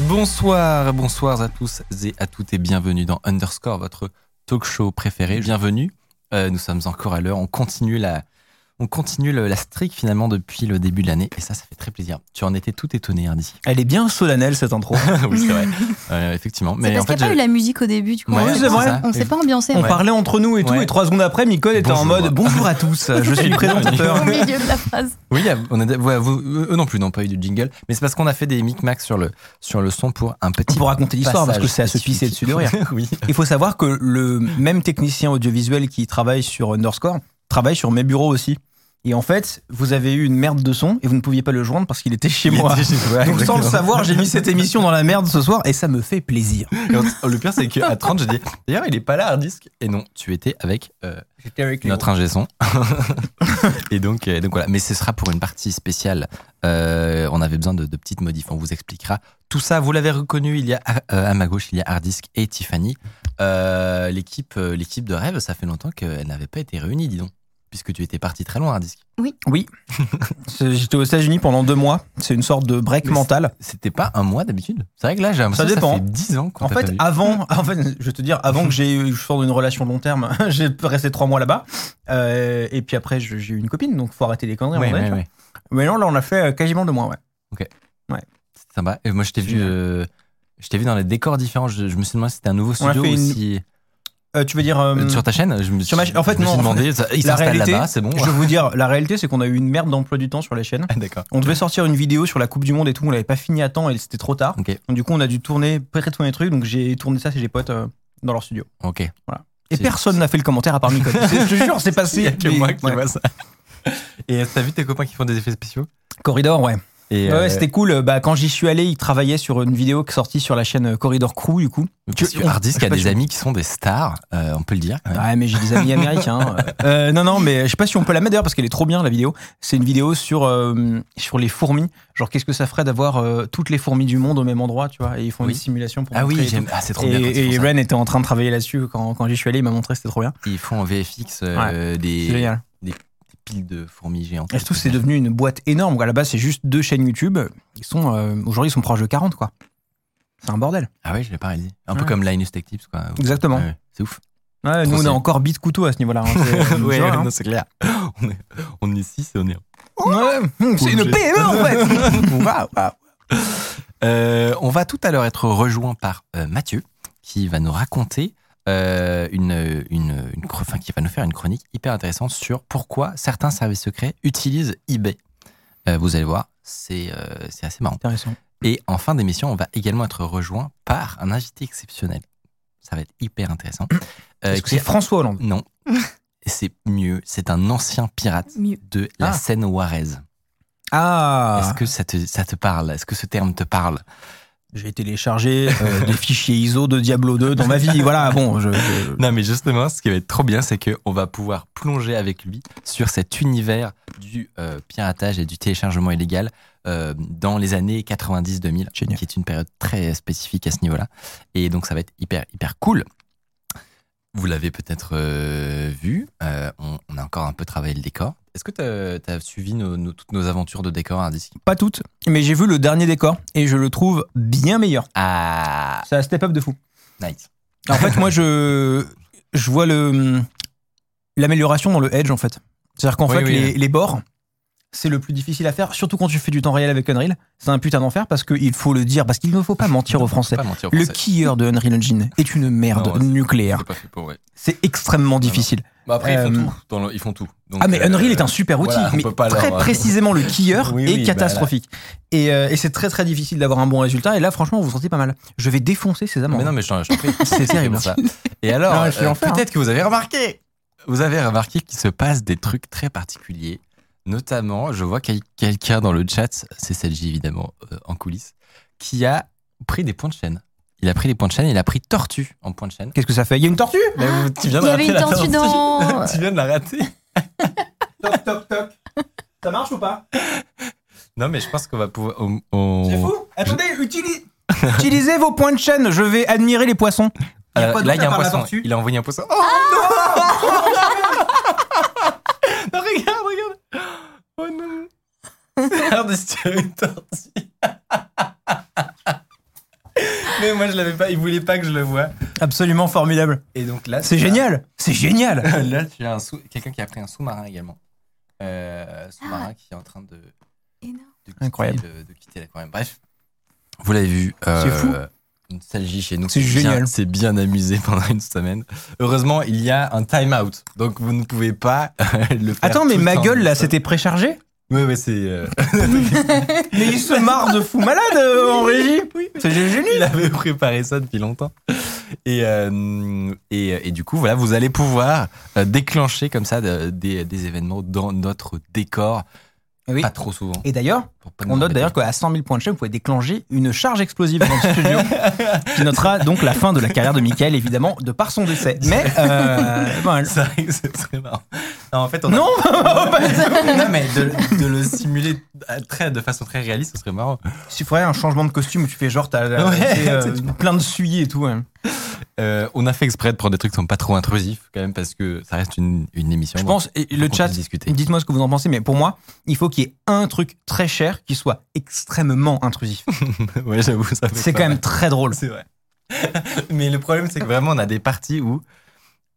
Bonsoir, bonsoir à tous et à toutes et bienvenue dans Underscore, votre talk show préféré. Bienvenue. Euh, nous sommes encore à l'heure. On continue la, on continue le- la streak finalement depuis le début de l'année et ça, ça fait très plaisir. Tu en étais tout étonné, Hardy. Elle est bien solennelle cette intro. oui, c'est vrai. Euh, effectivement. C'est Mais parce en fait, qu'il n'y a pas eu la musique au début, du coup. Ouais, on c'est s'est vrai. pas- On s'est pas ambiancé. On ouais. parlait entre nous et tout, Ouais. et trois secondes après, Nicole était en mode bonjour à tous, je suis le présentateur. Au milieu de la phrase. Oui, on a, ouais, vous- eux non plus n'ont pas eu de jingle, mais c'est parce qu'on a fait des micmacs sur le, sur le son pour un petit. Pour raconter l'histoire, parce que c'est à se pisser dessus de rire. oui. Il faut savoir que le même technicien audiovisuel qui travaille sur Underscore travaille sur mes bureaux aussi. Et en fait, vous avez eu une merde de son et vous ne pouviez pas le joindre parce qu'il était chez Il moi. était chez toi, Donc sans le savoir, j'ai mis cette émission dans la merde ce soir et ça me fait plaisir. Et on- le pire, c'est qu'à 30, j'ai dit D'ailleurs, il est pas là, Hardisk. Et non, tu étais avec euh, notre ingé son. et donc, euh, donc voilà. Mais ce sera pour une partie spéciale. Euh, on avait besoin de, de petites modifs. On vous expliquera tout ça. Vous l'avez reconnu. Il y a euh, à ma gauche, il y a Hardisk et Tiffany. Euh, l'équipe, euh, l'équipe de rêve, ça fait longtemps qu'elle n'avait pas été réunie, dis donc. Puisque tu étais parti très loin, Hardisk. Oui, C'est- j'étais aux États-Unis pendant deux mois. C'est une sorte de break Mais mental. C'était pas un mois d'habitude C'est vrai que là, j'ai l'impression Ça que ça dépend. fait 10 ans En fait, avant, en fait, je vais te dire, avant que j'ai, je sors d'une relation long terme, j'ai resté trois mois là-bas. Euh, et puis après, j'ai eu une copine, donc faut arrêter les conneries. à Ouais, ouais, ouais. Mais non, là, on a fait euh, quasiment deux mois, ouais. C'était sympa. Et moi, je t'ai vu, euh, je t'ai vu dans les décors différents. Je, je me suis demandé si c'était un nouveau studio ou une- si. Euh, tu veux dire euh, Euh, sur ta chaîne, je me ma suis, chaîne- en fait, je me suis non, en demandé, il la s'installe réalité, là-bas, c'est bon. Je vais vous dire, la réalité, c'est qu'on a eu une merde d'emploi du temps sur la chaîne. Ah, D'accord. On devait sortir une vidéo sur la Coupe du Monde et tout, on l'avait pas fini à temps et c'était trop tard. Ok. Donc, du coup, on a dû tourner, peut-être tourner des trucs, donc j'ai tourné ça chez des potes euh, dans leur studio. Ok. Et C'est- personne n'a fait le commentaire à part. C'est- je te jure, c'est passé. Il y a que mais- moi qui ouais. vois ça. Et t'as vu tes copains qui font des effets spéciaux? Corridor, ouais. Et Ouais, euh, c'était cool. Bah, quand j'y suis allé, ils travaillaient sur une vidéo qui est sortie sur la chaîne Corridor Crew, du coup. Tu- que Hardisk a des si- amis qui sont des stars, euh, on peut le dire. Ouais, mais j'ai des amis américains. Euh, non, non, mais je sais pas si on peut la mettre d'ailleurs parce qu'elle est trop bien la vidéo. C'est une vidéo sur euh, sur les fourmis. Genre, qu'est-ce que ça ferait d'avoir euh, toutes les fourmis du monde au même endroit, tu vois Et ils font Oui. une simulation pour Ah oui, j'aime. Ah, c'est trop Et, bien. et. Ren était en train de travailler là-dessus quand, quand j'y suis allé. Il m'a montré, c'était trop bien. Ils font en VFX euh, des, génial. des piles de fourmis géantes. Et surtout, c'est devenu une boîte énorme. À la base, c'est juste deux chaînes YouTube. Ils sont euh, aujourd'hui, ils sont proches de 40, quoi. C'est un bordel. Ah oui, je l'ai pas réalisé. Un peu Ouais. comme Linus Tech Tips, quoi. Exactement. Ouais, c'est ouf. Ouais, nous, on stylé. encore bit couteau à ce niveau-là. hein. Ouais, hein. c'est clair. On est, on est six et on est. Ouais, c'est une. PME en fait. Waouh, waouh. Euh, on va tout à l'heure être rejoint par euh, Mathieu, qui va nous raconter euh, une, une, une enfin, qui va nous faire une chronique hyper intéressante sur pourquoi certains services secrets utilisent eBay. Euh, vous allez voir, c'est euh, c'est assez marrant. Intéressant. Et en fin d'émission, on va également être rejoint par un invité exceptionnel. Ça va être hyper intéressant. Euh, Est-ce que qui- c'est François Hollande? Non, c'est mieux. C'est un ancien pirate Mieux. de la Ah. Seine-Oise. Ah Est-ce que ça te, ça te parle? Est-ce que ce terme te parle? J'ai téléchargé euh, des fichiers ISO de Diablo 2 dans ma vie. Voilà, bon, je. je- Non, mais justement, ce qui va être trop bien, c'est qu'on va pouvoir plonger avec lui sur cet univers du euh, piratage et du téléchargement illégal euh, dans les années 90-2000, Génial. qui est une période très spécifique à ce niveau-là. Et donc, ça va être hyper, hyper cool. Vous l'avez peut-être euh, vu, on, on a encore un peu travaillé le décor. Est-ce que tu as, suivi nos- nos- toutes nos aventures de décor Hardisk Pas toutes, mais j'ai vu le dernier décor et je le trouve bien meilleur. Ah, C'est un step up de fou. nice. En fait, moi, je, je vois le l'amélioration dans le edge, en fait. C'est-à-dire qu'en Oui, fait, oui. Les, les bords, c'est le plus difficile à faire, surtout quand tu fais du temps réel avec Unreal. C'est un putain d'enfer parce qu'il faut le dire, parce qu'il ne faut pas mentir aux Français. Pas mentir aux Le Français. keyer de Unreal Engine est une merde Non, nucléaire. C'est ouais. Extrêmement difficile. Bah après, ils font Euh, tout. Dans le- ils font tout. Donc, Ah mais euh, Unreal est un super outil, voilà, on mais peut pas très leur- précisément le keyer Oui, est oui, bah catastrophique. Et, euh, et c'est très très difficile d'avoir un bon résultat. Et là, franchement, vous vous sentez pas mal. Je vais défoncer ces amants. Mais non, mais je t'en prie. C'est terrible. pour ça. Et alors, euh, faire, peut-être que vous avez remarqué, vous avez remarqué qu'il se passe des trucs très particuliers Notamment, je vois quel- quelqu'un dans le chat, c'est Selji évidemment, euh, en coulisses, qui a pris des points de chaîne. Il a pris des points de chaîne, il a pris tortue en point de chaîne. Qu'est-ce que ça fait? Il y a une tortue? Mais vous- tu viens de il y avait rater une tortue dans- tu viens de la rater. Toc, toc, toc. Ça marche ou pas? Non, mais je pense qu'on va pouvoir. on- on- C'est fou Attendez, utili- utilisez vos points de chaîne, je vais admirer les poissons. Il y a Euh, là, il y a un la poisson. tortue Il a envoyé un poisson. Oh non Non, regarde, regarde. Oh non. Regarde, si tu as une tortue. Mais moi, je l'avais pas. Il voulait pas que je le voie. Absolument formidable. Et donc là, C'est génial C'est génial Là, tu as sous- quelqu'un qui a pris un sous-marin également. Euh, sous-marin qui est en train de, Énorme. de quitter, Incroyable. le- de quitter l'aquarium. Bref, vous l'avez vu. euh, C'est fou. Une nostalgie chez nous. C'est bien- génial. C'est bien amusé pendant une semaine. Heureusement, il y a un time-out. Donc, vous ne pouvez pas le faire. Attends, mais ma gueule là, c'était préchargé? Ouais, ouais, c'est. euh, Mais il se marre de fou malade euh, en régie C'est génial il avait préparé ça depuis longtemps. Et, euh, et, et du coup, voilà, vous allez pouvoir euh, déclencher comme ça de- des, des événements dans notre décor. Oui. Pas trop souvent. Et d'ailleurs, on note d'ailleurs qu'à 100 000 points de chaîne, vous pouvez déclencher une charge explosive dans le studio qui notera donc la fin de la carrière de Michael, évidemment, de par son décès. Mais, euh, bon, C'est vrai que c'est très marrant. Non, en fait, on a- non non, mais de, de le simuler très, de façon très réaliste, ce serait marrant. Il faudrait un changement de costume où tu fais genre, t'as Ouais, euh, plein de suies et tout. ouais. Euh, on a fait exprès de prendre des trucs qui sont pas trop intrusifs, quand même, parce que ça reste une, une émission. Je pense, et le chat, dites-moi ce que vous en pensez, mais pour moi, il faut qu'il y ait un truc très cher qui soit extrêmement intrusif. ouais, j'avoue, ça fait C'est quand même très drôle. C'est vrai. mais le problème, c'est que vraiment, on a des parties où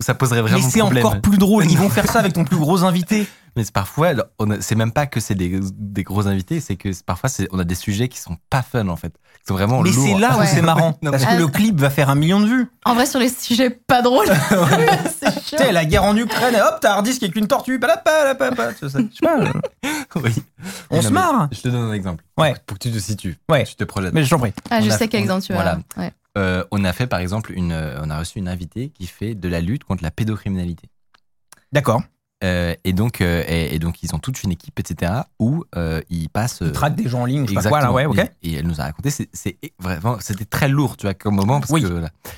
ça poserait vraiment Mais c'est problème. encore plus drôle. Ils vont faire ça avec ton plus gros invité. Mais c'est parfois, on a- c'est même pas que c'est des, des gros invités, c'est que c'est- parfois, c'est- on a des sujets qui sont pas fun, en fait. Qui sont vraiment Mais lourds. c'est là où Ouais. c'est marrant. Non, parce que le clip va faire un million de vues. En vrai, sur les sujets pas drôles, c'est Tu chiant. sais, la guerre en Ukraine, et hop, t'as un hard disk avec une tortue. palapalapapa, tu sais, je sais pas, Oui. On se marre. Je te donne un exemple. Ouais. Pour que tu te situes. Ouais. Tu te projettes. Mais j'en prie. Ah, je a- sais quel exemple tu vas. voilà. Ouais. Euh, on a fait par exemple une, euh, on a reçu une invitée qui fait de la lutte contre la pédocriminalité. D'accord. Euh, et donc, euh, et, et donc ils ont toute une équipe, etc. Où euh, ils passent. Ils traquent des gens en ligne, ou je sais pas quoi, là, ouais, ok. Et, et elle nous a raconté, c'est c'est vraiment, c'était très lourd, tu vois, comme moment, parce Oui.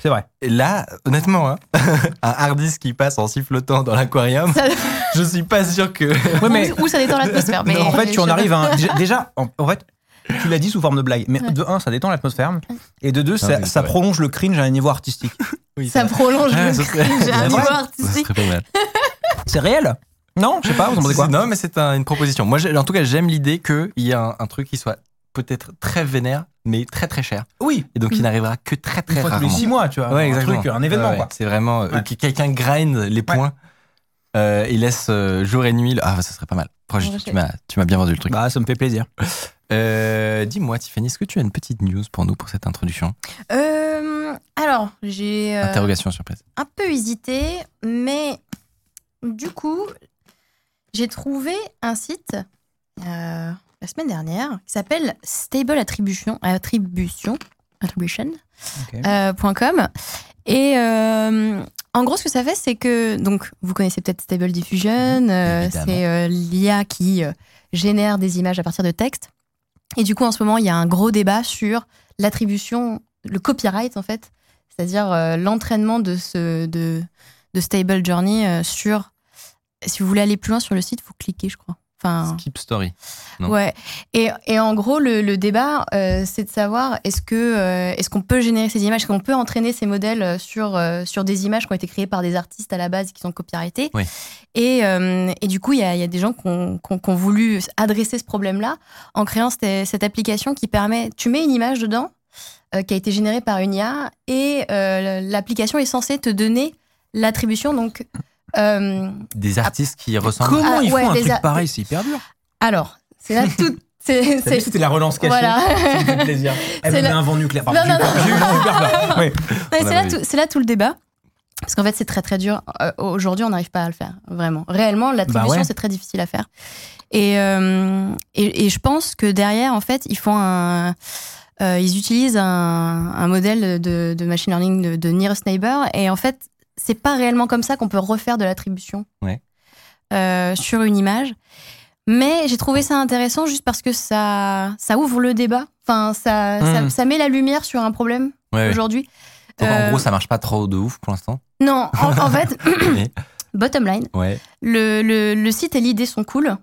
C'est vrai. et là, honnêtement, hein, un hard disk qui passe en sifflotant dans l'aquarium, Ça- je suis pas sûr que. Ouais, mais Ou ça détend l'atmosphère. Mais en fait, tu en arrives à un. Déjà, déjà, en, en fait, tu l'as dit sous forme de blague. Mais Ouais. de un, ça détend l'atmosphère. Et de deux, mais ça, prolonge le cringe à un niveau artistique. Oui, Ça prolonge Ah, le cringe à un niveau artistique. C'est réel? Non Je sais pas, vous en pensez quoi? Non, mais c'est un- une proposition. Moi, en tout cas, j'aime l'idée qu'il y a un, un truc qui soit peut-être très vénère, mais très très cher. Oui. Et donc, il n'arrivera que très Une très fois tous les rarement. six mois, tu vois. Ouais, un exactement. truc, un événement, Ouais. C'est vraiment euh, Ouais. que quelqu'un grind les points euh, et laisse euh, jour et nuit. le- Ah, ça serait pas mal. Franchement, tu m'as bien vendu le truc. Bah, ça me fait plaisir. Euh, dis-moi, Tiffany, est-ce que tu as une petite news pour nous pour cette introduction? Euh, alors, j'ai euh, Interrogation surprise. un peu hésité, mais du coup, j'ai trouvé un site la semaine dernière qui s'appelle Stable Attribution, Attribution, Attribution, Ok. euh, point .com. Et en gros, ce que ça fait, c'est que, donc, vous connaissez peut-être Stable Diffusion, euh, c'est euh, l'IA qui euh, génère des images à partir de texte. Et du coup, en ce moment, il y a un gros débat sur l'attribution, le copyright, en fait, c'est-à-dire euh, l'entraînement de, ce, de, de Stable Journey euh, sur. Si vous voulez aller plus loin sur le site, vous cliquez, je crois. Enfin, Skip story. Non. Ouais. Et, et en gros, le, le débat, euh, c'est de savoir est-ce que euh, est-ce qu'on peut générer ces images, est-ce qu'on peut entraîner ces modèles euh, sur euh, sur des images qui ont été créées par des artistes à la base et qui sont copyrightées. Oui. Et, et du coup, il y a, y a des gens qui ont, qui ont- qui ont voulu adresser ce problème-là en créant cette, cette application qui permet, tu mets une image dedans qui a été générée par une IA et l'application est censée te donner l'attribution. Donc, euh, Des artistes qui ressemblent. Comment Ah, ils ouais, font un truc a- pareil C'est hyper dur. alors, c'est là tout. c'est- c'est- C'était la relance cachée. Voilà. Me fait plaisir. Elle C'est me met la- un vent nucléaire. Non, Pardon, non, j'ai eu- j'ai eu super peur. Oui. Ouais, On c'est l'a là, tout- c'est là tout le débat. Parce qu'en fait, c'est très très dur. Euh, Aujourd'hui, on n'arrive pas à le faire, vraiment. Réellement, l'attribution, Bah ouais. c'est très difficile à faire. Et, euh, et, et je pense que derrière, en fait, ils font un. euh, ils utilisent un, un modèle de, de machine learning de, de Nearest Neighbor. Et en fait, c'est pas réellement comme ça qu'on peut refaire de l'attribution Ouais. euh, sur une image. Mais j'ai trouvé ça intéressant juste parce que ça, ça ouvre le débat. Enfin, ça, ça, Mm. ça met la lumière sur un problème Ouais, aujourd'hui. Donc, en Euh, gros, ça marche pas trop de ouf pour l'instant. Non, en, en fait, bottom line, ouais. le, le, le site et l'idée sont cool.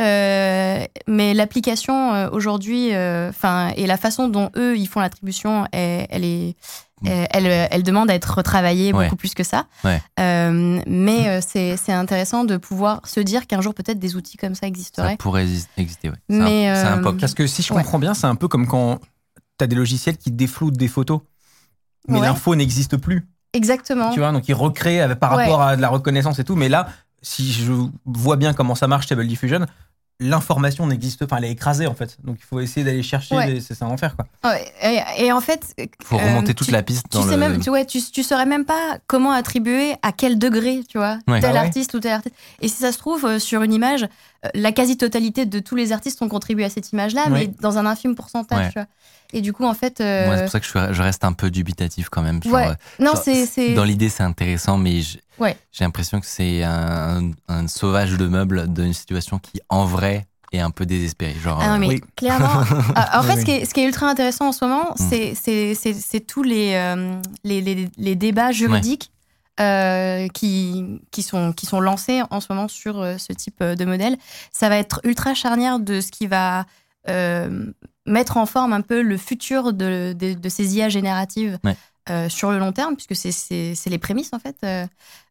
euh, mais l'application aujourd'hui, enfin, et la façon dont eux ils font l'attribution, elle, elle est, Mm. elle, elle, elle demande à être retravaillée Ouais. beaucoup plus que ça. Ouais. Euh, mais euh, c'est intéressant de pouvoir se dire qu'un jour peut-être des outils comme ça Ça existeraient. pourrait exis- exister, ouais. C'est Mais, un, c'est un euh, POC. Parce que si je Ouais. comprends bien, c'est un peu comme quand t'as des logiciels qui défloutent des photos, mais Ouais. l'info n'existe plus. Exactement. Tu vois, donc ils recréent avec- par Ouais. rapport à de la reconnaissance et tout. Mais là, si je vois bien comment ça marche Stable Diffusion, l'information n'existe pas, elle est écrasée en fait. Donc il faut essayer d'aller chercher, Ouais. c'est un enfer quoi. Ouais, et, et en fait, Faut euh, remonter toute tu- la piste tu sais le. même, tu, ouais, tu, tu saurais même pas comment attribuer à quel degré, tu vois, Ouais. tel Ah ouais. artiste ou tel artiste. Et si ça se trouve, euh, sur une image, euh, la quasi-totalité de tous les artistes ont contribué à cette image-là, Ouais. mais dans un infime pourcentage, Ouais. tu vois. Et du coup, en fait, euh, Moi, c'est pour ça que je, suis- je reste un peu dubitatif quand même. Genre, Ouais. euh, non, genre, c'est, c'est, Dans l'idée, c'est intéressant, mais Ouais. j'ai l'impression que c'est un, un sauvage de meubles d'une situation qui, en vrai, est un peu désespérée. Genre, Ah non, euh, mais Oui. clairement. Ah, en fait, oui. ce qui, est, ce qui est ultra intéressant en ce moment, Mm. c'est, c'est, c'est, c'est tous les, euh, les, les, les débats juridiques euh, qui, qui, sont, qui sont lancés en ce moment sur euh, ce type euh, de modèle. Ça va être ultra charnière de ce qui va euh, mettre en forme un peu le futur de, de, de ces IA génératives. Ouais. euh, sur le long terme, puisque c'est- les prémices en fait euh,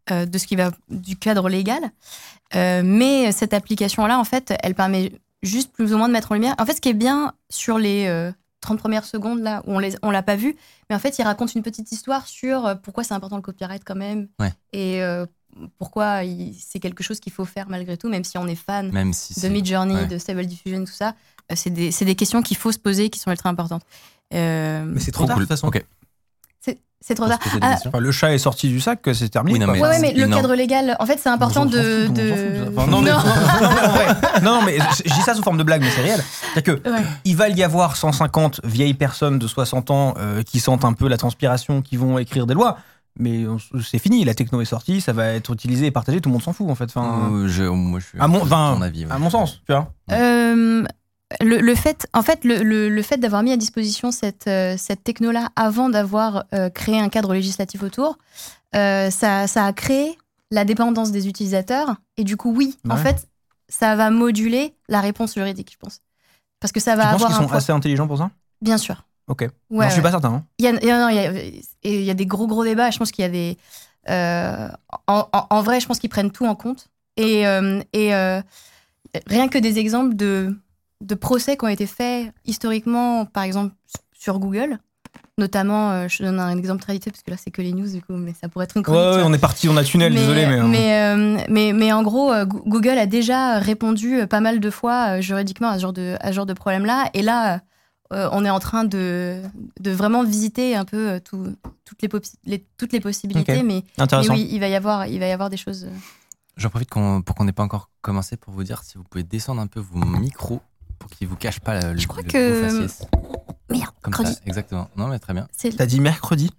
euh, de ce qui va du cadre légal. Euh, mais cette application-là, en fait, elle permet juste plus ou moins de mettre en lumière. En fait, ce qui est bien sur les euh, 30 premières secondes, là, où on les, on l'a pas vu, mais en fait, il raconte une petite histoire sur pourquoi c'est important le copyright quand même. Ouais. Et pourquoi c'est quelque chose qu'il faut faire malgré tout, même si on est fan même si de. Midjourney, ouais. de Stable Diffusion, tout ça. C'est des, c'est des questions qu'il faut se poser qui sont ultra importantes. Euh, Mais c'est trop Trop tard cool. de toute façon. Ok. c'est c'est trop tard. Ah. Enfin, le chat est sorti du sac, c'est terminé. Oui, non, mais- Ouais, ouais, mais le Non. cadre légal, en fait, c'est important de. fout, de-. Enfin, non, mais, Non. non, mais non, je dis ça sous forme de blague, mais c'est réel. C'est-à-dire que Ouais. il va y avoir 150 vieilles personnes de 60 ans euh, qui sentent un peu la transpiration, qui vont écrire des lois. Mais on- c'est fini, la techno est sortie, ça va être utilisé et partagé, tout le monde s'en fout en fait. Enfin, Euh, je- moi, je suis. à mon, enfin, avis, ouais. à mon sens, tu vois. Euh, le, le fait, en fait, le, le- le fait d'avoir mis à disposition cette, euh, cette techno-là avant d'avoir euh, créé un cadre législatif autour, euh, ça, ça a créé la dépendance des utilisateurs. Et du coup, oui, en fait, ça va moduler la réponse juridique, je pense. Parce que ça va Tu penses avoir qu'ils un sont assez intelligents pour ça? Bien sûr. Ok. Ouais, J'en suis ouais. pas certain. hein. Il y a, y non, il y a- et il y a des gros gros débats. Je pense qu'il y a des. euh, en, en- en vrai, je pense qu'ils prennent tout en compte. Et, et rien que des exemples de, de procès qui ont été faits historiquement, par exemple sur Google. Notamment, euh, je donne un exemple très vite parce que là c'est que les news du coup, mais ça pourrait être une Ouais, chronique. ouais, on est parti, on a tunnel, désolé, mais. euh, mais, euh, mais, mais en gros, euh, Goo- Google a déjà répondu pas mal de fois euh, juridiquement à ce genre de, à ce genre de problème-là. Et là, euh, on est en train de, de vraiment visiter un peu euh, tout- toutes, les, toutes les possibilités. Ok. Mais, mais oui, il va y avoir, il va y avoir des choses. J'en profite pour qu'on n'ait pas encore commencé pour vous dire si vous pouvez descendre un peu vos micros pour qu'ils vous cachent pas le, Je crois le que-. Merde, Comme mercredi. ça, exactement. Non, mais très bien. T'as dit mercredi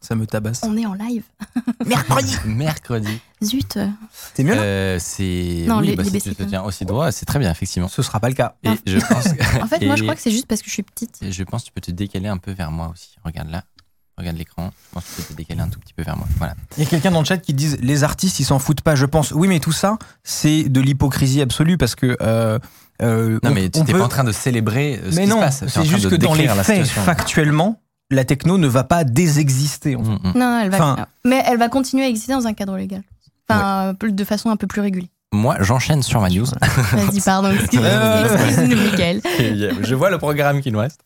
Ça me tabasse. On est en live. Mercredi Mercredi. Zut. euh, C'est mieux là Euh, c'est. Non, oui, les- bah, les si tu te tiens aussi droit, c'est très bien, effectivement. Ce sera pas le cas. Et je pense. En fait, moi, je crois que c'est juste parce que je suis petite. et je pense que tu peux te décaler un peu vers moi aussi. Regarde là. Regarde l'écran. Je pense que tu peux te décaler un tout petit peu vers moi. Voilà. Il y a quelqu'un dans le chat qui dit les artistes ils s'en foutent pas. Je pense oui mais tout ça c'est de l'hypocrisie absolue parce que euh, euh, Non, on- mais tu n'es peut- pas en train de célébrer euh, ce mais qui non se passe. C'est juste que dans les faits situation. factuellement la techno ne va pas désexister. en fait. Mm, mm. Non, elle va, Enfin- mais elle va continuer à exister dans un cadre légal. Enfin, euh, de façon un peu plus régulière. Moi, j'enchaîne sur ma news. Vas-y, pardon. excuse- Euh, Excuse-nous, Michael. je vois le programme qu'il nous reste.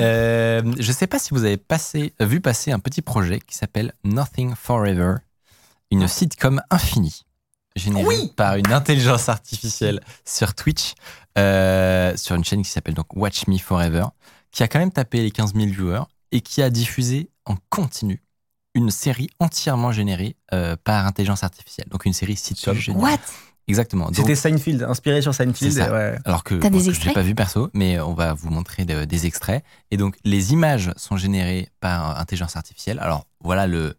Euh, je ne sais pas si vous avez passé, vu passer un petit projet qui s'appelle Nothing Forever, une sitcom infinie, générée Oui par une intelligence artificielle sur Twitch, euh, sur une chaîne qui s'appelle donc Watch Me Forever, qui a quand même tapé les 15 000 viewers et qui a diffusé en continu une série entièrement générée euh, par intelligence artificielle. Donc une série sitcom. What? Exactement. C'était Seinfeld, inspiré sur Seinfeld. C'est ça. ouais. alors que bon, je l'ai pas vu perso, mais on va vous montrer de- des extraits. Et donc les images sont générées par intelligence artificielle. Alors voilà le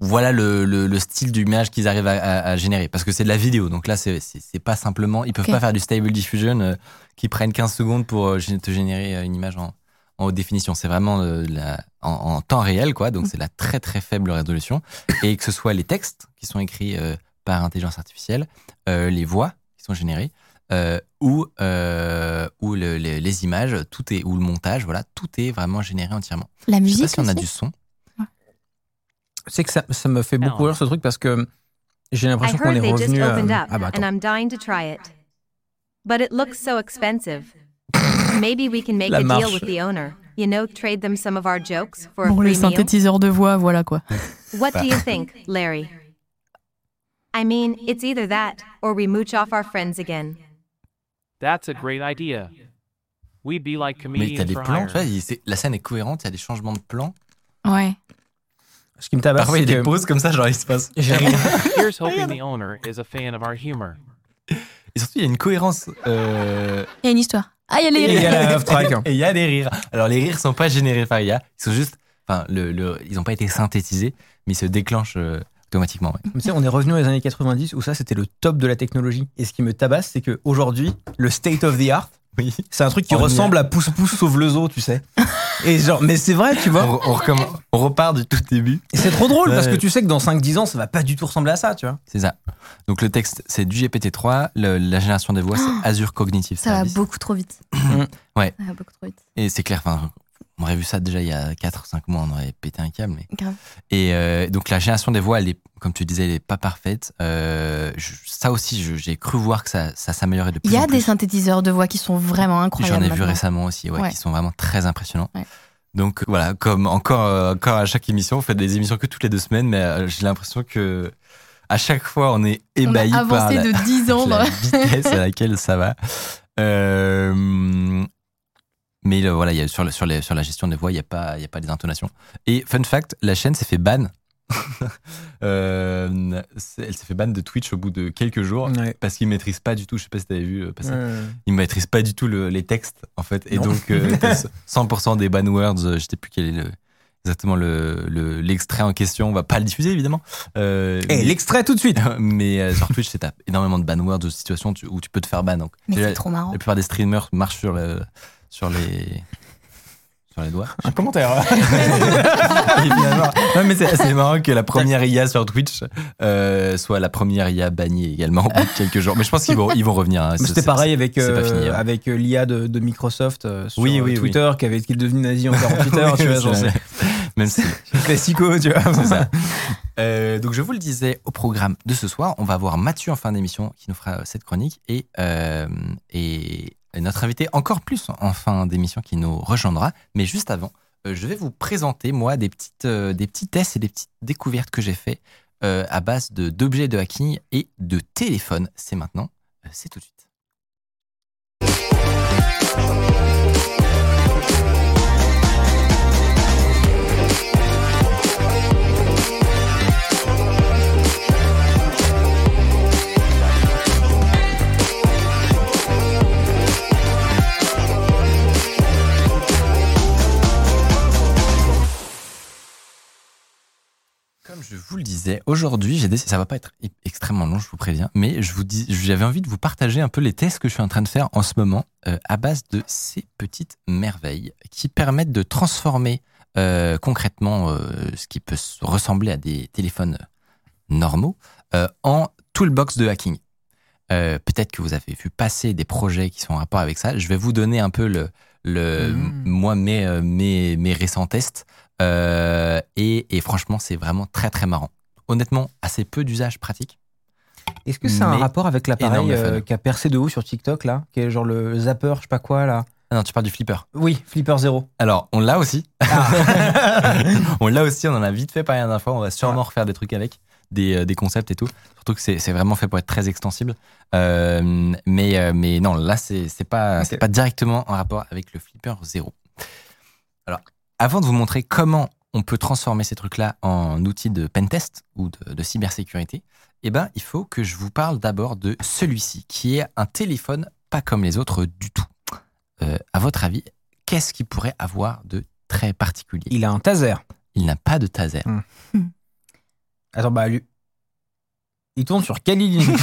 voilà le, le, le style d'image qu'ils arrivent à, à- à générer. Parce que c'est de la vidéo. Donc là, c'est pas simplement. Ils peuvent pas faire du stable diffusion euh, qui prennent 15 secondes pour euh, te générer euh, une image en, en haute définition. C'est vraiment euh, la, en, en temps réel, quoi. Donc c'est la très très faible résolution. Et que ce soit les textes qui sont écrits par intelligence artificielle, les voix qui sont générées, ou, ou le- les, les images, tout est, ou le montage, voilà, tout est vraiment généré entièrement. La Je sais musique pas si on a aussi du son. C'est que ça, ça me fait beaucoup rire ce truc parce que j'ai l'impression qu'on est revenu à. Ah bah and attends. I'm dying to try it. But it looks so expensive. Maybe we can make La a deal marche. with the owner. You know, trade them some of our jokes for a Bon, les free meal. synthétiseurs de voix, voilà quoi. What do you think, Larry? I mean, it's either that or we mooch off our friends again. That's a great idea. We'd be like Mais t'as comedians des plans, tu vois, la scène est cohérente, il y a des changements de plans. Ouais. Ce qui me tabasse, Parfois, il y a des que pauses comme ça, genre il se passe. Here's hoping the owner is a fan of our humor. Et surtout, il y a une cohérence. euh, Il y a une histoire. Ah, il y a les Et il y a la off track. Et il y a des rires. Alors, les rires sont pas générés par IA, ils sont juste. Enfin, le, le- ils n'ont pas été synthétisés, mais ils se déclenchent euh, automatiquement. ouais. Tu sais, on est revenu aux années 90 où ça c'était le top de la technologie. Et ce qui me tabasse, c'est qu'aujourd'hui, le state of the art, Oui. c'est un truc qui On y ressemble à Pouce Pouce sauve le zoo, tu sais. Et genre, mais c'est vrai, tu vois. on repart du tout début. Et c'est trop drôle parce que tu sais que dans 5-10 ans, ça va pas du tout ressembler à ça, tu vois. C'est ça. Donc, le texte, c'est du GPT-3. le- la génération des voix, c'est Azure Cognitive Ça va beaucoup trop vite. Ouais. Ça va beaucoup trop vite. Et c'est clair, enfin, on aurait vu ça déjà il y a 4-5 mois, on aurait pété un câble. Mais... Et euh, donc la génération des voix, elle est, comme tu disais, elle est pas parfaite. Euh, je- ça aussi, j'ai cru voir que ça, ça s'améliorait de plus Il y en a plus. des synthétiseurs de voix qui sont vraiment incroyables. J'en ai vu récemment aussi, ouais, Ouais. qui sont vraiment très impressionnants. Ouais. Donc voilà, comme encore, euh, encore à chaque émission, on fait des émissions que toutes les deux semaines, mais euh, j'ai l'impression que à chaque fois, on est On a ébahi par la, de 10 ans. la- vitesse à laquelle ça va. Euh, mais euh, voilà, il y a, sur, le- sur, les, sur la gestion des voix, il n'y a, pas- y a pas les intonations. Et fun fact, la chaîne s'est fait ban. Euh, elle s'est fait ban de Twitch au bout de quelques jours Ouais. parce qu'ils maîtrisent pas du tout. Je sais pas si tu avais vu euh, passer. Euh, Ils maîtrisent pas du tout le- les textes en fait. Et Non. donc euh, t'as 100% des ban words. euh, Je sais plus quel est le, exactement le- le- l'extrait en question. On va pas le diffuser évidemment. Euh, Et mais- l'extrait tout de suite. mais euh, sur Twitch, c'est t'as énormément de ban words, de situations tu- où tu peux te faire ban. Donc, Mais c'est trop marrant. la plupart des streamers marchent sur, le- sur les sur les doigts. Un commentaire. Non, mais c'est assez marrant que la première IA sur Twitch euh, soit la première IA bannie également au bout de quelques jours. Mais je pense qu'ils vont, ils vont revenir. hein. C'était pareil avec, euh, fini, hein. avec euh, l'IA de, de Microsoft euh, sur Oui, euh, oui, Twitter qui avait qui est devenu nazi en 48 heures, Oui, tu vois, genre, Même si classico, tu vois. C'est ça. Euh, donc je vous le disais au programme de ce soir, on va voir Mathieu en fin d'émission qui nous fera cette chronique et, euh, et notre invité encore plus en fin d'émission qui nous rejoindra. Mais juste avant, euh, je vais vous présenter moi des petites euh, des petits tests et des petites découvertes que j'ai fait euh, à base de d'objets de hacking et de téléphones. C'est maintenant, c'est tout de suite. Aujourd'hui, j'ai ça va pas être extrêmement long, je vous préviens, mais je vous dis, j'avais envie de vous partager un peu les tests que je suis en train de faire en ce moment euh, à base de ces petites merveilles qui permettent de transformer euh, concrètement euh, ce qui peut ressembler à des téléphones normaux en toolbox de hacking. Peut-être que vous avez vu passer des projets qui sont en rapport avec ça. Je vais vous donner un peu le, le Mm. moi mes, mes mes récents tests. Euh, et, et franchement, c'est vraiment très très marrant. Honnêtement, assez peu d'usage pratique. Est-ce que c'est un Mais rapport avec l'appareil euh, qui a percé de haut sur TikTok, là Qui est genre le zapper, je sais pas quoi, là? Ah non, tu parles du flipper. Oui, Flipper Zero. Alors, on l'a aussi. Ah. on l'a aussi, on en a vite fait parler la dernière fois. On va sûrement refaire des trucs avec, des, euh, des concepts et tout. Surtout que c'est vraiment fait pour être très extensible. Euh, mais, euh, mais non, là, c'est pas, Ok. c'est pas directement en rapport avec le flipper zéro. Alors, avant de vous montrer comment on peut transformer ces trucs-là en outils de pentest ou de, de cybersécurité, eh ben, il faut que je vous parle d'abord de celui-ci, qui est un téléphone pas comme les autres du tout. Euh, à votre avis, qu'est-ce qu'il pourrait avoir de très particulier? Il a un taser. Il n'a pas de taser. Hmm. Hmm. Attends, bah, lui. Il tourne sur Kali Linux.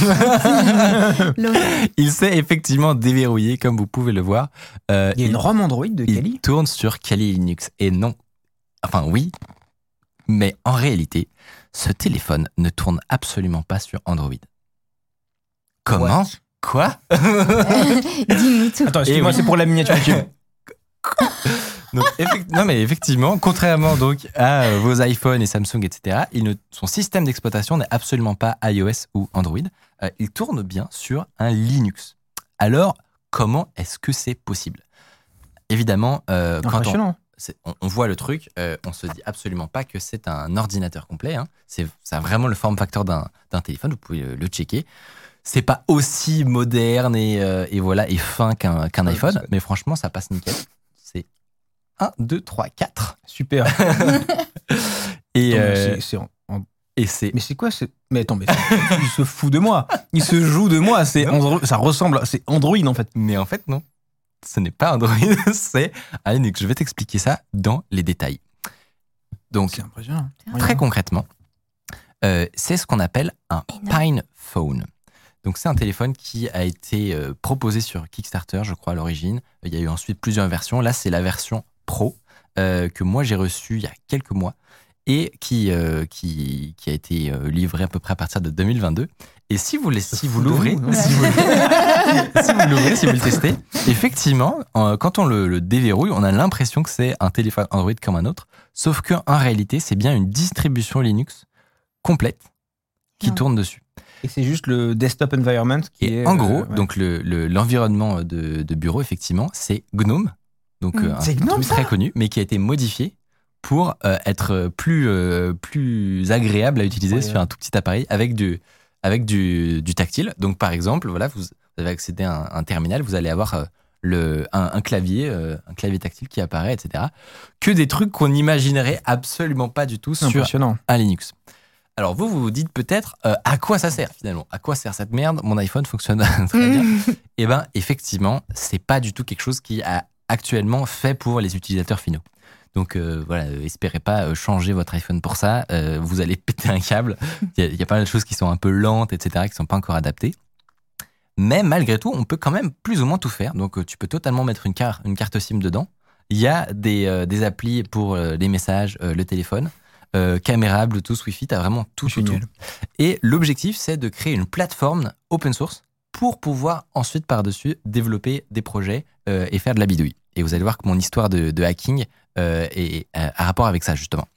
Il s'est effectivement déverrouillé, comme vous pouvez le voir. Euh, Il y a une ROM Android de il Kali? tourne sur Kali Linux. Et non, enfin oui, mais en réalité, ce téléphone ne tourne absolument pas sur Android. Comment What? Quoi Dis-nous tout. Attends, excuse-moi, oui. c'est pour la miniature YouTube. Donc, effect- non, mais effectivement, contrairement donc à euh, vos iPhones et Samsung, etc., il ne- son système d'exploitation n'est absolument pas iOS ou Android. Euh, il tourne bien sur un Linux. Alors, comment est-ce que c'est possible? Évidemment, euh, quand on, on, on voit le truc, euh, on se dit absolument pas que c'est un ordinateur complet. hein. C'est ça a vraiment le form factor d'un d'un téléphone. Vous pouvez le, le checker. C'est pas aussi moderne et, euh, et voilà et fin qu'un iPhone, mais franchement, ça passe nickel. C'est 1, 2, 3, 4. Super. Et, Attends, mais euh, c'est- c'est en- en- et c'est Mais c'est quoi ce... Mais attends, mais il se fout de moi. Il se joue de moi. C'est Andro- Ça ressemble. à- C'est Android en fait. Mais en fait, non. Ce n'est pas Android, c'est un Linux. Je vais t'expliquer ça dans les détails. Donc, impressionnant. très concrètement, euh, c'est ce qu'on appelle un. Pine Phone. Donc, c'est un téléphone qui a été euh, proposé sur Kickstarter, je crois, à l'origine. Il y a eu ensuite plusieurs versions. Là, c'est la version Pro euh, que moi j'ai reçue il y a quelques mois et qui, euh, qui, qui a été euh, livrée à peu près à partir de 2022. Et si vous, les- si vous fout de l'ouvrez, si vous, si vous l'ouvrez, si vous le testez, effectivement, euh, quand on le, le déverrouille, on a l'impression que c'est un téléphone Android comme un autre, sauf qu'en réalité, c'est bien une distribution Linux complète qui Non. tourne dessus. Et c'est juste le desktop environment qui Et est. en euh, gros, ouais. donc le- le- l'environnement de, de bureau, effectivement, c'est GNOME, donc Mm. euh, un C'est GNOME, truc ça? très connu, mais qui a été modifié pour euh, être plus, euh, plus agréable à utiliser sur un tout petit appareil avec du, avec du, du tactile. Donc par exemple, voilà, vous, avez accédé à un, un terminal, vous allez avoir euh, le, un, un clavier, euh, un clavier tactile qui apparaît, etc. Que des trucs qu'on n'imaginerait absolument pas du tout sur un Linux. Alors vous, vous vous dites peut-être euh, à quoi ça sert finalement? À quoi sert cette merde? Mon iPhone fonctionne très bien. Eh ben effectivement, c'est pas du tout quelque chose qui a actuellement fait pour les utilisateurs finaux. Donc euh, voilà, euh, espérez pas euh, changer votre iPhone pour ça. Euh, vous allez péter un câble. Il y, a- il y a pas mal de choses qui sont un peu lentes, etc., qui sont pas encore adaptées. Mais malgré tout, on peut quand même plus ou moins tout faire. Donc tu peux totalement mettre une, carte une carte SIM dedans. Il y a des, euh, des applis pour les messages, le téléphone, caméra, Bluetooth, Wi-Fi, tu as vraiment tout, tout. Et l'objectif, c'est de créer une plateforme open source pour pouvoir ensuite par-dessus développer des projets euh, et faire de la bidouille. Et vous allez voir que mon histoire de, de hacking euh, est, a a rapport avec ça, justement.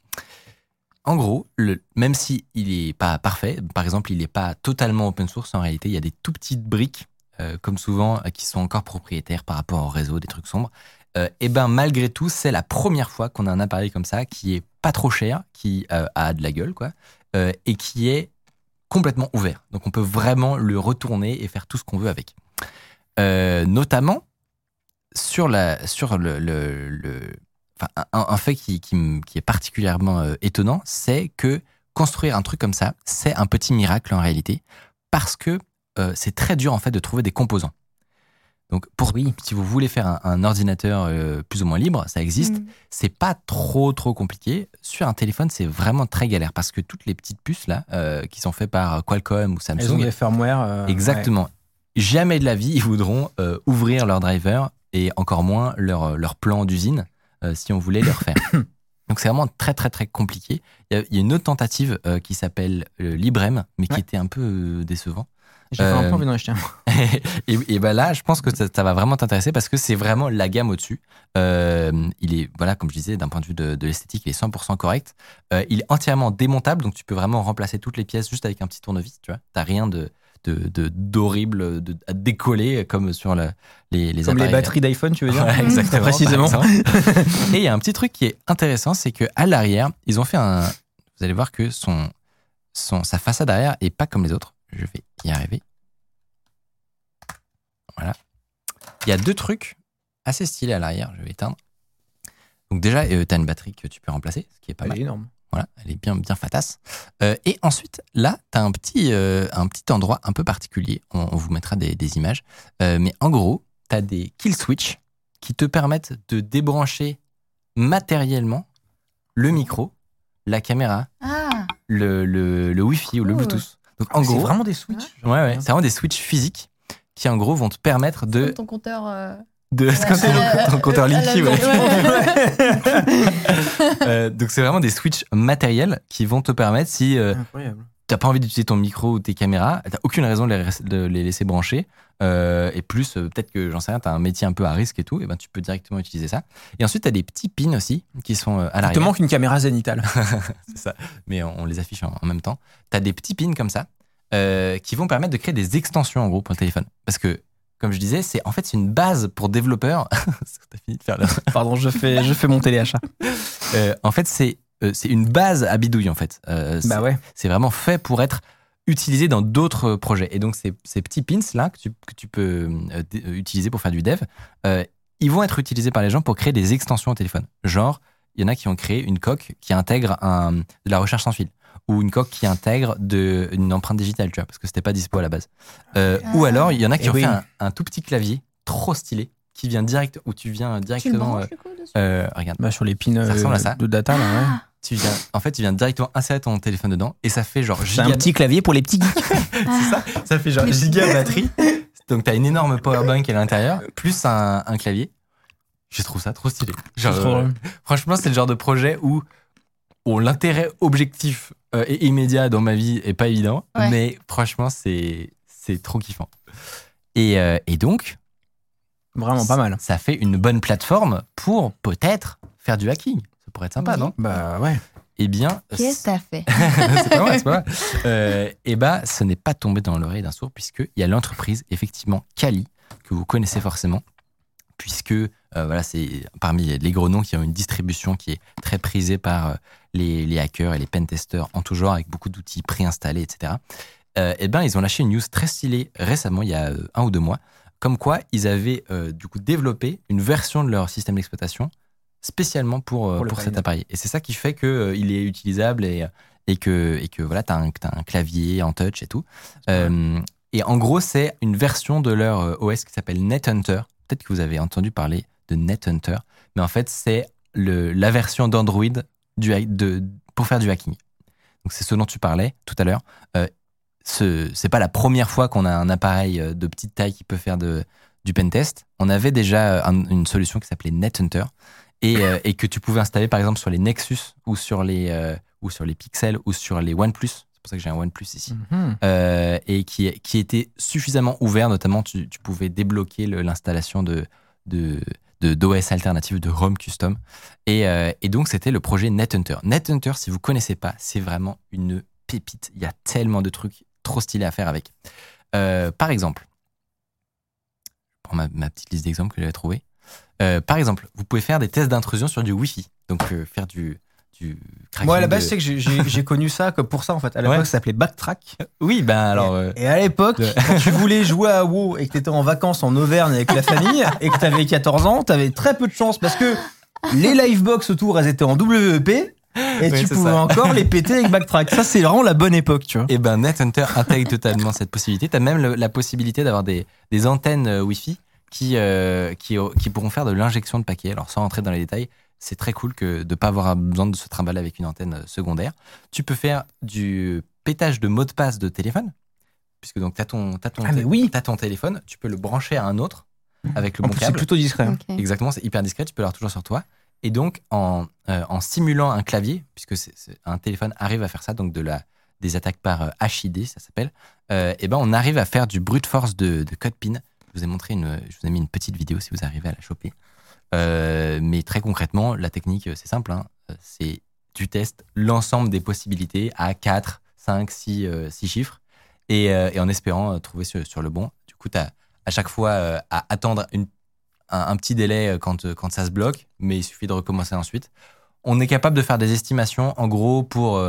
En gros, même si il est pas parfait, par exemple, il n'est pas totalement open source en réalité, il y a des tout petites briques, euh, comme souvent, euh, qui sont encore propriétaires par rapport au réseau, des trucs sombres. Euh, et ben malgré tout, c'est la première fois qu'on a un appareil comme ça qui est pas trop cher, qui euh, a de la gueule, quoi, euh, et qui est complètement ouvert. Donc on peut vraiment le retourner et faire tout ce qu'on veut avec. Euh, notamment sur la sur le- enfin, un, un fait qui, qui, est particulièrement euh, étonnant, c'est que construire un truc comme ça, c'est un petit miracle en réalité, parce que euh, c'est très dur en fait de trouver des composants. Donc pour si vous voulez faire un, un ordinateur euh, plus ou moins libre, ça existe. Mm. C'est pas trop trop compliqué. Sur un téléphone, c'est vraiment très galère parce que toutes les petites puces là, euh, qui sont faites par Qualcomm ou Elles ont Samsung, des firmware. euh, exactement. Jamais de la vie ils voudront ouvrir leur driver et encore moins leur leur plan d'usine si on voulait le refaire. Donc c'est vraiment très très très compliqué. Il y a, il y a une autre tentative euh, qui s'appelle euh, Librem, mais qui était un peu euh, décevant. J'ai Euh, peu envie d'en acheter un. et, et ben là, je pense que ça, ça va vraiment t'intéresser parce que c'est vraiment la gamme au-dessus. Euh, il est, voilà, comme je disais, d'un point de vue de, de l'esthétique, il est 100% correct. Euh, il est entièrement démontable, donc tu peux vraiment remplacer toutes les pièces juste avec un petit tournevis. Tu vois, t'as rien de de- de- d'horrible de, à décoller comme sur le- les, les Comme les batteries d'iPhone, tu veux dire Voilà, exactement. Précisément. Et il y a un petit truc qui est intéressant, c'est que à l'arrière, ils ont fait un. Vous allez voir que son, son sa façade arrière est pas comme les autres. Je vais y arriver. Voilà. Il y a deux trucs assez stylés à l'arrière. Je vais éteindre. Donc déjà, tu as une batterie que tu peux remplacer, ce qui est pas Elle mal. est énorme. Voilà, elle est bien, bien fatasse. Euh, et ensuite, là, tu as un petit, euh, un petit endroit un peu particulier. On, on vous mettra des, des images. Euh, mais en gros, tu as des kill switch qui te permettent de débrancher matériellement le micro, la caméra Ah, le, le, le Wi-Fi ou le. Bluetooth. Donc en Ah, C'est gros, vraiment des switches. ouais, ouais, c'est vraiment des switches physiques qui en gros vont te permettre de Comme ton compteur. Euh, de la- ton compteur Linky. ouais. Euh, donc c'est vraiment des switches matériels qui vont te permettre si euh, t'as pas envie d'utiliser ton micro ou tes caméras, t'as aucune raison de les, res- de les laisser brancher. Euh, et plus, euh, peut-être que j'en sais rien, t'as un métier un peu à risque et tout, et ben tu peux directement utiliser ça. Et ensuite, t'as des petits pins aussi qui sont euh, à Il te l'arrière. manque une caméra zénitale. C'est ça. Mais on, on les affiche en, en même temps. T'as des petits pins comme ça euh, qui vont permettre de créer des extensions en gros pour le téléphone. Parce que, comme je disais, c'est en fait c'est une base pour développeurs. T'as fini de faire Pardon, je fais, je fais mon téléachat. Euh, en fait, c'est euh, c'est une base à bidouille en fait. Euh, c'est- Bah ouais. c'est vraiment fait pour être utilisé dans d'autres projets. Et donc, ces, ces petits pins là que tu, que tu peux euh, utiliser pour faire du dev, ils vont être utilisés par les gens pour créer des extensions au téléphone. Genre, il y en a qui ont créé une coque qui intègre un, de la recherche sans fil ou une coque qui intègre de, une empreinte digitale, tu vois, parce que c'était pas dispo à la base. Euh, Ou alors, il y en a qui Eh ont oui. fait un, un tout petit clavier trop stylé qui vient direct, où tu viens Tu le directement. branches euh, coup euh, regarde, Bah, sur les pins Ça ressemble à euh, ça. de data, là, ouais. Ah, tu viens, en fait, tu viens directement insérer ton téléphone dedans et ça fait genre C'est un giga- petit clavier pour les petits geeks. C'est ça, ça fait genre giga batterie. Donc t'as une énorme power bank à l'intérieur, plus un, un clavier. Je trouve ça trop stylé. Genre, trop euh, franchement, c'est le genre de projet où, où l'intérêt objectif euh, et immédiat dans ma vie est pas évident, Ouais. mais franchement, c'est c'est trop kiffant. Et, euh, et donc, Vraiment pas mal. ça fait une bonne plateforme pour peut-être faire du hacking. Ça pourrait être sympa, Oui. non? Bah ouais. Eh bien, Qu'est-ce que t'as fait? C'est pas mal, c'est pas mal. Euh, et bah, ce n'est pas tombé dans l'oreille d'un sourd, puisqu'il y a l'entreprise, effectivement, Kali, que vous connaissez forcément, puisque euh, voilà, c'est parmi les gros noms qui ont une distribution qui est très prisée par euh, les, les hackers et les pentesters en tout genre, avec beaucoup d'outils préinstallés, etc. Euh, et ben, ils ont lâché une news très stylée récemment, il y a euh, un ou deux mois, comme quoi ils avaient euh, du coup développé une version de leur système d'exploitation spécialement pour, euh, Pour cet appareil. Et c'est ça qui fait qu'il est utilisable et, et que, et que voilà, tu as, un clavier en touch et tout. Euh, et en gros, c'est une version de leur euh, OS qui s'appelle NetHunter. Peut-être que vous avez entendu parler de NetHunter, mais en fait, c'est la version d'Android de, pour faire du hacking. Donc, c'est ce dont tu parlais tout à l'heure. Euh, ce c'est pas la première fois qu'on a un appareil euh, de petite taille qui peut faire de, du pentest. On avait déjà un- une solution qui s'appelait NetHunter et, euh, et que tu pouvais installer par exemple sur les Nexus ou sur les, euh, ou sur les Pixel ou sur les OnePlus. C'est pour ça que j'ai un OnePlus ici. Mhm. Euh, et qui, qui était suffisamment ouvert, notamment tu, tu pouvais débloquer l'installation de, de- d'OS alternative, de ROM custom. Et, euh, et donc c'était le projet NetHunter. NetHunter, si vous connaissez pas, c'est vraiment une pépite. Il y a tellement de trucs trop stylés à faire avec. Euh, par exemple, je prends ma, ma petite liste d'exemples que j'avais trouvé. Euh, par exemple, vous pouvez faire des tests d'intrusion sur du Wi-Fi. Donc faire du, Moi, à la base, de- c'est que j'ai- connu ça que pour ça, en fait. À l'époque, Ouais. ça s'appelait Backtrack. Oui, ben alors. euh, Et à l'époque, quand tu voulais jouer à WoW et que tu étais en vacances en Auvergne avec la famille et que tu avais 14 ans, tu avais très peu de chance parce que les livebox autour, elles étaient en WEP et Oui, tu pouvais ça. encore les péter avec Backtrack. Ça, c'est vraiment la bonne époque, tu vois. Et ben NetHunter intègre totalement cette possibilité. Tu as même le- la possibilité d'avoir des, des antennes euh, Wi-Fi qui, euh, qui, qui pourront faire de l'injection de paquets. Alors sans rentrer dans les détails, c'est très cool que de ne pas avoir besoin de se trimballer avec une antenne euh, secondaire. Tu peux faire du pétage de mot de passe de téléphone, puisque donc tu as ton, t'as ton, Ah, oui. t'as ton téléphone, tu peux le brancher à un autre avec le En bon plus, c'est câble. plutôt discret. hein. Exactement, c'est hyper discret, tu peux l'avoir toujours sur toi. Et donc, en, euh, en simulant un clavier, puisque c'est- c'est- un téléphone arrive à faire ça, donc de la, des attaques par euh, HID, ça s'appelle, euh, et ben on arrive à faire du brute force de, de code pin. Je vous ai montré une, je vous ai mis une petite vidéo si vous arrivez à la choper. Euh, mais très concrètement, la technique, c'est simple, hein, c'est tu testes l'ensemble des possibilités à 4, 5, 6, euh, six chiffres, et, euh, et en espérant euh, trouver sur, sur le bon. Du coup, tu as à chaque fois euh, à attendre une un, un petit délai quand, quand ça se bloque, mais il suffit de recommencer ensuite. On est capable de faire des estimations. En gros, pour,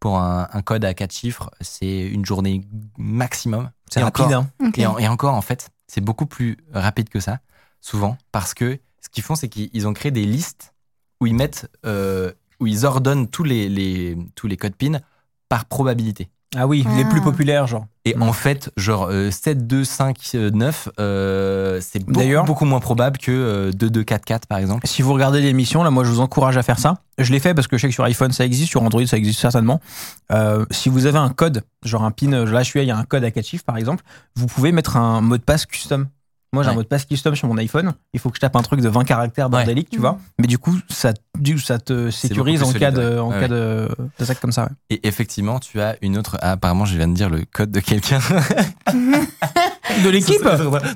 pour un, un code à quatre chiffres, c'est une journée maximum. C'est rapide, encore- hein. Ok. Et, en- et encore, en fait, c'est beaucoup plus rapide que ça, souvent, parce que ce qu'ils font, c'est qu'ils ont créé des listes où ils mettent, euh, où ils ordonnent tous les, les- tous les codes PIN par probabilité. Ah oui, les Ah. plus populaires, genre. Et en fait, genre euh, 7, 2, 5, euh, 9, euh, c'est beaucoup moins probable que euh, 2, 2, 4, 4 par exemple. Si vous regardez l'émission, là, moi, je vous encourage à faire ça. Je l'ai fait parce que je sais que sur iPhone, ça existe, sur Android, ça existe certainement. Euh, si vous avez un code, genre un pin, là, je suis, il y a un code à 4 chiffres, par exemple, vous pouvez mettre un mot de passe custom. Moi, j'ai un Ouais. mot de passe custom sur mon iPhone. Il faut que je tape un truc de 20 caractères bordélique, tu Mhm. vois. Mais du coup, ça, du, ça te sécurise en cas, de, ouais. en Ouais, cas ouais. de, d'attaque comme ça. ouais. Et effectivement, tu as une autre. Ah, apparemment, je viens de dire le code de quelqu'un. De l'équipe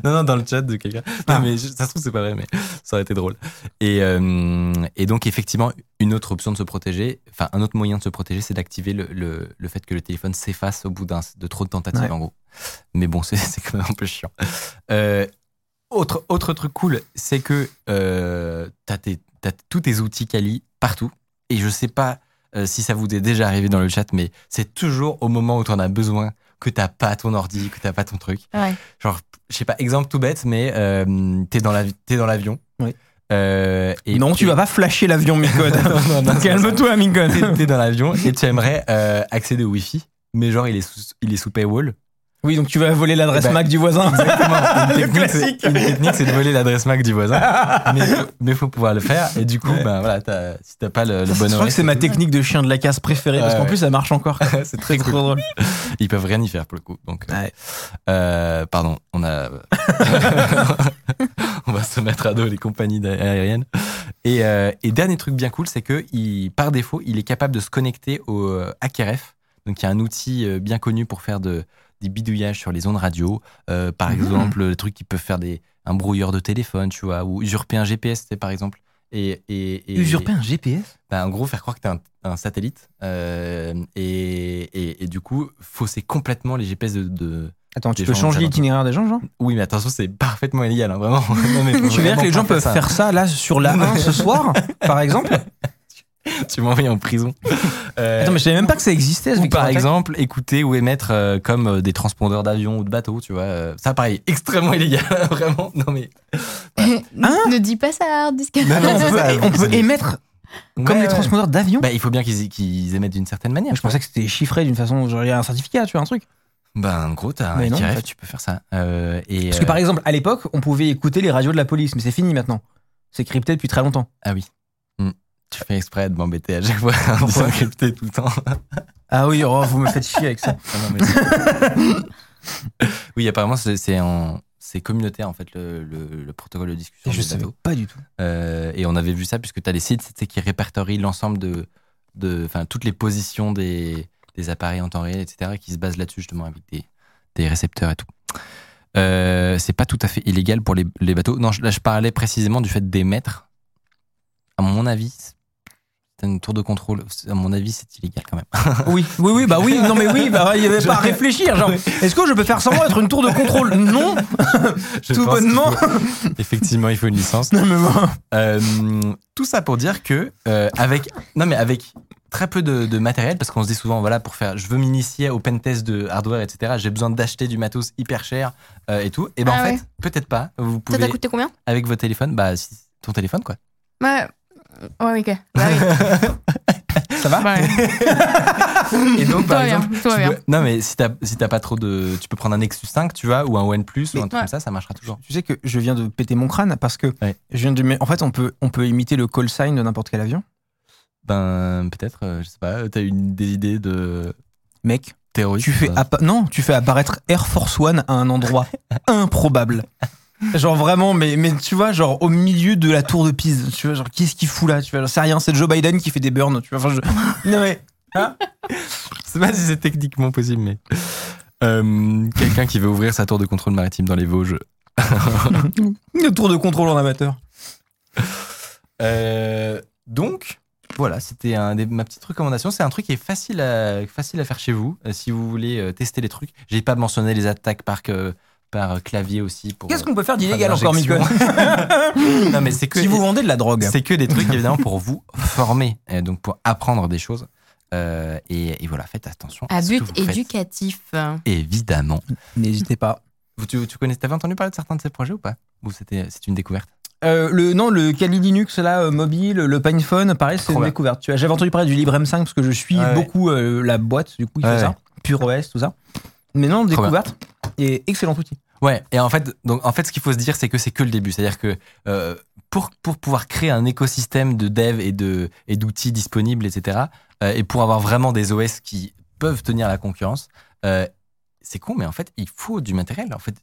Non, non, dans le chat de quelqu'un. Ah. Non, mais je- ça se trouve, c'est pas vrai, mais ça aurait été drôle. Et, euh, et donc, effectivement, une autre option de se protéger, enfin, un autre moyen de se protéger, c'est d'activer le, le, le fait que le téléphone s'efface au bout d'un, de trop de tentatives, Ouais. en gros. Mais bon, c'est, c'est quand même un peu chiant. Euh, autre, autre truc cool, c'est que euh, t'as, tous tes outils Kali partout. Et je sais pas euh, si ça vous est déjà arrivé dans le chat, mais c'est toujours au moment où tu en as besoin que t'as pas ton ordi, que t'as pas ton truc. Ouais. Genre, je sais pas, exemple tout bête, mais euh, t'es dans, la, l'avion. Oui. Euh, et non, tu vas pas flasher l'avion, Micode. Calme-toi, T'es, Micode. t'es dans l'avion et tu aimerais euh, accéder au Wi-Fi, mais genre il est sous, il est sous paywall. Oui, donc tu vas voler l'adresse Eh ben, Mac du voisin. Exactement. Une technique, une technique, c'est de voler l'adresse Mac du voisin. mais, mais faut pouvoir le faire. Et du coup, ben voilà, si t'as pas le, le Je bon crois horaire, que c'est ma technique de chien de la casse préférée, parce Ouais, qu'en ouais. plus, ça marche encore. c'est très cool. drôle. Ils peuvent rien y faire pour le coup. Donc, euh, Ouais. euh, pardon, on a, on va se mettre à dos les compagnies aériennes. Et, euh, et dernier truc bien cool, c'est que il, par défaut, il est capable de se connecter au HackerF. Donc, il y a un outil bien connu pour faire de, des bidouillages sur les ondes radio. Euh, par Mhm. exemple, le truc qui peut faire des, un brouilleur de téléphone, tu vois, ou usurper un GPS, c'est par exemple. Et, et, et- Usurper un GPS bah, en gros, faire croire que t'es un, un satellite euh, et, et, du coup, fausser complètement les GPS de. de- Attends, tu peux gens changer l'itinéraire des gens, genre? Oui, mais attention, c'est parfaitement illégal, hein, vraiment. Non, mais faut Tu veux dire que les gens peuvent ça. faire ça là sur la 1 ce soir, par exemple? Tu m'envoies en prison. Euh, Attends, mais je savais même pas que ça existait. ce ou par exemple, écouter ou émettre euh, comme euh, des transpondeurs d'avions ou de bateaux, tu vois. euh, ça, pareil, extrêmement illégal, vraiment. Non, mais. ne dis pas ça, hard disk. Non, non, on peut, on peut émettre comme Ouais, les ouais. transpondeurs d'avion. Bah, il faut bien qu'ils émettent d'une certaine manière. je pensais que c'était chiffré d'une façon, genre il y a un certificat, tu vois, un truc. Ben, en gros, t'as un Mais non, en HRF, fait. tu peux faire ça. Euh, et, Parce que euh, par exemple, à l'époque, on pouvait écouter les radios de la police, mais c'est fini maintenant. C'est crypté depuis très longtemps. Ah oui. Tu fais exprès de m'embêter à chaque fois en disant crypté tout le temps. Ah oui, oh, vous me faites chier avec ça. Ah non, mais c'est- oui, apparemment, c'est en. C'est communautaire en fait le, le- le protocole de discussion. Je savais pas du tout. Euh, et on avait vu ça puisque tu as les sites qui répertorient l'ensemble de, de, enfin toutes les positions des, des appareils en temps réel, etc. qui se basent là-dessus justement avec des, des récepteurs et tout. Euh, c'est pas tout à fait illégal pour les, les bateaux. Non, je- là je parlais précisément du fait d'émettre. À mon avis, une tour de contrôle. À mon avis, c'est illégal quand même. Oui, oui, oui, bah oui, non mais oui, bah il y avait pas à réfléchir. Genre, est-ce que je peux faire semblant d'être une tour de contrôle? Non, Je tout bonnement. faut- effectivement, il faut une licence. Non mais bon. Euh, tout ça pour dire que euh, avec non mais avec très peu de, de matériel parce qu'on se dit souvent voilà pour faire je veux m'initier au pentest de hardware etc j'ai besoin d'acheter du matos hyper cher euh, et tout et ben Ah en ouais. fait peut-être pas vous Ça pouvez t'a coûté combien? avec votre téléphone bah si- ton téléphone quoi Ouais. Ouais, ok. Bah oui. Ça va ouais. et donc par bien, exemple non mais si t'as si t'as pas trop de tu peux prendre un Nexus 5 tu vois ou un OnePlus ou un truc ouais. comme ça ça marchera toujours Tu sais que je viens de péter mon crâne parce que Ouais. je viens de. En fait, on peut, on peut imiter le call sign de n'importe quel avion. ben peut-être euh, je sais pas t'as une des idées de Mec, terroriste tu fais euh, appa- non, tu fais apparaître Air Force One à un endroit improbable. Genre vraiment, mais, mais tu vois, genre au milieu de la tour de Pise, tu vois, genre qu'est-ce qu'il fout là Tu vois, c'est rien, c'est Joe Biden qui fait des burns, tu vois. Enfin, je... Non mais, Je sais pas si c'est techniquement possible, mais. Euh, Quelqu'un qui veut ouvrir sa tour de contrôle maritime dans les Vosges. une tour de contrôle en amateur. Euh, donc, voilà, c'était ma petite recommandation. C'est un truc qui est facile à, facile à faire chez vous euh, si vous voulez tester les trucs. J'ai pas mentionné les attaques par, que- par euh, clavier aussi. Qu'est-ce euh, qu'on peut faire d'illégal encore, Micon. Non, mais c'est que, Si vous vendez de la drogue. c'est que des trucs évidemment pour vous former, euh, donc pour apprendre des choses. Euh, et, et voilà, faites attention. À ce que but faites. éducatif. Évidemment. N'hésitez pas. Vous, tu, tu connais, t'avais entendu parler de certains de ces projets ou pas? Ou c'était, c'est une découverte? Euh, le, non, le Kali Linux, là, euh, mobile, le PinePhone, pareil, c'est Trop une découverte. J'avais entendu parler du LibreM5 parce que je suis Ouais. beaucoup euh, la boîte, du coup, il Ouais, fait ça. pur OS, tout ça. Mais non, découverte et excellent outil. Ouais, et en fait, donc, en fait, ce qu'il faut se dire, c'est que c'est que le début. C'est-à-dire que euh, pour, pour pouvoir créer un écosystème de dev et de et d'outils disponibles, etc., euh, et pour avoir vraiment des OS qui peuvent tenir la concurrence, euh, c'est con, mais en fait, il faut du matériel. En fait,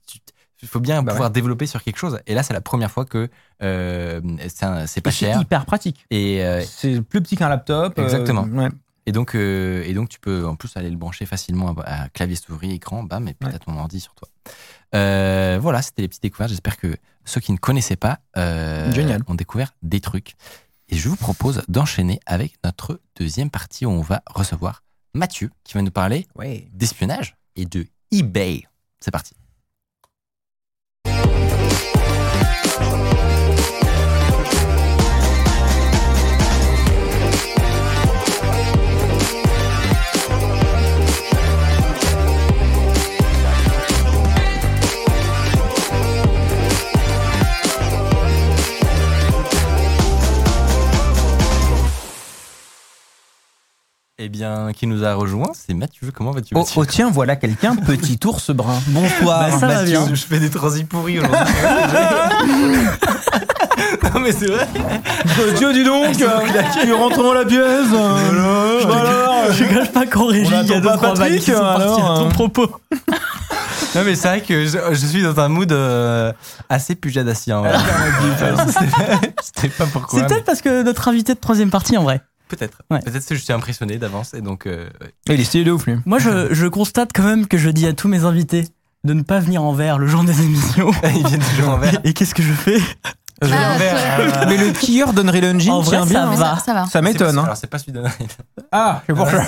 il faut bien Bah pouvoir développer sur quelque chose. Et là, c'est la première fois que c'est pas Et c'est cher. hyper pratique. Et, C'est plus petit qu'un laptop. Exactement. ouais. Et donc, euh, et donc, tu peux en plus aller le brancher facilement à, à clavier souris, écran, bam, et puis Ouais. t'as ton ordi sur toi. Euh, voilà, c'était les petites découvertes. J'espère que ceux qui ne connaissaient pas euh, ont découvert des trucs. Et je vous propose d'enchaîner avec notre deuxième partie où on va recevoir Mathieu qui va nous parler Ouais. d'espionnage et de eBay. C'est parti. Eh bien, qui nous a rejoint, c'est Mathieu. Comment vas-tu Oh, oh, tiens, voilà quelqu'un, petit ours brun. Bonsoir, Bah, ça va Mathieu. bien. Je fais des transis pourris aujourd'hui. non mais c'est vrai. Mathieu, dis donc, tu rentres dans la pièce. euh, voilà. Je cache pas qu'en régie, On il y a deux, Patrick, qui sont parties alors, à ton hein. propos. Non mais c'est vrai que je, je suis dans un mood euh, assez pujadassien. ouais. C'était- C'était pas pourquoi. C'est mais peut-être parce que notre invité de troisième partie, en vrai. Peut-être. Ouais. Peut-être que je suis impressionné d'avance et donc. euh, ouais. Il est stylé de ouf, lui. Moi, je, je constate quand même que je dis à tous mes invités de ne pas venir en verre le jour des émissions. Ils viennent toujours en vert. Et qu'est-ce que je fais Je vais Ah, en euh, Mais le skieur d'Unreal Engine En vrai, tient ça bien. Mais va. ça, ça va. Ça c'est m'étonne. pas- Hein. Alors c'est pas celui d'Unreal. Ah, c'est pour ça.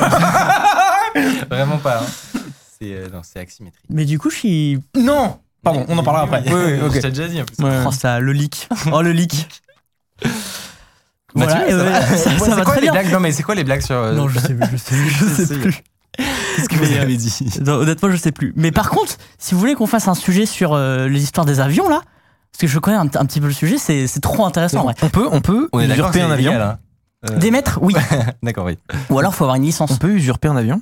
Vraiment pas. hein. C'est euh, non, c'est Aximétrie. Mais du coup, je suis. Non Pardon, on en parlera après. Oui, oui, Je ok. t'ai déjà dit en plus. Ouais. Oh, ça, le leak. Oh, le leak. Voilà, et ça ouais, va ça, ça C'est va quoi très les bien. blagues Non mais c'est quoi les blagues sur euh, Non, je sais, je sais, je sais plus. Qu'est-ce que vous avez dit Non, honnêtement, je sais plus. Mais par contre, si vous voulez qu'on fasse un sujet sur euh, les histoires des avions, là, parce que je connais un, un petit peu le sujet, c'est c'est trop intéressant. On peut, on peut On est d'accord. usurper un avion. illégal, hein. Euh, D'émettre, oui. D'accord, oui. Ou alors, faut avoir une licence. On peut usurper un avion.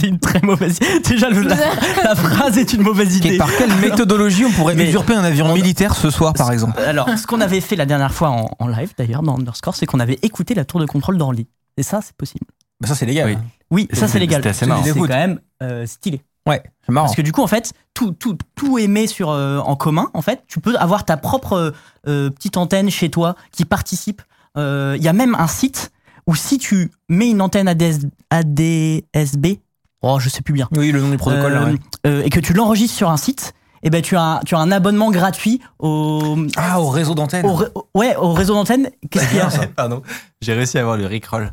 C'est une très mauvaise idée. Déjà, le- la, la phrase est une mauvaise idée. Et par quelle méthodologie on pourrait Mais- usurper un avion on- militaire ce soir, par exemple Alors, ce qu'on avait fait la dernière fois en, en live, d'ailleurs, dans Underscore, c'est qu'on avait écouté la tour de contrôle d'Orly. Et ça, c'est possible. Bah, Ça, c'est légal. Oui. Oui, ça, c'est légal. C'est quand même euh, stylé. Ouais, c'est marrant. Parce que du coup, en fait, tout, tout, tout est mis sur, euh, en commun. En fait, tu peux avoir ta propre euh, petite antenne chez toi qui participe. Euh, Il y a même un site où si tu mets une antenne ADS, ADSB, oh, je sais plus bien, Oui, le nom du protocole. là, euh, ouais. euh, et que tu l'enregistres sur un site, et ben tu as, un- tu as un abonnement gratuit au, Ah, au réseau d'antenne. au, ré- au- ouais, au réseau d'antenne. Qu'est-ce qu'il y a Pardon. J'ai réussi à avoir le Rickroll.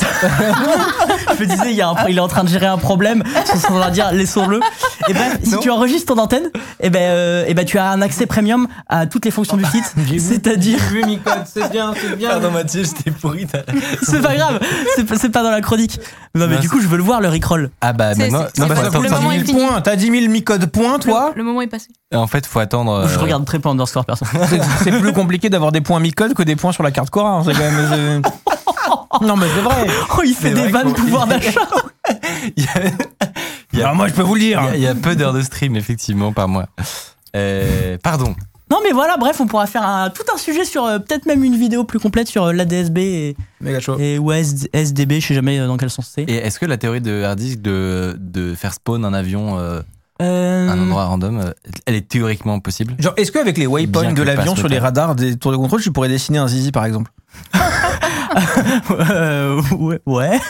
Je me disais, il, y a un- il est en train de gérer un problème. On va dire, laissons-le. Et ben, si Non. tu enregistres ton antenne, et ben, euh, et ben, tu as un accès premium à toutes les fonctions du site. C'est-à-dire, vu, Micode, c'est bien, c'est bien. Pardon Mathieu, j'étais pourri. t'as- c'est pas grave. C'est pas, dans la chronique. Non, mais du coup, je veux le voir, le Rickroll. Ah bah maintenant, non, c'est bah, est 10 000 fini. points. T'as 10 000 Micode points, toi Le, moment est passé. en fait, faut attendre. euh, Je regarde très peu Underscore, perso. C'est- C'est plus compliqué d'avoir des points Micode que des points sur la carte Cora. hein, C'est quand même. Non, mais c'est vrai. Oh, il fait des vannes pouvoir d'achat. Alors, moi, je peux vous le dire. il y a- il y a peu d'heures de stream effectivement par mois. Euh, pardon. Non, mais voilà, bref, on pourra faire un, tout un sujet sur euh, peut-être même une vidéo plus complète sur euh, l'ADSB et, Méga chaud. et ou SDB, je sais jamais dans quel sens c'est. Et est-ce que la théorie de Hardisk de, de faire spawn un avion euh, Euh, à un endroit random, elle est théoriquement possible? Genre, est-ce qu'avec les waypoints Bien de que l'avion passe sur le les temps. radars des tours de contrôle, tu pourrais dessiner un zizi par exemple? Euh, ouais, ouais.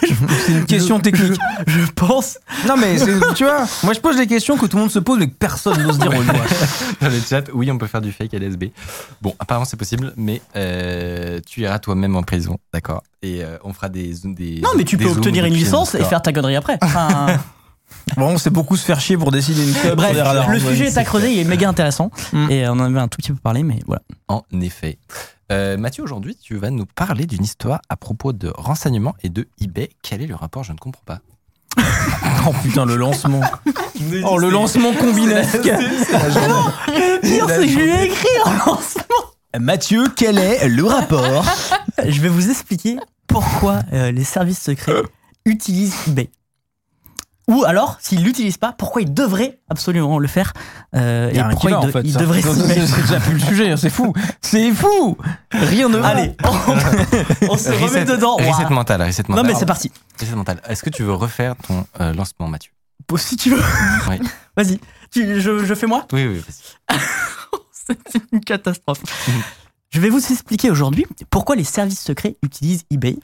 C'est une question technique. Je pense. Non, mais c'est- tu vois, moi je pose les questions que tout le monde se pose mais que personne n'ose dire au doigt. Dans le chat, oui, on peut faire du fake LSB. Bon, apparemment c'est possible, mais euh, tu iras toi-même en prison, d'accord Et euh, on fera des, des. Non, mais tu des peux zooms obtenir une depuis licence et faire ta connerie après. Enfin, Bon, c'est beaucoup se faire chier pour décider une code bref, le Ouais, sujet est à creuser, il est méga intéressant. Mm. Et on en avait un tout petit peu parlé, mais voilà. En effet. Euh, Mathieu, aujourd'hui, tu vas nous parler d'une histoire à propos de renseignements et de eBay. Quel est le rapport? Je ne comprends pas. Oh putain, le lancement. Oh, le lancement combinesque. Pire, c'est que je lui ai écrit en lancement. Mathieu, quel est le rapport? Je vais vous expliquer pourquoi euh, les services secrets utilisent eBay. Ou alors, s'il l'utilise pas, pourquoi il devrait absolument le faire euh, Et pourquoi il, en fait. il ça. devrait C'est s'y mettre. c'est déjà plus le sujet, hein, c'est fou. C'est fou. Rien ne va. Allez, on, on se remet Reset- dedans. Reset Ouah. mental, reset Non, mais c'est parti. Reset mental. Est-ce que tu veux refaire ton euh, lancement, Mathieu? Bon, Si tu veux. Oui. Vas-y. Je, je fais moi? Oui, oui, vas-y. C'est une catastrophe. Je vais vous expliquer aujourd'hui pourquoi les services secrets utilisent eBay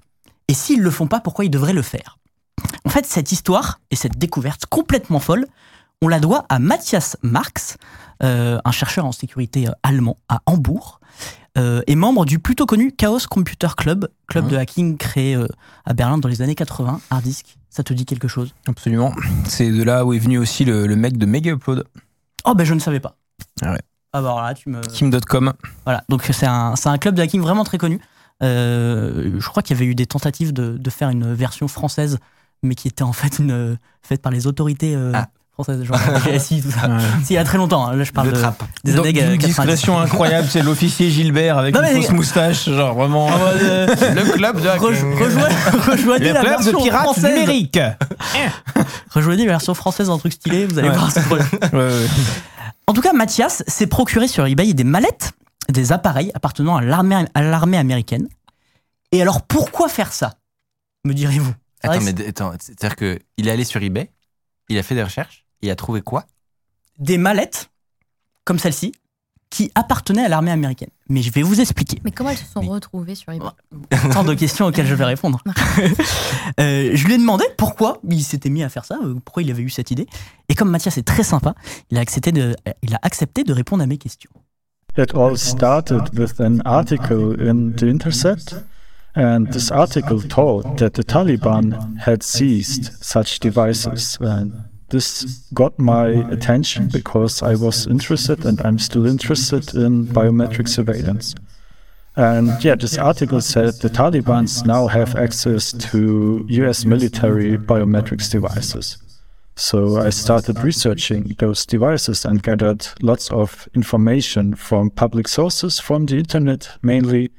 et s'ils le font pas, pourquoi ils devraient le faire? En fait, cette histoire et cette découverte complètement folle, on la doit à Matthias Marx, euh, un chercheur en sécurité euh, allemand à Hambourg, euh, et membre du plutôt connu Chaos Computer Club, club Mhm. de hacking créé euh, à Berlin dans les années 80, hard disk. Ça te dit quelque chose? Absolument. C'est de là où est venu aussi le, le mec de Mega Upload, Oh ben je ne savais pas. Ah ouais. Ah bah alors là, tu me... Kim.com. Voilà, donc c'est un, club de hacking vraiment très connu. Je crois qu'il y avait eu des tentatives de, de faire une version française, mais qui était en fait une, euh, faite par les autorités euh, Ah. françaises, genre GSI, tout ça. Ouais. C'est il y a très longtemps, hein. là je parle Le de, des Donc, années d'une 90. discrétion incroyable, c'est l'officier Gilbert avec Non, une mais- fausse moustache, genre vraiment. En euh, Le club de rej- rejoignez, rejoignez la, version française. numérique. Rejoignez la version française d'un truc stylé, vous allez Ouais. voir. trop bien. Ouais, ouais. En tout cas, Mathias s'est procuré sur eBay des mallettes, des appareils appartenant à l'armée, américaine. Et alors, pourquoi faire ça Me direz-vous? Attends, mais attends, c'est-à-dire qu'il est allé sur eBay, il a fait des recherches, il a trouvé quoi? Des mallettes comme celle-ci qui appartenaient à l'armée américaine. Mais je vais vous expliquer. Mais comment elles se sont retrouvées sur eBay? Tant de questions auxquelles je vais répondre. Euh, je lui ai demandé pourquoi il s'était mis à faire ça, euh, pourquoi il avait eu cette idée. Et comme Mathias est très sympa, il a accepté de, il a accepté de répondre à mes questions. It all started with an article in The Intercept, and this article told that the Taliban had seized such devices. And this got my attention because I was interested and I'm still interested in biometric surveillance. And yeah, this article said the Taliban's now have access to US military biometrics devices. So I started researching those devices and gathered lots of information from public sources from the internet, mainly.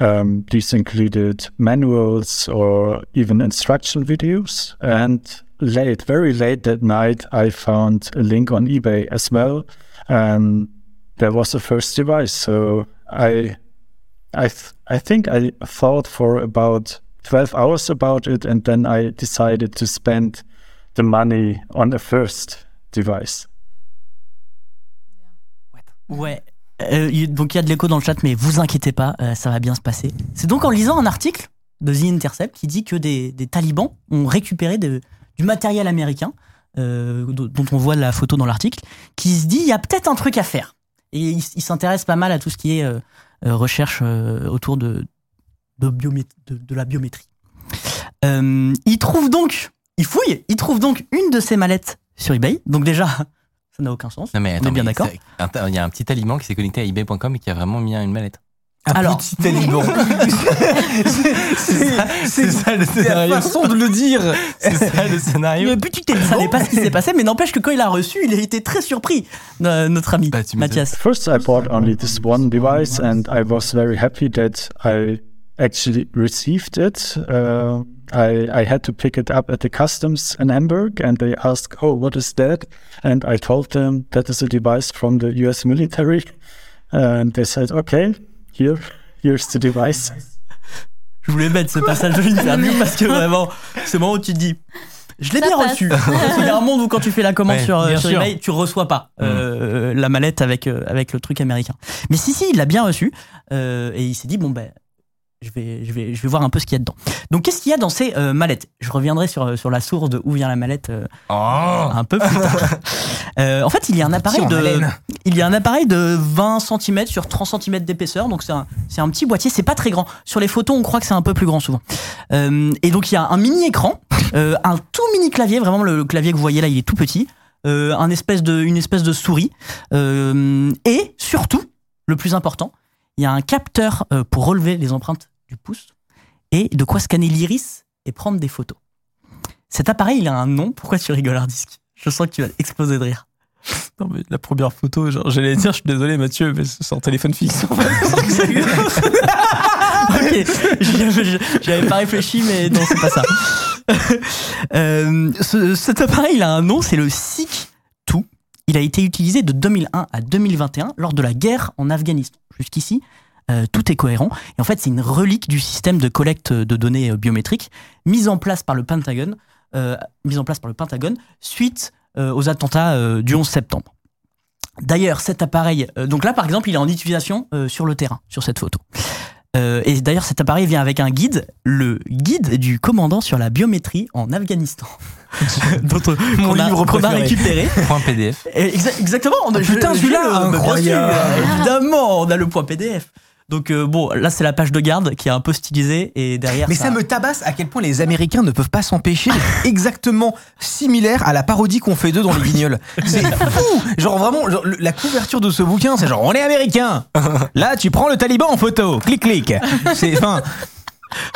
Um, these included manuals or even instruction videos. And late, very late that night, I found a link on eBay as well. And there was the first device. So I, I, th- I think I thought for about 12 hours about it. And then I decided to spend the money on the first device. Ouais. Euh, donc il y a de l'écho dans le chat, mais vous inquiétez pas, euh, ça va bien se passer. C'est donc en lisant un article de The Intercept qui dit que des, talibans ont récupéré du matériel américain, euh, dont on voit la photo dans l'article, qui se dit il y a peut-être un truc à faire. Et il, s- il s'intéresse pas mal à tout ce qui est recherche autour de, de, la biométrie. Euh, il trouve donc, il fouille, il trouve donc une de ces mallettes sur eBay. Donc déjà, ça n'a aucun sens. Non mais On est attends, bien d'accord. Il y a un petit aliment qui s'est connecté à eBay.com et qui a vraiment mis une mallette. Un Alors- petit taliban. C'est C'est ça le c'est la scénario. façon de le dire. C'est ça le scénario. Ça n'est pas ce qui s'est passé, mais n'empêche que quand il a reçu, il a été très surpris, euh, notre ami Bah. Mathias. First, I bought only this one device, and I was very happy that I actually received it. Uh, I, I had to pick it up at the customs in Hamburg, and they asked, "Oh, what is that?" And I told them that is a device from the U.S. military, and they said, "Okay, here, here's the device." Je voulais mettre ce passage de l'interview parce que vraiment, c'est le moment où tu te dis. Je l'ai bien passe. reçu. Parce qu'il y a un monde où quand tu fais la commande Ouais, sur, sur eBay, tu reçois pas euh, la mallette avec, euh, avec le truc américain. Mais si, si, il l'a bien reçu. euh, et il s'est dit, bon, ben, je vais, je, vais, je vais voir un peu ce qu'il y a dedans. Donc, qu'est-ce qu'il y a dans ces euh, mallettes? Je reviendrai sur, sur la source de où vient la mallette euh, Oh un peu plus tard. Euh, en fait, il y a un appareil de, haleine. il y a un appareil de 20 cm sur 30 cm d'épaisseur, donc c'est un, un petit boîtier, c'est pas très grand. Sur les photos, on croit que c'est un peu plus grand souvent. Euh, et donc il y a un mini écran, euh, un tout mini clavier, vraiment le, le clavier que vous voyez là, il est tout petit, euh, un espèce de, une espèce de souris, euh, et surtout, le plus important, il y a un capteur euh, pour relever les empreintes du pouce et de quoi scanner l'iris et prendre des photos. Cet appareil, il a un nom. Pourquoi tu rigoles, Hardisk? Je sens que tu vas exploser de rire. Non, mais la première photo, genre, j'allais dire, je suis désolé, Mathieu, mais c'est un téléphone fixe. en fait. ok. J'avais j'avais pas réfléchi, mais non, c'est pas ça. Euh, ce- cet appareil, il a un nom, c'est le SIC-2. Il a été utilisé de 2001 à 2021 lors de la guerre en Afghanistan. Jusqu'ici, euh, tout est cohérent. Et en fait, c'est une relique du système de collecte de données euh, biométriques mise en place par le Pentagone, euh, suite aux attentats du 11 septembre. D'ailleurs, cet appareil, donc là par exemple, il est en utilisation sur le terrain, sur cette photo. Et d'ailleurs, cet appareil vient avec un guide, le guide du commandant sur la biométrie en Afghanistan. on- Mon qu'on a- livre qu'on a récupéré. Point PDF. Et exa- exactement. On a, Oh, putain, celui-là, incroyable. sûr, évidemment, on a le point PDF. Donc euh, bon, là c'est la page de garde qui est un peu stylisée et derrière. Mais ça me tabasse à quel point les Américains ne peuvent pas s'empêcher d'être exactement similaires à la parodie qu'on fait d'eux dans les guignols. C'est fou Genre vraiment, genre, le- la couverture de ce bouquin, c'est genre on est Américains Là, tu prends le taliban en photo, clic clic. C'est enfin.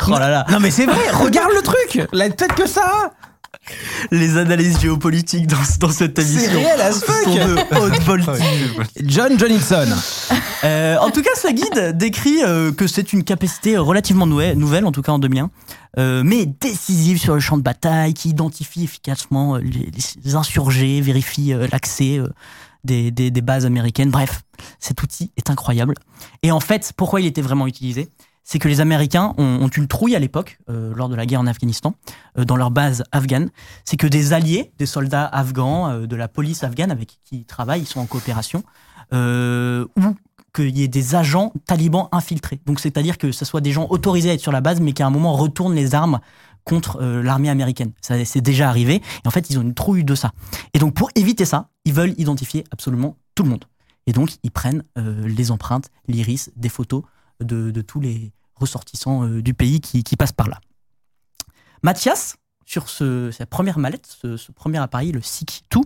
Oh là là. Non mais c'est vrai, regarde le truc La tête que ça a Les analyses géopolitiques dans, dans cette C'est émission réel as fuck. sont de haute voltige. John Johnson. Euh, en tout cas, ce guide décrit euh, que c'est une capacité relativement nouvelle, nouvelle, en tout cas en 2001, euh, mais décisive sur le champ de bataille, qui identifie efficacement les, les insurgés, vérifie euh, l'accès euh, des, des- des bases américaines. Bref, cet outil est incroyable. Et en fait, pourquoi il était vraiment utilisé? C'est que les Américains ont, ont une trouille à l'époque, euh, lors de la guerre en Afghanistan, euh, dans leur base afghane. C'est que des alliés, des soldats afghans, euh, de la police afghane avec qui ils travaillent, ils sont en coopération, ou qu'il y ait des agents talibans infiltrés. Donc c'est-à-dire que ce soit des gens autorisés à être sur la base, mais qui à un moment retournent les armes contre l'armée américaine. Ça c'est déjà arrivé. Et en fait, ils ont une trouille de ça. Et donc pour éviter ça, ils veulent identifier absolument tout le monde. Et donc ils prennent les empreintes, l'iris, des photos de, de tous les ressortissants euh, du pays qui, qui passent par là. Mathias, sur ce, sa première mallette, ce, ce premier appareil, le SIC-2,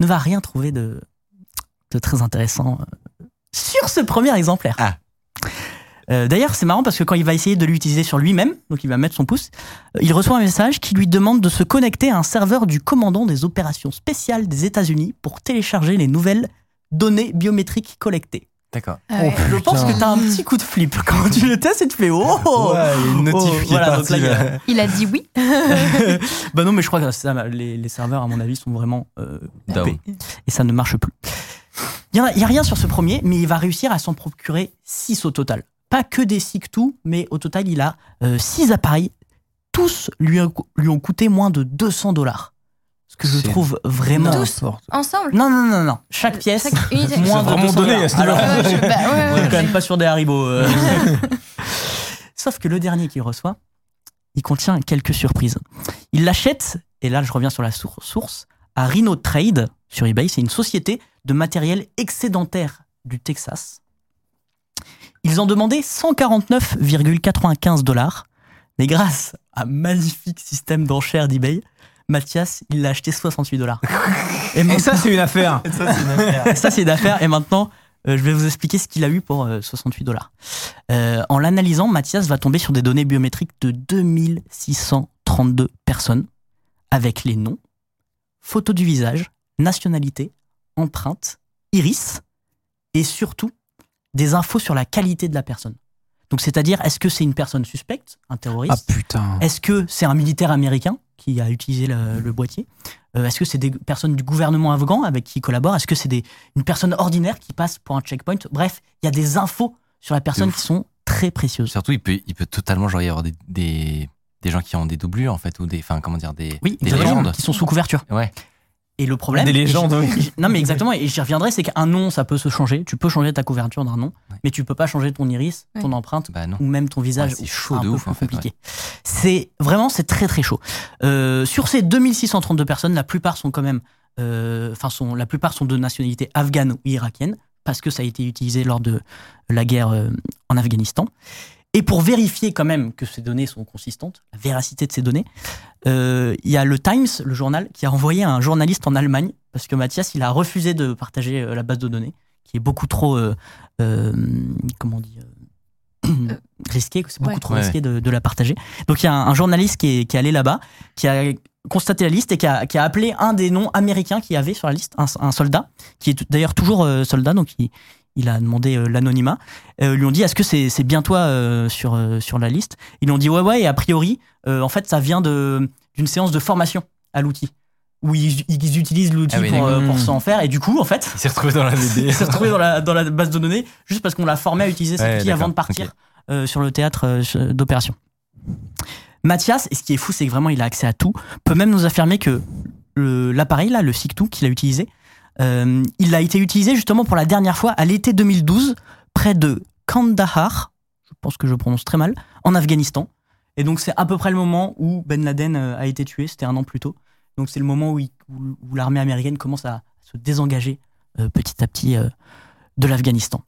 ne va rien trouver de, de très intéressant euh, sur ce premier exemplaire. Ah. Euh, D'ailleurs, c'est marrant parce que quand il va essayer de l'utiliser sur lui-même, donc il va mettre son pouce, euh, il reçoit un message qui lui demande de se connecter à un serveur du commandant des opérations spéciales des États-Unis pour télécharger les nouvelles données biométriques collectées. D'accord. Ah ouais. Je pense que t'as un petit coup de flip quand tu le testes et tu fais oh, Ouais, il a une notif Oh, qui est voilà, partie, donc là, il y a- là. Il a dit oui. bah non, mais je crois que ça, les, les serveurs, à mon avis, sont vraiment euh, Down. coupés. Et ça ne marche plus. Il n'y a, il y a rien sur ce premier, mais il va réussir à s'en procurer 6 au total. Pas que des SIG-2, mais au total, il a 6 appareils. Tous lui, ont- lui ont coûté moins de 200 dollars. Que je trouve vraiment. Tous Ensemble Non, non, non, non. Chaque pièce, Chaque unité. moins de vraiment 200 donné dollars. à ce Alors. Ouais, je- bah, ouais, on est quand même pas sur des haribots. euh. Sauf que le dernier qu'il reçoit, il contient quelques surprises. Il l'achète, et là je reviens sur la sour- source, à Rhino Trade sur eBay. C'est une société de matériel excédentaire du Texas. Ils ont demandé 149,95 dollars, mais grâce à un magnifique système d'enchères d'eBay, Mathias, il l'a acheté 68 dollars. Et ça, c'est une affaire. Ça, c'est d'affaire. Et maintenant, euh, je vais vous expliquer ce qu'il a eu pour euh, 68 dollars. Euh, en l'analysant, Mathias va tomber sur des données biométriques de 2632 personnes avec les noms, photos du visage, nationalité, empreinte, iris et surtout des infos sur la qualité de la personne. Donc, c'est-à-dire, est-ce que c'est une personne suspecte, un terroriste? Ah putain. est-ce que c'est un militaire américain? Qui a utilisé le, le boîtier Euh, Est-ce que c'est des personnes du gouvernement afghan avec qui il collabore? Est-ce que c'est des- une personne ordinaire qui passe pour un checkpoint? Bref, il y a des infos sur la personne qui sont très précieuses. Surtout, il peut, il peut totalement genre y avoir des, des, des gens qui ont des doublures en fait ou des, enfin comment dire des, Oui, des légendes. qui sont sous couverture. Ouais. Et le problème. Des légendes, oui. Non, mais exactement. Et j'y reviendrai, c'est qu'un nom, ça peut se changer. Tu peux changer ta couverture d'un nom, Ouais. mais tu peux pas changer ton iris, Ouais. ton empreinte Bah non. ou même ton visage. Ouais, c'est chaud un de peu ouf, plus en fait, compliqué. C'est vraiment, c'est très très chaud. Euh, sur ces 2632 personnes, la plupart sont quand même, euh, enfin, sont, la plupart sont de nationalité afghane ou irakienne parce que ça a été utilisé lors de la guerre euh, en Afghanistan. Et pour vérifier quand même que ces données sont consistantes, la véracité de ces données, euh, il y a le Times, le journal, qui a envoyé un journaliste en Allemagne parce que Mathias, il a refusé de partager euh, la base de données, qui est beaucoup trop, euh, euh, comment on dit, risqué, c'est beaucoup ouais. trop risqué de, de la partager. Donc il y a un, un journaliste qui est, qui est allé là-bas, qui a constaté la liste et qui a, qui a appelé un des noms américains qu'il y avait sur la liste, un, un soldat, qui est d'ailleurs toujours soldat, donc il, il a demandé euh, l'anonymat. Euh, lui ont dit est-ce que c'est c'est bien toi euh, sur euh, sur la liste? Ils lui ont dit ouais ouais et a priori en fait ça vient d'une séance de formation à l'outil où ils, ils utilisent l'outil Ah oui, pour, euh, pour s'en faire et du coup en fait Il s'est retrouvé dans la DD. il s'est retrouvé dans la, dans la base de données juste parce qu'on l'a formé à utiliser cet Ouais, outil avant de partir euh, sur le théâtre euh, d'opération. Mathias, et ce qui est fou, c'est que vraiment il a accès à tout, peut même nous affirmer que l'appareil, là, le SIG2 qu'il a utilisé, euh, il a été utilisé justement pour la dernière fois à l'été 2012, près de Kandahar, je pense que je prononce très mal, en Afghanistan. Et donc c'est à peu près le moment où Ben Laden euh, a été tué, c'était un an plus tôt. Donc c'est le moment où, l'armée américaine commence à se désengager euh, petit à petit de l'Afghanistan.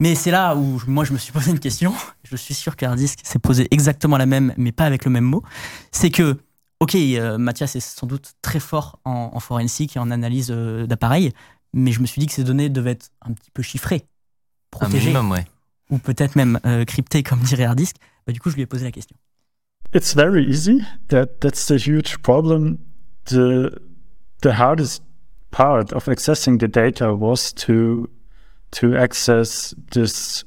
Mais c'est là où moi je me suis posé une question. Je suis sûr disque s'est posé exactement la même, mais pas avec le même mot. C'est que, ok, euh, Mathias est sans doute très fort en, en forensique et en analyse euh, d'appareils, mais je me suis dit que ces données devaient être un petit peu chiffrées, protégées, minimum, ouais. ou peut-être même euh, cryptées, comme dirait Hardisk. Bah, du coup, je lui ai posé la question. It's very easy. That that's the huge problem. The the hardest part of accessing the data was to to access this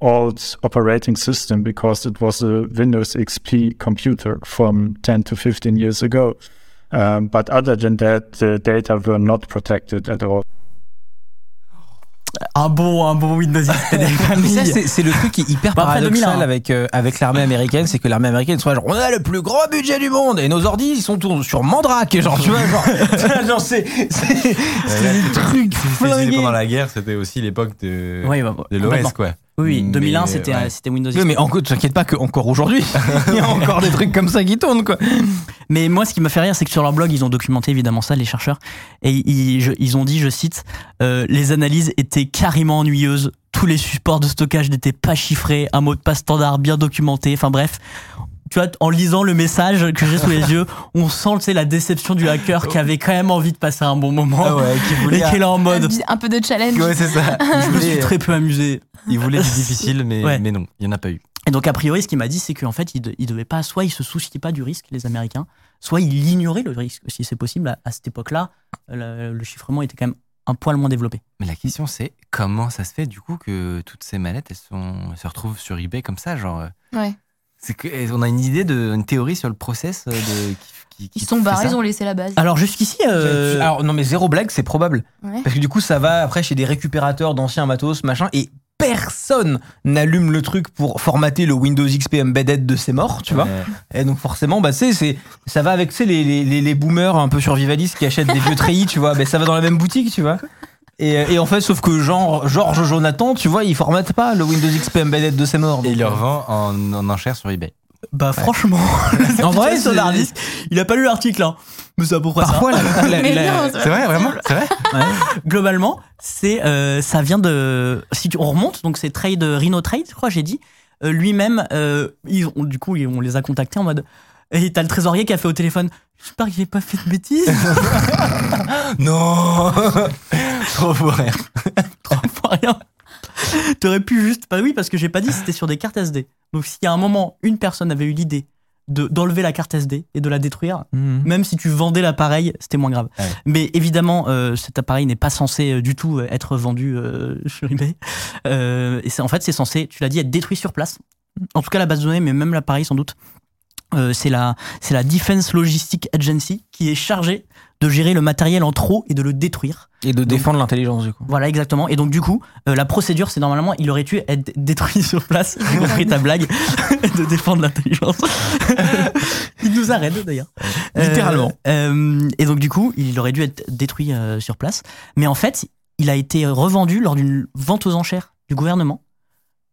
old operating system because it was a Windows XP computer from 10 to 15 years ago. Um, but other than that, the data were not protected at all. Un bon, un bon Windows XP des familles. c'est le truc qui est hyper Bah, paradoxal 2001. avec, euh, avec l'armée américaine, c'est que l'armée américaine, soit genre, on a le plus gros budget du monde et nos ordis, ils sont tous sur Mandrake, genre, tu vois, genre, genre c'est c'est- c'est des trucs flingués. pendant la guerre, c'était aussi l'époque de, Oui, bah, de l'OS, quoi. Oui, oui, 2001, Mais, c'était ouais. c'était Windows Oui, mais encore, t'inquiète pas qu'encore aujourd'hui, il y a encore des trucs comme ça qui tournent, quoi. Mais moi, ce qui m'a fait rire, c'est que sur leur blog, ils ont documenté évidemment ça, les chercheurs, et ils, je- ils ont dit, je cite, euh, les analyses étaient carrément ennuyeuses, tous les supports de stockage n'étaient pas chiffrés, un mot de passe standard bien documenté, enfin bref. Tu vois, en lisant le message que j'ai sous les yeux, on sent tu sais, la déception du hacker qui avait quand même envie de passer un bon moment. Ah ouais, qui et voulait. qui est là en Un, mode, un peu de challenge. Ouais, c'est ça. Il je me suis voulait, très peu amusé. il voulait du difficile, mais, Ouais. mais non, il n'y en a pas eu. Et donc, a priori, ce qu'il m'a dit, c'est qu'en fait, il, de- il devait pas, soit ils se souciaient pas du risque, les Américains, soit ils ignoraient le risque, si c'est possible. À, à cette époque-là, le, le chiffrement était quand même un poil moins développé. Mais la question, c'est comment ça se fait, du coup, que toutes ces mallettes, elles, sont, elles se retrouvent sur eBay comme ça Genre, euh, Ouais. C'est que, on a une idée, de, une théorie sur le process euh, de, qui, qui- qui Ils sont barrés, ils ont laissé la base. Alors, jusqu'ici, euh, Alors, non, mais zéro blague, c'est probable. Ouais. Parce que du coup, ça va après chez des récupérateurs d'anciens matos, machin, et personne n'allume le truc pour formater le Windows XP Embedded de ses morts, tu vois. Ouais. Et donc forcément, bah, tu sais, c'est, ça va avec tu sais, les, les, les, les boomers un peu survivalistes qui achètent des vieux treillis, tu vois. Ben, ça va dans la même boutique, tu vois. Et, et en fait, sauf que genre, Georges Jonathan, tu vois, il formate pas le Windows XP Embedded de ses morts. Et il le Donc, euh, revend en, en enchère sur eBay. bah, franchement, En vrai, c'est- Nardisc, il a pas lu l'article, hein. Mais c'est à peu près ça. Parfois, la, la- C'est vrai, vraiment C'est vrai globalement, c'est euh, ça vient de si tu, on remonte donc c'est Trade Rhino Trade, je crois j'ai dit euh, lui-même euh, ils ont- du coup ils- on les a contactés en mode et t'as le trésorier qui a fait au téléphone j'espère qu'il n'ait pas fait de bêtises Non Trop pour rien. Trop pour rien t'aurais pu juste bah oui parce que j'ai pas dit c'était sur des cartes SD donc s'il y a un moment une personne avait eu l'idée de d'enlever la carte SD et de la détruire Mhm. même si tu vendais l'appareil, c'était moins grave. Ouais. Mais évidemment, euh, cet appareil n'est pas censé euh, du tout euh, être vendu euh, sur eBay. Et en fait, c'est censé, tu l'as dit, être détruit sur place. En tout cas, la base de données, mais même l'appareil sans doute. Euh, c'est la, c'est la Defense Logistic Agency qui est chargée de gérer le matériel en trop et de le détruire. Et de défendre l'intelligence, du coup. Voilà, exactement. Et donc, du coup, euh, la procédure, c'est normalement, il aurait dû être détruit sur place. J'ai compris ta blague de défendre l'intelligence. il nous arrête d'ailleurs. Littéralement. Euh, euh, et donc, du coup, il aurait dû être détruit sur place. Mais en fait, il a été revendu lors d'une vente aux enchères du gouvernement.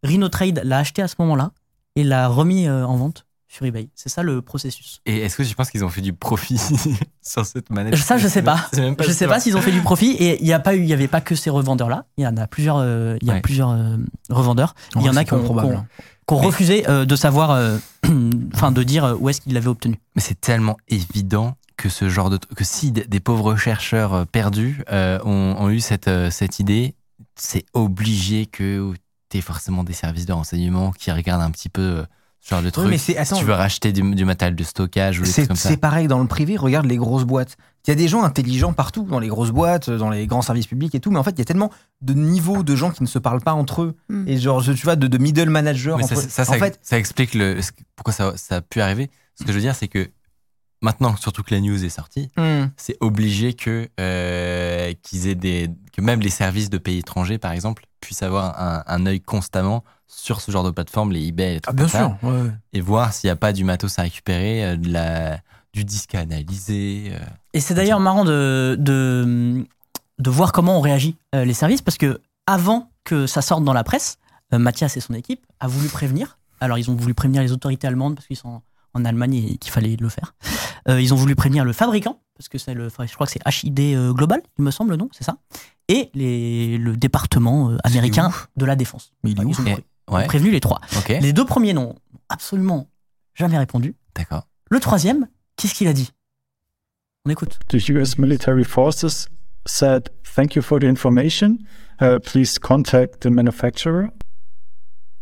Rhino Trade l'a acheté à ce moment-là et l'a remis en vente sur eBay. C'est ça le processus. Et est-ce que tu penses qu'ils ont fait du profit sur cette manette? Ça, je sais pas. Même Je sais pas s'ils ont fait du profit et il y a pas eu, il y avait pas que ces revendeurs là. Il y en a plusieurs, euh, il y a Ouais. plusieurs euh, revendeurs. Il y en a qui pas ont, Mais- refusé euh, de savoir, enfin de dire où est-ce qu'ils l'avaient obtenu. Mais c'est tellement évident que ce genre de que si des pauvres chercheurs perdus ont, ont eu cette, cette idée, c'est obligé que tu forcément des services de renseignement qui regardent un petit peu genre de truc. mais attends. tu veux racheter du, du matériel de stockage ou des C'est trucs comme ça. c'est pareil dans le privé, regarde les grosses boîtes. il y a des gens intelligents partout, dans les grosses boîtes, dans les grands services publics et tout, mais en fait, il y a tellement de niveaux de gens qui ne se parlent pas entre eux. Mm. Et genre, tu vois, de, de middle manager. Ça, entre- ça, ça, en fait, ça explique le, pourquoi ça, ça a pu arriver. Ce que je veux dire, c'est que maintenant, surtout que la news est sortie, hmm, c'est obligé que euh, qu'ils aient des que même les services de pays étrangers, par exemple, puissent avoir un, un œil constamment sur ce genre de plateforme, les eBay, et, ah, bien sûr. ouais. et voir s'il n'y a pas du matos à récupérer, euh, de la, du disque à analyser. euh. Et c'est d'ailleurs marrant de, de, de voir comment on réagit euh, les services parce que avant que ça sorte dans la presse, euh, Mathias et son équipe a voulu prévenir. Alors ils ont voulu prévenir les autorités allemandes parce qu'ils sont en Allemagne et qu'il fallait le faire. Euh, ils ont voulu prévenir le fabricant parce que c'est le, je crois que c'est HID euh, Global, il me semble, non C'est ça? Et les, le département euh, américain de la défense. Mais il est Ils ouf. ont Et- ont ouais, prévenu les trois. Les deux premiers n'ont absolument jamais répondu. d'accord. Le troisième, qu'est-ce qu'il a dit? On écoute. The US military forces said, Thank you for the information. Uh, please contact the manufacturer.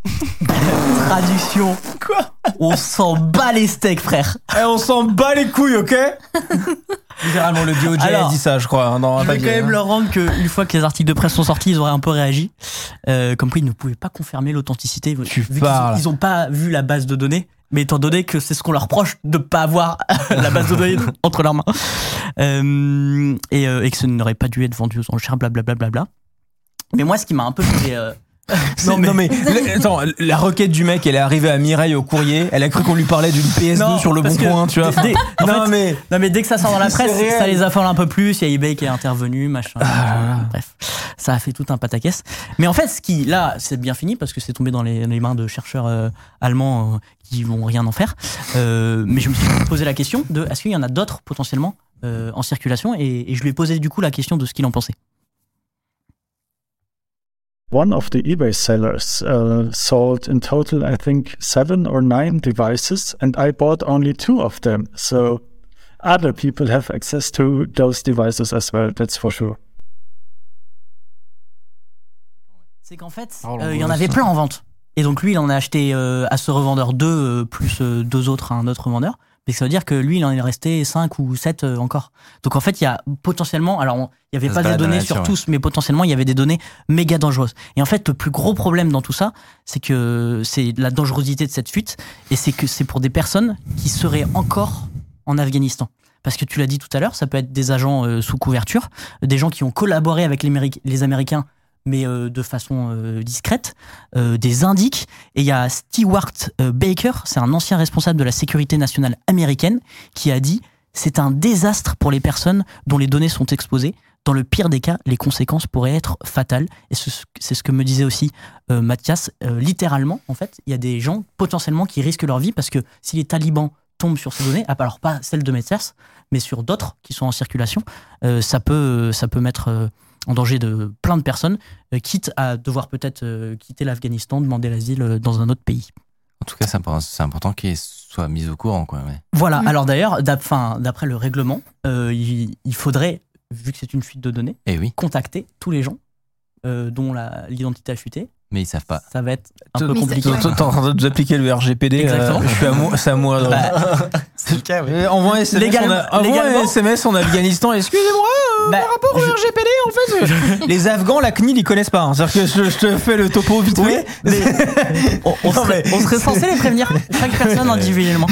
Traduction. Quoi? On s'en bat les steaks, frère. Eh, on s'en bat les couilles, ok Littéralement, le DOJ a Alors, dit ça, je crois. hein, dans un Je vais papier, quand même hein. leur rendre qu'une fois que les articles de presse sont sortis, ils auraient un peu réagi. Euh, comme quoi, ils ne pouvaient pas confirmer l'authenticité. Tu vu qu'ils- parles. Ils n'ont pas vu la base de données. Mais étant donné que c'est ce qu'on leur reproche de ne pas avoir la base de données entre leurs mains. Euh, et, euh, et que ce n'aurait pas dû être vendu aux enchères, blablabla. Bla, bla, bla. Mais moi, ce qui m'a un peu fait. euh, Non mais, non, mais la- attends, la requête du mec, elle est arrivée à Mireille au courrier. Elle a cru qu'on lui parlait d'une PS2 Non, sur le bon coin, tu vois. dès- en non fait, mais Non mais dès que ça sort dans la presse, ça les affole un peu plus. Il y a eBay qui est intervenu, machin. Ah. Bref, ça a fait tout un pataquès. Mais en fait, ce qui là, c'est bien fini parce que c'est tombé dans les, les mains de chercheurs euh, allemands euh, qui vont rien en faire. Euh, mais je me suis posé la question de est-ce qu'il y en a d'autres potentiellement euh, en circulation? Et, et je lui ai posé du coup la question de ce qu'il en pensait. One of the eBay sellers uh, sold in total, I think, seven or nine devices, and I bought only two of them. So other people have access to those devices as well, that's for sure. C'est qu'en fait, Oh, euh, il y en avait plein en vente. Et donc lui, il en a acheté euh, à ce revendeur deux, euh, plus euh, deux autres à un autre revendeur. Mais ça veut dire que lui, il en est resté cinq ou sept euh, encore. Donc en fait, il y a potentiellement, alors il n'y avait Ça pas des données sur tous, mais potentiellement, il y avait des données méga dangereuses. Et en fait, le plus gros problème dans tout ça, c'est que c'est la dangerosité de cette fuite, et c'est que c'est pour des personnes qui seraient encore en Afghanistan. Parce que tu l'as dit tout à l'heure, ça peut être des agents euh, sous couverture, des gens qui ont collaboré avec les Américains, mais euh, de façon euh, discrète, euh, des indiques. Et il y a Stewart Baker, c'est un ancien responsable de la sécurité nationale américaine, qui a dit c'est un désastre pour les personnes dont les données sont exposées. Dans le pire des cas, les conséquences pourraient être fatales. Et ce- c'est ce que me disait aussi Mathias. Littéralement, en fait, il y a des gens potentiellement qui risquent leur vie parce que si les talibans tombent sur ces données, ah, alors pas celles de Mathias, mais sur d'autres qui sont en circulation, ça, peut, ça peut mettre en danger de plein de personnes, euh, quitte à devoir peut-être euh, quitter l'Afghanistan, demander l'asile euh, dans un autre pays. En tout cas, c'est important, important qu'ils soient mis au courant, quoi. ouais. Voilà, Mm. alors d'ailleurs, d'après le règlement, euh, il, il faudrait, vu que c'est une fuite de données, Eh oui, contacter tous les gens euh, dont l'identité a fuité. mais ils savent pas. Ça va être un peu compliqué. Toi, t'es en train de nous appliquer le RGPD. Exactement. euh, je suis à c'est à moi. Bah, C'est le cas, Euh, envoie un SMS, en Afghanistan. Excusez-moi, bah, par rapport au je- RGPD, en fait, les Afghans, la CNIL, ils connaissent pas. hein. C'est-à-dire que je, je te fais le topo vite Oui, mais on, on Non, serait, mais- on serait censé les prévenir, chaque personne individuellement.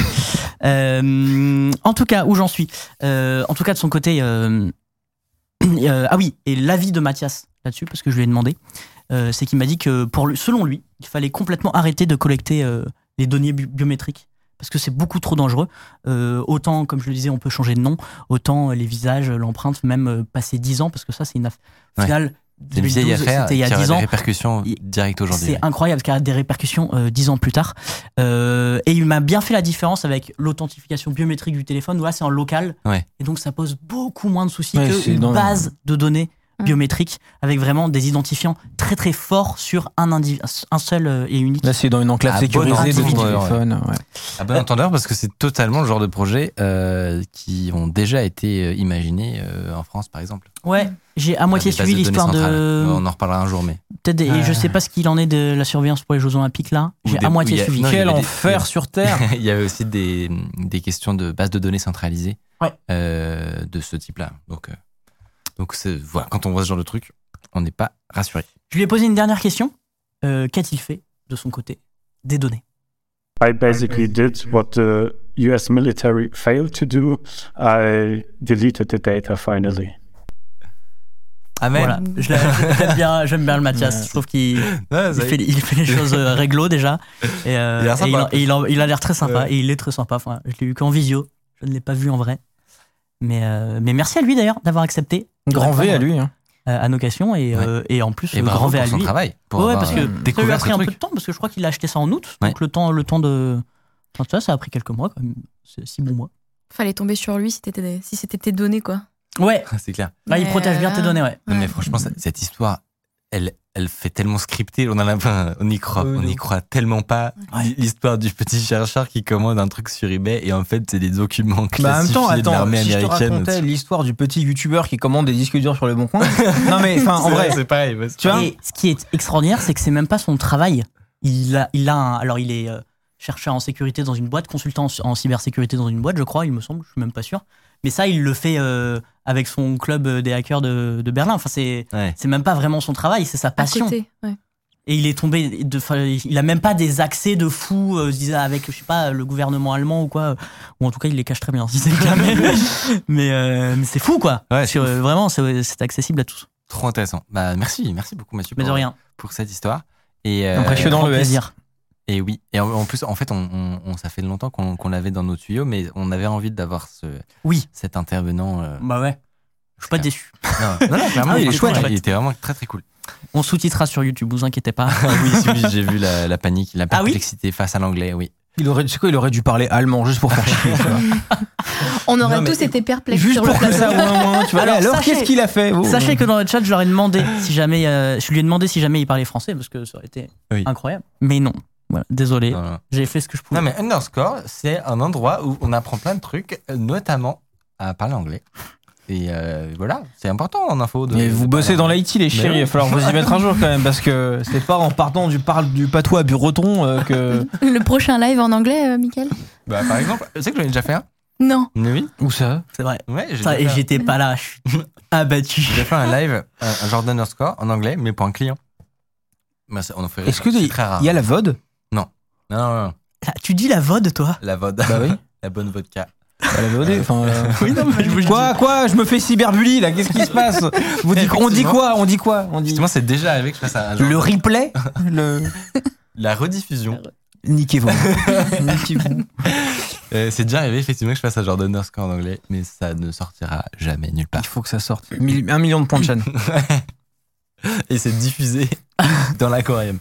Euh, en tout cas, où j'en suis Euh, En tout cas, de son côté, euh, ah oui, et l'avis de Mathias là-dessus, parce que je lui ai demandé, c'est qu'il m'a dit que pour selon lui, il fallait complètement arrêter de collecter les données bi- biométriques. Parce que c'est beaucoup trop dangereux. Euh, autant, comme je le disais, on peut changer de nom, autant les visages, l'empreinte, même euh, passer 10 ans, parce que ça, c'est une aff- Ouais. finale. C'est une vieille 2012, affaire C'était il y qui a aurait 10 des ans. répercussions Il- directes aujourd'hui. C'est incroyable, car il y a des répercussions euh, dix ans plus tard. Euh, et il m'a bien fait la différence avec l'authentification biométrique du téléphone, où là c'est en local. Ouais. Et donc ça pose beaucoup moins de soucis Ouais, qu'une dans- base de données Biométriques avec vraiment des identifiants très très forts sur un, un seul euh, et unique. Là, c'est dans une enclave bon sécurisée de ton téléphone. ouais. À bon entendeur, parce que c'est totalement le genre de projet euh, qui ont déjà été euh, imaginés euh, en France, par exemple. Ouais, j'ai à moitié bases suivi l'histoire de. On en reparlera un jour, mais. Peut-être des- et je sais pas ce qu'il en est de la surveillance pour les Jeux Olympiques là. J'ai à moitié a- suivi. Quel des- enfer sur Terre il y avait aussi des, des questions de base de données centralisées Ouais. euh, de ce type-là. Donc, euh, donc voilà, quand on voit ce genre de truc, on n'est pas rassuré. Je lui ai posé une dernière question. Euh, Qu'a-t-il fait de son côté des données? I basically did what the US military failed to do. I deleted the data finally. Amen. Voilà. J'aime bien, j'aime bien le Mathias. Je trouve qu'il il fait, il fait les choses euh, réglo déjà. Et, euh, Il a l'air très sympa. Ouais. Et il est très sympa. Enfin, je l'ai eu qu'en visio. Je ne l'ai pas vu en vrai. Mais, euh, mais merci à lui d'ailleurs d'avoir accepté. Grand V à lui. hein. euh, à nos questions. Et, Ouais. euh, et en plus, Et grand V à son lui. travail. Pour ouais, parce que euh, ça lui a pris un peu de temps parce que je crois qu'il a acheté ça en août. Ouais. Donc le temps, le temps de. Enfin, vois, ça a pris quelques mois quand même. C'est six bons mois. Fallait tomber sur lui si, des- si c'était tes données, quoi. Ouais. C'est clair. Là, il Mais, protège bien tes données, ouais. Non, mais franchement, ça- cette histoire, elle, elle fait tellement scripté. On, en a, enfin, on y croit. On de y ouf. croit tellement pas. Ouais. L'histoire du petit chercheur qui commande un truc sur eBay et en fait, c'est des documents classifiés Bah, en même temps, de attends, l'armée si je te américaine. racontais l'histoire du petit youtubeur qui commande des disques durs sur le bon coin. non mais enfin en vrai, c'est pareil. Tu vois. Et ce qui est extraordinaire, c'est que c'est même pas son travail. Il a, il a un- alors il est euh, chercheur en sécurité dans une boîte, consultant en, en cybersécurité dans une boîte, je crois, il me semble, je suis même pas sûr. Mais ça, il le fait euh, avec son club des hackers de, de Berlin. Enfin, c'est, Ouais. c'est même pas vraiment son travail, c'est sa À passion. côté, ouais. Et il est tombé, de, enfin, il a même pas des accès de fou, euh, je disais, avec, je sais pas, le gouvernement allemand ou quoi. Ou en tout cas, il les cache très bien, si c'est le cas. Mais, mais, euh, mais c'est fou, quoi. Ouais, euh, vraiment, c'est, accessible à tous. Trop intéressant. Bah, merci, merci beaucoup, Mathieu, Mais de pour, rien. pour cette histoire. Et, euh, le S. plaisir. Et oui. Et en, plus, en fait, on, on- on- ça fait longtemps qu'on l'avait dans nos tuyaux, mais on avait envie d'avoir ce, Oui. cet intervenant. euh, Bah ouais. Je suis pas déçu. Non, non, non, clairement, Ah, il il, est est chouette. Il était vraiment très très cool. On sous-titrera sur YouTube, vous inquiétez pas. Oui, j'ai vu la, la panique, la Ah oui perplexité face à l'anglais, oui. il aurait, tu sais quoi, il aurait dû parler allemand juste pour faire chier. tu vois. On aurait Non, tous été perplexes juste sur le pour que plateau. ça, au moins, au moins, tu vois. Alors, qu'est-ce qu'il a fait oh. Sachez que dans le chat, je leur ai demandé si jamais, euh, je lui ai demandé si jamais il parlait français parce que ça aurait été Oui. incroyable. Mais non. Voilà, désolé. J'ai fait ce que je pouvais. Non, mais Underscore, c'est un endroit où on apprend plein de trucs, notamment à parler anglais. Et euh, voilà, c'est important en info. De, Mais vous bossez dans l'IT, les chéris, il va falloir vous y mettre un jour quand même, parce que c'est pas en partant du, parle, du patois breton euh, que. Le prochain live en anglais, euh, anglais. Bah, par exemple, tu sais que j'en ai déjà fait un Non. Mais oui. Où ça? C'est vrai. Ouais, déjà et j'étais pas là. Je suis abattu. j'ai fait un live, un, un genre d'Underscore en anglais, mais pour un client. Bah, ça- on en fait Est-ce que c'est il très rare. y a la VOD? Non, non, non, Ah, Tu dis la VOD, toi? La VOD. Bah oui. la bonne vodka. Bah, La VOD, enfin. euh, Oui, non, mais je vous Quoi, quoi Je me fais cyberbully là, qu'est-ce qui se passe? Vous dites- On dit quoi On dit quoi On dit. Justement, c'est déjà arrivé que je fasse un genre- Le replay le... la rediffusion. Niquez-vous. Niquez-vous. Euh, c'est déjà arrivé effectivement que je fasse un genre d'Underscore en anglais, mais ça ne sortira jamais nulle part. Il faut que ça sorte. Mille- Un million de points de chaîne. Et c'est diffusé dans l'aquarium.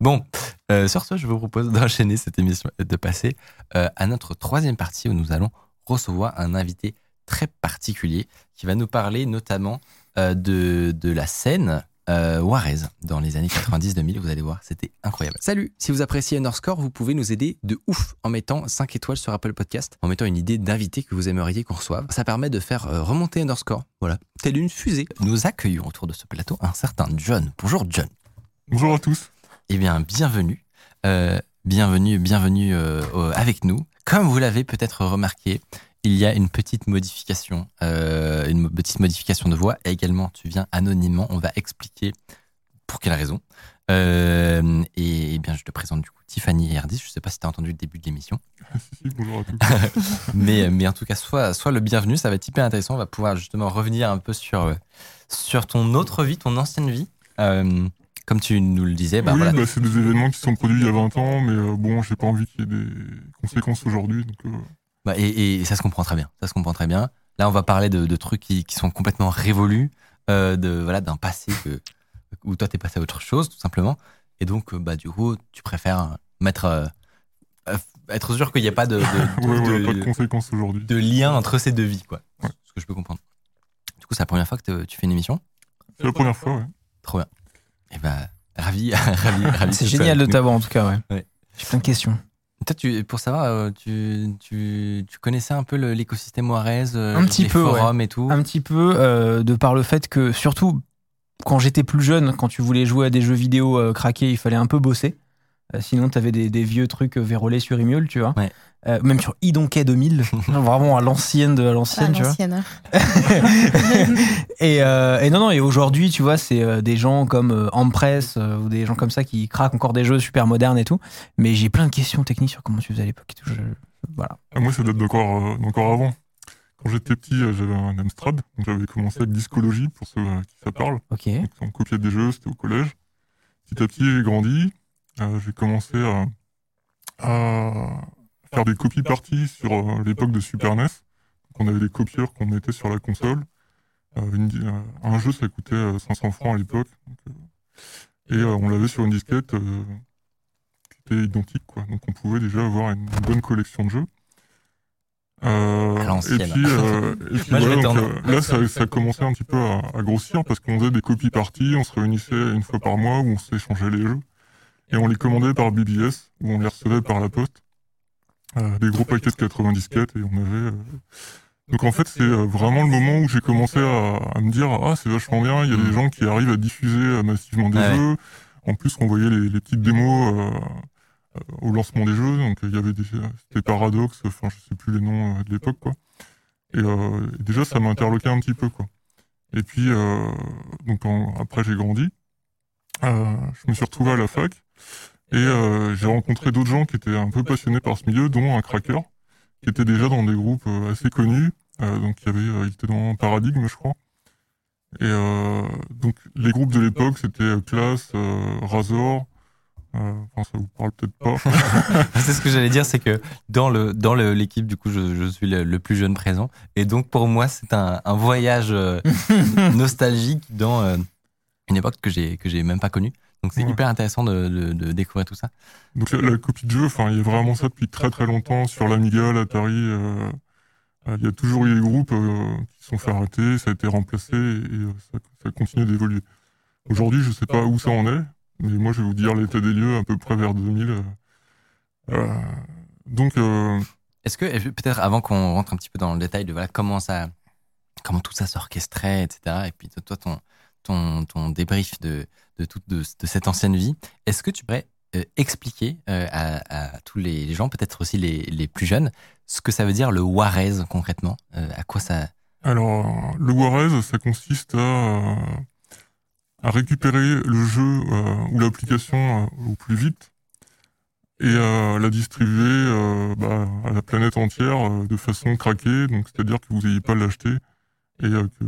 Bon, euh, sur ce, je vous propose d'enchaîner cette émission et de passer euh, à notre troisième partie où nous allons recevoir un invité très particulier qui va nous parler notamment euh, de, de la scène euh, Warez dans les années 90-2000. Vous allez voir, c'était incroyable. Salut Si vous appréciez Underscore, vous pouvez nous aider de ouf en mettant 5 étoiles sur Apple Podcast, en mettant une idée d'invité que vous aimeriez qu'on reçoive. Ça permet de faire euh, remonter Underscore. Voilà, telle une fusée. Nous accueillons autour de ce plateau un certain John. Bonjour John. Bonjour à tous. Eh bien, bienvenue. Euh, bienvenue, bienvenue euh, avec nous. Comme vous l'avez peut-être remarqué, il y a une petite modification, euh, une petite modification de voix. Et également, tu viens anonymement. On va expliquer pour quelle raison. Euh, et, eh bien, je te présente du coup Tiffany et Erdis. Je ne sais pas si tu as entendu le début de l'émission. Si, si, bonjour à tous. mais, mais en tout cas, soit, soit le bienvenu, ça va être hyper intéressant. On va pouvoir justement revenir un peu sur, sur ton autre vie, ton ancienne vie. Euh, comme tu nous le disais, bah oui, voilà. bah, c'est des événements qui sont produits il y a 20 ans, mais euh, bon, j'ai pas envie qu'il y ait des conséquences aujourd'hui. Euh, Bah, et, et ça se comprend très bien. Ça se comprend très bien. Là, on va parler de, de trucs qui, qui sont complètement révolus, euh, de voilà, d'un passé que, où toi t'es passé à autre chose, tout simplement. Et donc, euh, bah, du coup, tu préfères mettre, être sûr qu'il n'y a pas de, de, de- ouais, voilà, de- pas de conséquences aujourd'hui. de lien entre ces deux vies, quoi. Ouais. Ce que je peux comprendre. Du coup, c'est la première fois que tu fais une émission? C'est la première fois, ouais. Trop bien. Et bah, ravi, ravi, ravi. C'est génial de t'avoir en tout cas, ouais. Ouais. J'ai plein de questions. Toi, tu, pour savoir, euh, tu, tu, tu connaissais un peu l'écosystème Warez, euh, Un petit les peu, ouais. forums et tout. Un petit peu, euh, de par le fait que, surtout quand j'étais plus jeune, quand tu voulais jouer à des jeux vidéo euh, craqués, il fallait un peu bosser. Euh, sinon, t'avais des, des vieux trucs euh, vérolés sur Imule, tu vois. Ouais. Euh, même sur Idonquet 2000, genre vraiment à l'ancienne de à l'ancienne, tu vois. l'ancienne, hein. et, euh, et non, non, et aujourd'hui, tu vois, c'est des gens comme Ampress euh, ou des gens comme ça qui craquent encore des jeux super modernes et tout. Mais j'ai plein de questions techniques sur comment tu faisais à l'époque et tout. Je- voilà. Ah, moi, ça date d'encore euh, avant. Quand j'étais petit, j'avais un Amstrad. Donc, j'avais commencé avec Discologie, pour ceux à qui ça parle. Ok. Donc, on copiait des jeux, c'était au collège. Petit à petit, j'ai grandi. Euh, j'ai commencé à, à faire des copies parties sur euh, l'époque de Super NES. Donc, on avait des copieurs qu'on mettait sur la console. Euh, une un jeu, ça coûtait euh, 500 francs à l'époque. Et on l'avait sur une disquette qui était identique. Quoi. Donc on pouvait déjà avoir une, bonne collection de jeux. Euh, et puis, euh, et puis Moi, voilà, donc, euh, là, ça, ça commençait un petit peu à, à grossir parce qu'on faisait des copies parties, on se réunissait une fois par mois où on s'échangeait les jeux. Et on les commandait par BBS, où on les recevait par la poste. Euh, des gros paquets de 90 disquettes et on avait... euh, Donc en fait, c'est euh, vraiment le moment où j'ai commencé à, à me dire ah c'est vachement bien, il y a des gens qui arrivent à diffuser euh, massivement des Mm. Ouais, jeux. En plus, on voyait les, les petites démos euh, euh, au lancement des jeux, donc il y avait des c'était Paradox, enfin je sais plus les noms de l'époque quoi. Et, euh, déjà ça m'a interloqué un petit peu quoi. Et puis euh, donc en- après j'ai grandi, Euh, je me suis retrouvé à la fac et euh, j'ai rencontré d'autres gens qui étaient un peu passionnés par ce milieu, dont un cracker qui était déjà dans des groupes euh, assez connus. Euh, donc il y avait, euh, il était dans Paradigme, je crois. Et euh, donc les groupes de l'époque, c'était euh, Class, euh, Razor. Euh, enfin, ça vous parle peut-être pas. c'est ce que j'allais dire, c'est que dans le dans le- l'équipe, du coup, je, je suis le, le plus jeune présent, et donc pour moi, c'est un, un voyage euh, nostalgique dans euh, une époque que j'ai que j'ai même pas connue. Donc c'est Ouais. hyper intéressant de, de- de découvrir tout ça. Donc la, la copie de jeu, enfin, il y a vraiment ça depuis très très longtemps sur l'Amiga, l'Atari. euh, euh, il y a toujours eu des groupes euh, qui se sont fait arrêter, ça a été remplacé et, ça, ça continue d'évoluer. Aujourd'hui, je sais pas où ça en est, mais moi je vais vous dire l'état des lieux à peu près vers 2000. euh, euh, donc Est-ce que peut-être avant qu'on rentre un petit peu dans le détail de voilà comment ça, comment tout ça s'orchestrait, etc. Et puis toi ton ton ton débrief de de toute de, cette ancienne vie, est-ce que tu pourrais euh, expliquer euh, à, tous les gens, peut-être aussi les, les plus jeunes, ce que ça veut dire le Warez concrètement? Euh, À quoi ça? Alors, le Warez, ça consiste à, à récupérer le jeu ou l'application au plus vite et à la distribuer bah, à la planète entière de façon craquée, donc c'est-à-dire que vous n'ayez pas à l'acheter et que, que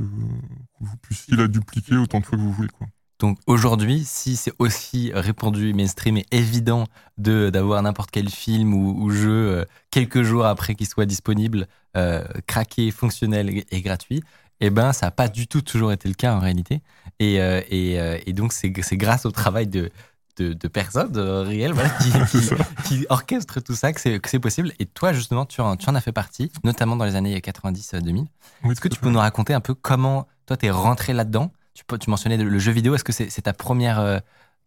vous puissiez la dupliquer autant de fois que vous voulez. Quoi. Donc aujourd'hui, si c'est aussi répandu, mainstream et évident de d'avoir n'importe quel film ou, ou jeu euh, quelques jours après qu'il soit disponible, euh, craqué, fonctionnel et, gratuit, eh ben ça n'a pas du tout toujours été le cas en réalité. Et, euh, et, et donc c'est grâce au travail de de, de personnes réelles voilà, qui, qui, qui orchestrent tout ça, que c'est que c'est possible. Et toi justement, tu en, tu en as fait partie, notamment dans les années 90-2000. Oui, Est-ce que tu peux nous raconter un peu comment toi t'es rentré là-dedans tu, tu mentionnais le jeu vidéo. Est-ce que c'est c'est ta première, euh,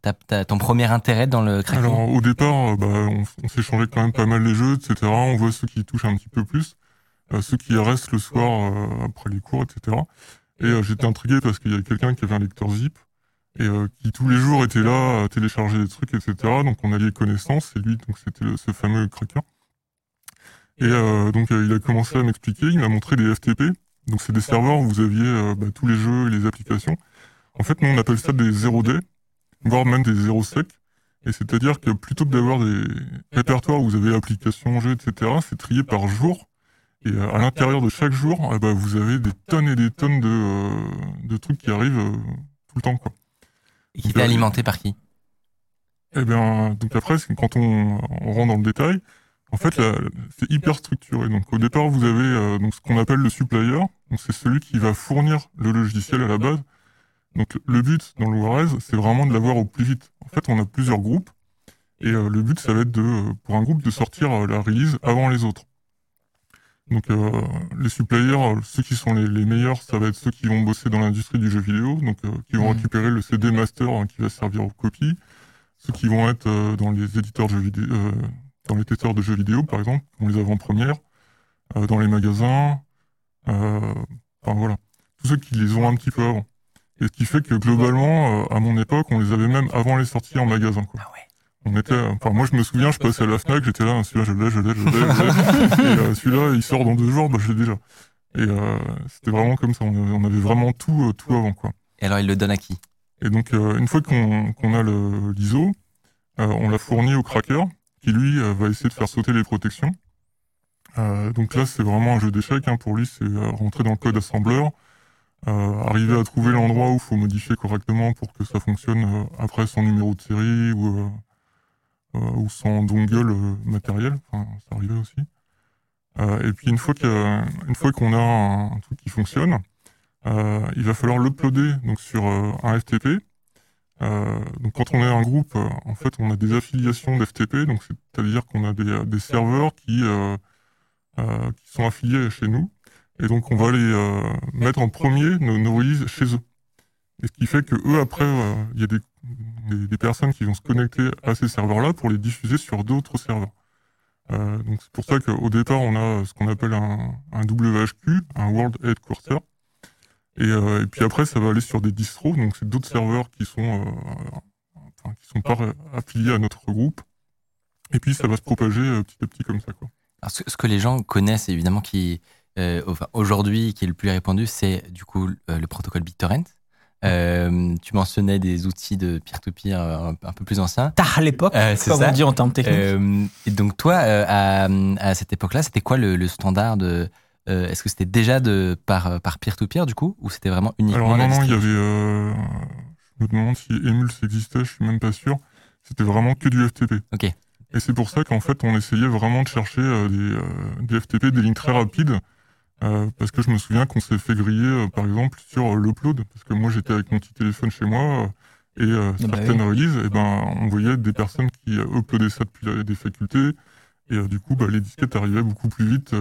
ta- ta- ton premier intérêt dans le cracking? Alors au départ, euh, bah, on, on s'échangeait quand même pas mal les jeux, etc. On voit ceux qui touchent un petit peu plus, euh, ceux qui restent le soir euh, après les cours, etc. Et euh, j'étais intrigué parce qu'il y a quelqu'un qui avait un lecteur zip et euh, qui tous les jours était là à télécharger des trucs, etc. Donc on a lié connaissance et lui, donc c'était ce fameux cracker. Et euh, donc il a commencé à m'expliquer, il m'a montré des FTP. Donc c'est des serveurs où vous aviez euh, bah, tous les jeux et les applications. En fait, nous on appelle ça des 0D, voire même des 0 sec. Et c'est-à-dire que plutôt que d'avoir des répertoires où vous avez applications, jeux, etc., c'est trié par jour. Et euh, à l'intérieur de chaque jour, eh ben, vous avez des tonnes et des tonnes de, euh, de trucs qui arrivent euh, tout le temps. Quoi. Et qui était alimenté par qui? Eh bien, donc après, c'est quand on, on rentre dans le détail, en fait, c'est hyper structuré. Donc au départ, vous avez euh, donc, ce qu'on appelle le supplier. Donc c'est celui qui va fournir le logiciel à la base. Donc le but dans Warez, c'est vraiment de l'avoir au plus vite. En fait, on a plusieurs groupes. Et euh, le but, ça va être de, euh, pour un groupe de sortir euh, la release avant les autres. Donc euh, les suppliers, ceux qui sont les, les meilleurs, ça va être ceux qui vont bosser dans l'industrie du jeu vidéo, donc euh, qui vont Mhm. récupérer le CD master hein, qui va servir aux copies. Ceux qui vont être euh, dans les éditeurs de jeux vidéo, euh, dans les testeurs de jeux vidéo par exemple, ont les avant-premières, euh, dans les magasins, euh, enfin voilà, tous ceux qui les ont un petit peu avant. Et ce qui fait que globalement, euh, à mon époque, on les avait même avant les sorties en magasin. Quoi. On était, enfin, moi, je me souviens, je passais à la Fnac, j'étais là, celui-là, je l'ai, je l'ai, je l'ai, et celui-là, il sort dans deux jours, bah, je l'ai déjà. Et c'était vraiment comme ça. On avait, on avait vraiment tout, tout avant, quoi. Et alors, il le donne à qui? Et donc, une fois qu'on a le- l'ISO, euh, on l'a fourni au cracker, qui lui euh, va essayer de faire sauter les protections. Euh, donc là, c'est vraiment un jeu d'échecs. Hein. Pour lui, c'est euh, rentrer dans le code assembleur, arriver à trouver l'endroit où il faut modifier correctement pour que ça fonctionne après son numéro de série ou, ou son dongle matériel. Enfin, ça arrivait aussi. Et puis une fois y a- qu'on a un, truc qui fonctionne, il va falloir l'uploader donc sur un FTP. Euh, donc quand on est un groupe, euh, en fait, on a des affiliations d'FTP, donc c'est-à-dire qu'on a des, des serveurs qui, euh, qui sont affiliés chez nous, et donc on va les mettre en premier nos, nos releases chez eux. Et ce qui fait que eux après, il y a des, des, des personnes qui vont se connecter à ces serveurs-là pour les diffuser sur d'autres serveurs. Euh, donc c'est pour ça qu'au départ on a ce qu'on appelle un, un WHQ, un World Headquarter. Et, euh, et puis après, ça va aller sur des distros, donc c'est d'autres serveurs qui sont, euh, enfin, qui sont pas affiliés à notre groupe. Et puis ça va se propager euh, petit à petit comme ça, quoi. Alors, ce, que les gens connaissent, évidemment, qui euh, enfin, aujourd'hui, qui est le plus répandu, c'est du coup euh, le protocole BitTorrent. Euh, tu mentionnais des outils de peer-to-peer euh, un, peu plus anciens. Tard à l'époque, Euh, c'est comme ça. on dit en termes techniques. Euh, et donc toi, euh, à, à cette époque-là, c'était quoi le, le standard de euh, Est-ce que c'était déjà de par par peer-to-peer du coup, ou c'était vraiment uniquement Alors non, non, il y avait... euh, je me demande si Emule existait, je suis même pas sûr. C'était vraiment que du FTP. Ok. Et c'est pour ça qu'en fait, on essayait vraiment de chercher euh, des, euh, des FTP, des lignes très rapides. euh, parce que je me souviens qu'on s'est fait griller, euh, par exemple, sur euh, l'upload. Parce que moi, j'étais avec mon petit téléphone chez moi. euh, et euh, Ah bah certaines releases, et ben, on voyait des personnes qui euh, uploadaient ça depuis la- des facultés. Et euh, du coup, bah, les disquettes arrivaient beaucoup plus vite.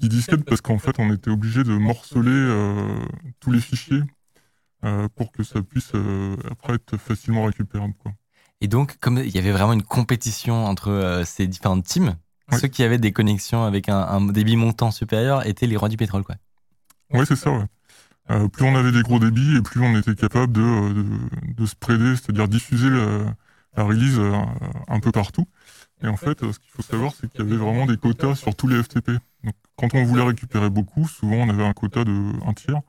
Euh, Ah. je dis disquette parce qu'en fait, on était obligé de morceler euh, tous les fichiers euh, pour que ça puisse euh, après être facilement récupérable. Quoi. Et donc, comme il y avait vraiment une compétition entre ces différentes teams, Oui. ceux qui avaient des connexions avec un, un débit montant supérieur étaient les rois du pétrole, quoi. Ouais, c'est ça. Ouais. Euh, plus on avait des gros débits et plus on était capable de, de, de spreader, c'est-à-dire diffuser le- la release un peu partout. Et en fait, ce qu'il faut savoir, c'est qu'il y avait vraiment des quotas sur tous les FTP. Donc, quand on voulait récupérer beaucoup, souvent on avait un quota de un tiers.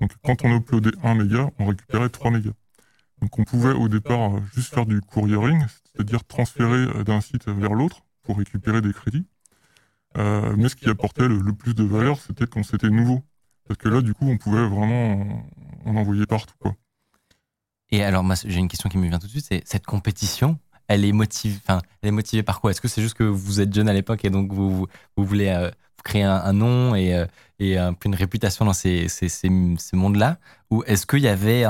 Donc, quand on uploadait 1 méga, on récupérait 3 mégas. Donc, on pouvait au départ juste faire du couriering, c'est-à-dire transférer d'un site vers l'autre pour récupérer des crédits. Euh, mais ce qui apportait le, plus de valeur, c'était quand c'était nouveau. Parce que là, du coup, on pouvait vraiment en, en envoyer partout. Et alors, j'ai une question qui me vient tout de suite, c'est cette compétition, elle est motivée, par quoi? Est-ce que c'est juste que vous êtes jeune à l'époque et donc vous, voulez euh, créer un, nom et, euh, une réputation dans ces, mondes-là? Ou est-ce qu'il y avait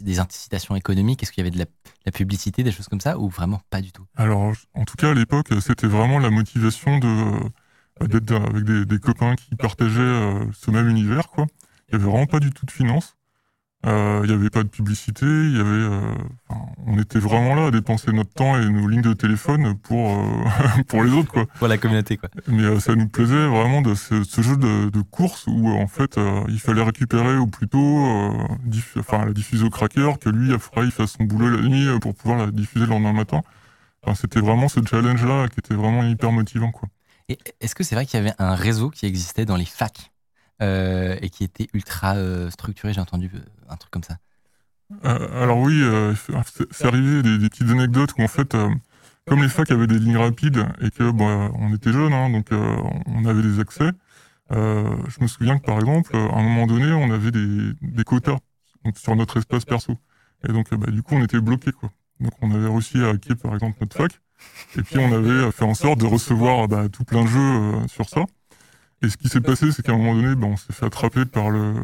des incitations économiques? Est-ce qu'il y avait de la, publicité, des choses comme ça? Ou vraiment pas du tout? Alors, en tout cas, à l'époque, c'était vraiment la motivation euh, d'être avec des, des copains qui partageaient euh, ce même univers. Quoi. Il n'y avait vraiment pas du tout de finance. Euh, Il n'y avait pas de publicité. Il y avait, euh, on était vraiment là à dépenser notre temps et nos lignes de téléphone pour, euh, pour les autres. Quoi. Pour la communauté, quoi. Mais euh, ça nous plaisait vraiment de ce, ce jeu de, de course où euh, en fait euh, il fallait récupérer au plus tôt, euh, enfin la diffuser au cracker, que lui après il fasse son boulot la nuit euh, pour pouvoir la diffuser le lendemain matin. Enfin, C'était vraiment ce challenge là qui était vraiment hyper motivant quoi. Et est-ce que c'est vrai qu'il y avait un réseau qui existait dans les facs? euh, et qui était ultra euh, structuré J'ai entendu euh, un truc comme ça. Euh, alors oui, euh, c'est arrivé des, petites anecdotes où en fait, euh, comme les facs avaient des lignes rapides et que on était jeunes, hein, donc euh, on avait des accès. euh, je me souviens que par exemple, à un moment donné, on avait des, quotas sur notre espace perso. Et donc, euh, bah, du coup, on était bloqué quoi. Donc, on avait réussi à hacker par exemple notre fac. Et puis, on avait euh, fait en sorte de recevoir bah, tout plein de jeux euh, sur ça. Et ce qui s'est passé, c'est qu'à un moment donné, bah, on s'est fait attraper par le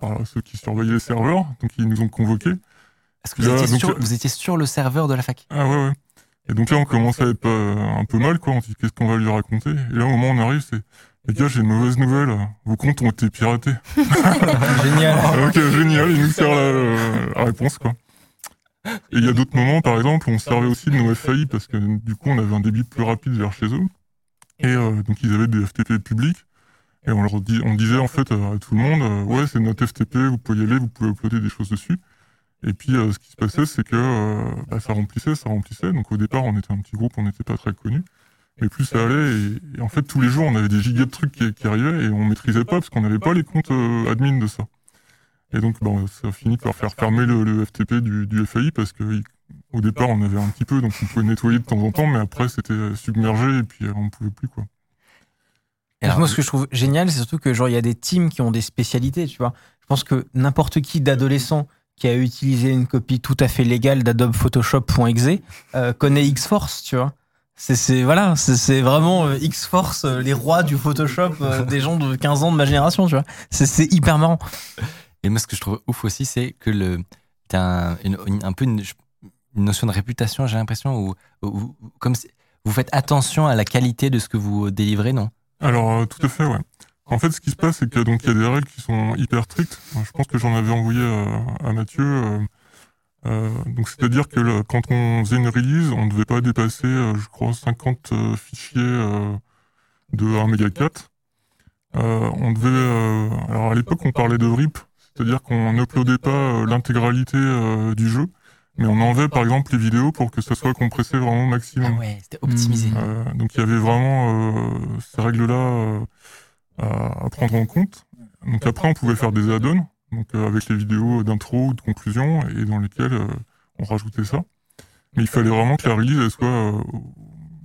par ceux qui surveillaient les serveurs, donc ils nous ont convoqués. Est-ce que vous, Là, étiez donc, sur, euh, vous étiez sur le serveur de la fac? Ah ouais, ouais. Et donc là, on commence à être euh, un peu mal, quoi. On se dit, qu'est-ce qu'on va lui raconter? Et là, au moment où on arrive, c'est, les gars, j'ai une mauvaise nouvelle. Vos comptes ont été piratés. Génial. Ah, ok, génial. Il nous sert la, la réponse, quoi. Et il y a d'autres moments, par exemple, où on servait aussi de nos FAI parce que du coup, on avait un débit plus rapide vers chez eux. Et euh, donc, ils avaient des FTP publics. Et on leur dit, on disait en fait euh, à tout le monde, euh, ouais, c'est notre FTP, vous pouvez y aller, vous pouvez uploader des choses dessus. Et puis, ce qui se passait, c'est que bah, ça remplissait, ça remplissait. Donc, au départ, on était un petit groupe, on n'était pas très connus. Mais plus ça allait, et, en fait, tous les jours, on avait des gigas de trucs qui, arrivaient et on maîtrisait pas parce qu'on n'avait pas les comptes admin de ça. Et donc, bon, ça a fini par faire fermer le, FTP du, FAI parce que il- au départ, on avait un petit peu, donc on pouvait nettoyer de temps en temps, mais après, c'était submergé et puis euh, on pouvait plus, quoi. Alors, Moi, ce que je trouve génial, c'est surtout que genre il y a des teams qui ont des spécialités, tu vois. Je pense que n'importe qui d'adolescent qui a utilisé une copie tout à fait légale d'Adobe Photoshop.exe euh, connaît X-Force, tu vois. C'est c'est- voilà, c'est c'est vraiment euh, X-Force, euh, les rois du Photoshop euh, des gens de 15 ans de ma génération, tu vois. C'est- C'est hyper marrant. Et moi, ce que je trouve ouf aussi, c'est que le, t'as un, un peu une, une notion de réputation, j'ai l'impression, où- comme si- vous faites attention à la qualité de ce que vous délivrez, non? Alors, euh, tout à fait, ouais. En fait, ce qui se passe, c'est que donc il y a des règles qui sont hyper strictes. Je pense que j'en avais envoyé euh, à Mathieu. euh, donc, c'est-à-dire que quand on faisait une release, on ne devait pas dépasser, je crois, 50 euh, fichiers de 1 méga 4. Euh, on devait. alors, à l'époque, on parlait de RIP, c'est-à-dire qu'on n'uploadait pas l'intégralité du jeu, mais on enlevait, par exemple, les vidéos pour que ça soit compressé vraiment au maximum. Ah ouais, c'était optimisé. Euh, donc il y avait vraiment euh, ces règles-là euh, à, à prendre en compte. Donc après, on pouvait faire des add-ons, donc euh, avec les vidéos d'intro ou de conclusion, et dans lesquelles euh, on rajoutait ça. Mais il fallait vraiment que la release elle soit euh,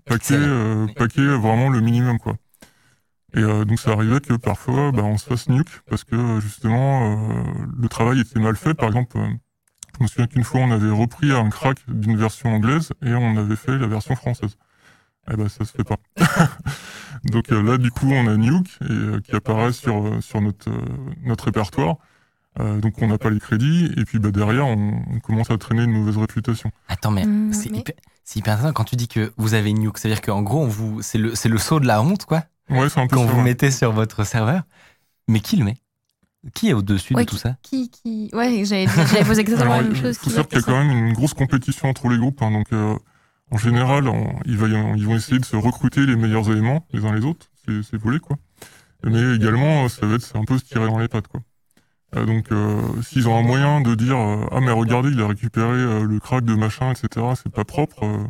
paquée, euh, paquée vraiment le minimum, quoi. Et euh, donc ça arrivait que parfois, bah, on se fasse nuke parce que justement euh, le travail était mal fait. Par exemple, euh, je me souviens qu'une fois, on avait repris un crack d'une version anglaise et on avait fait la version française. Eh ben, ça se fait pas. Donc euh, là, du coup, on a Nuke et, euh, qui apparaît sur, euh, sur notre, euh, notre répertoire. Euh, donc on n'a pas les crédits et puis bah, derrière, on, on commence à traîner une mauvaise réputation. Attends, mais Mm, c'est mais- hyper, c'est hyper intéressant quand tu dis que vous avez nuke. C'est-à-dire qu'en gros, on vous, c'est le, c'est le saut de la honte, quoi, Ouais, c'est un peu qu'on ça, vous ouais. mettez sur votre serveur. Mais qui le met? Qui est au-dessus Ouais, de tout ça Qui, qui... Ouais, j'avais j'avais posé exactement Alors, la même il chose. faut savoir qu'il y a quand même une grosse compétition entre les groupes. hein, donc, euh, en général, on- ils, va ils vont essayer de se recruter les meilleurs éléments les uns les autres. C'est c'est volé, quoi. Mais également, euh, ça va être c'est un peu se tirer dans les pattes, quoi. Euh, donc, euh, s'ils ont un moyen de dire euh, ah mais regardez, il a récupéré euh, le crack de machin, etc. C'est pas propre. euh,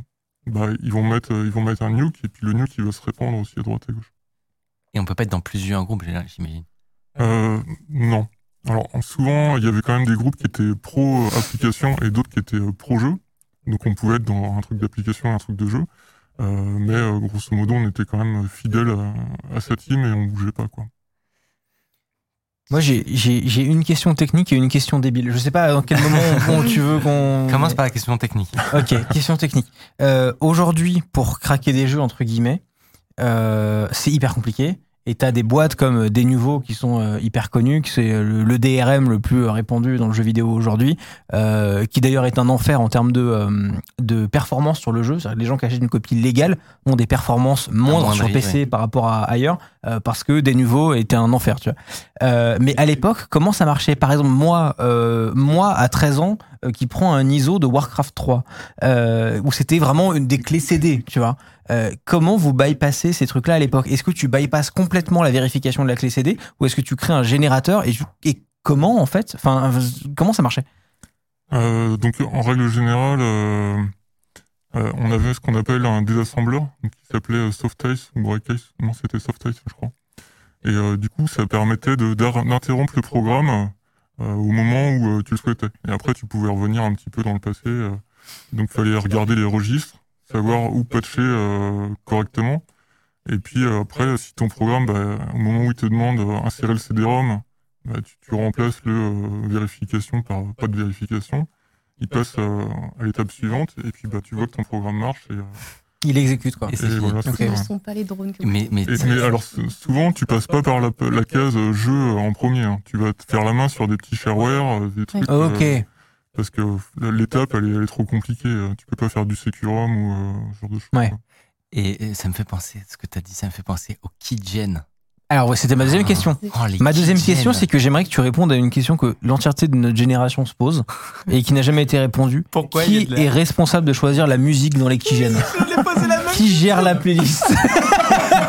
bah, ils vont mettre, euh, ils vont mettre un nuke et puis le nuke il va se répandre aussi à droite et gauche. Et on peut pas être dans plusieurs groupes, j'imagine. Euh, non. Alors en- souvent, il y avait quand même des groupes qui étaient pro euh, application et d'autres qui étaient euh, pro jeu. Donc on pouvait être dans un truc d'application et un truc de jeu. Euh, mais euh, grosso modo, on était quand même fidèle à, à sa team et on bougeait pas quoi. Moi, j'ai- j'ai j'ai une question technique et une question débile. Je sais pas dans quel moment on- tu veux qu'on. Commence par la question technique. Ok, question technique. Euh, Aujourd'hui, pour craquer des jeux, entre guillemets, euh, c'est hyper compliqué. Et t'as des boîtes comme des nouveaux qui sont euh, hyper connues, qui c'est le, le DRM le plus répandu dans le jeu vidéo aujourd'hui, euh, qui d'ailleurs est un enfer en termes de, euh, de performance sur le jeu. C'est-à-dire que les gens qui achètent une copie légale ont des performances moindres moindre, sur PC ouais. par rapport à ailleurs, euh, parce que des nouveaux étaient un enfer, tu vois. Euh, mais à l'époque, comment ça marchait? Par exemple, moi, euh, moi à 13 ans, euh, qui prend un ISO de Warcraft 3, euh, où c'était vraiment une des clés CD, tu vois. Euh, comment vous bypassez ces trucs-là à l'époque? Est-ce que tu bypasses complètement la vérification de la clé CD ou est-ce que tu crées un générateur et, comment en fait comment ça marchait? Euh, donc en règle générale, euh, on avait ce qu'on appelle un désassembleur qui s'appelait Softice ou Breakice. Non, c'était Softice, je crois. Et du coup, ça permettait d'interrompre le programme au moment où tu le souhaitais. Et après, tu pouvais revenir un petit peu dans le passé. donc, il fallait regarder les registres, savoir où patcher euh, correctement. Et puis euh, après, si ton programme, bah, au moment où il te demande euh, insérer le CD-ROM, bah, tu, tu remplaces le euh, vérification par pas de vérification. Il passe euh, à l'étape suivante et puis bah, tu vois que ton programme marche. Et, euh, Il exécute quoi. Et et voilà, Ce ne sont pas les drones que Mais, mais, Et- mais alors souvent tu passes pas par la, la case jeu en premier. hein. Tu vas te faire la main sur des petits shareware, des trucs. euh, Ok. Parce que l'étape elle est, elle est trop compliquée. euh, Tu peux pas faire du securum ou euh, ce genre de choses. Ouais. et, et ça me fait penser, ce que tu as dit, ça me fait penser au keygen. Alors ouais, c'était ma deuxième question. Oh, Ma deuxième keygen. question, c'est que j'aimerais que tu répondes à une question que l'entièreté de notre génération se pose et qui n'a jamais été répondue. Pourquoi Qui la- est responsable de choisir la musique dans les keygen Qui gère la playlist